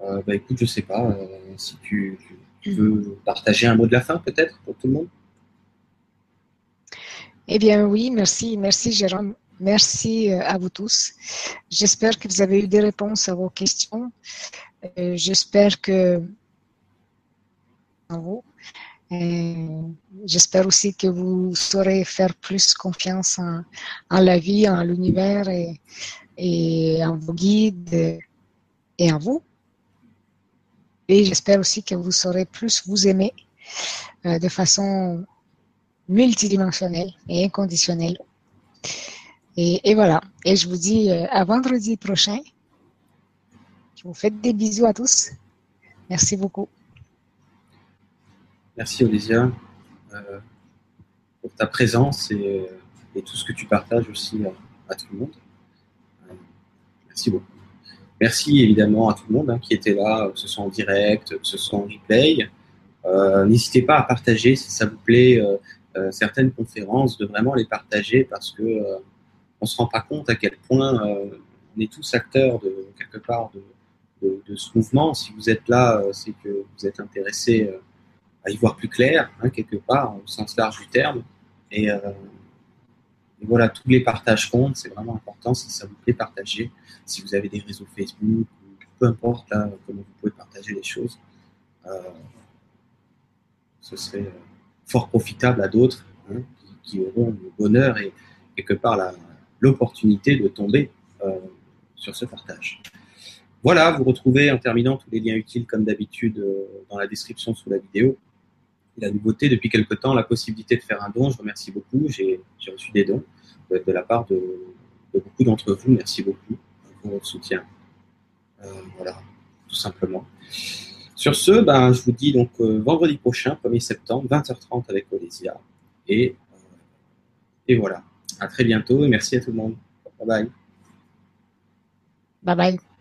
bah écoute, je sais pas si tu, veux partager un mot de la fin peut-être pour tout le monde? Eh bien oui, merci, merci Jérôme. Merci à vous tous. J'espère que vous avez eu des réponses à vos questions. Euh, j'espère que vous. J'espère aussi que vous saurez faire plus confiance en, la vie, en l'univers et, en vos guides et en vous. Et j'espère aussi que vous saurez plus vous aimer euh, de façon multidimensionnelle et inconditionnelle. Et, voilà. Et je vous dis euh, à vendredi prochain vous faites des bisous à tous. Merci beaucoup. Merci Olivia euh, pour ta présence et, tout ce que tu partages aussi à, tout le monde. Merci beaucoup. Merci évidemment à tout le monde hein, qui était là, que ce soit en direct, que ce soit en replay. Euh, n'hésitez pas à partager si ça vous plaît certaines conférences, de vraiment les partager parce que on se rend pas compte à quel point on est tous acteurs de quelque part de, de, ce mouvement. Si vous êtes là, euh, c'est que vous êtes intéressé euh, à y voir plus clair, hein, quelque part, au sens large du terme. Et, euh, voilà, tous les partages comptent, c'est vraiment important. Si ça vous plaît, partagez. Si vous avez des réseaux Facebook, peu importe comment vous pouvez partager les choses, euh, ce serait fort profitable à d'autres hein, qui, auront le bonheur et quelque part l'opportunité de tomber sur ce partage. Voilà, vous retrouvez en terminant tous les liens utiles comme d'habitude dans la description sous la vidéo la nouveauté depuis quelque temps, la possibilité de faire un don. Je remercie beaucoup. J'ai reçu des dons de la part de, beaucoup d'entre vous. Merci beaucoup pour votre soutien. Euh, voilà, tout simplement. Sur ce, ben, je vous dis donc euh, vendredi prochain, 1er septembre, 20h30 avec Olesia. Et, euh, et voilà. À très bientôt et merci à tout le monde. Bye bye. Bye bye.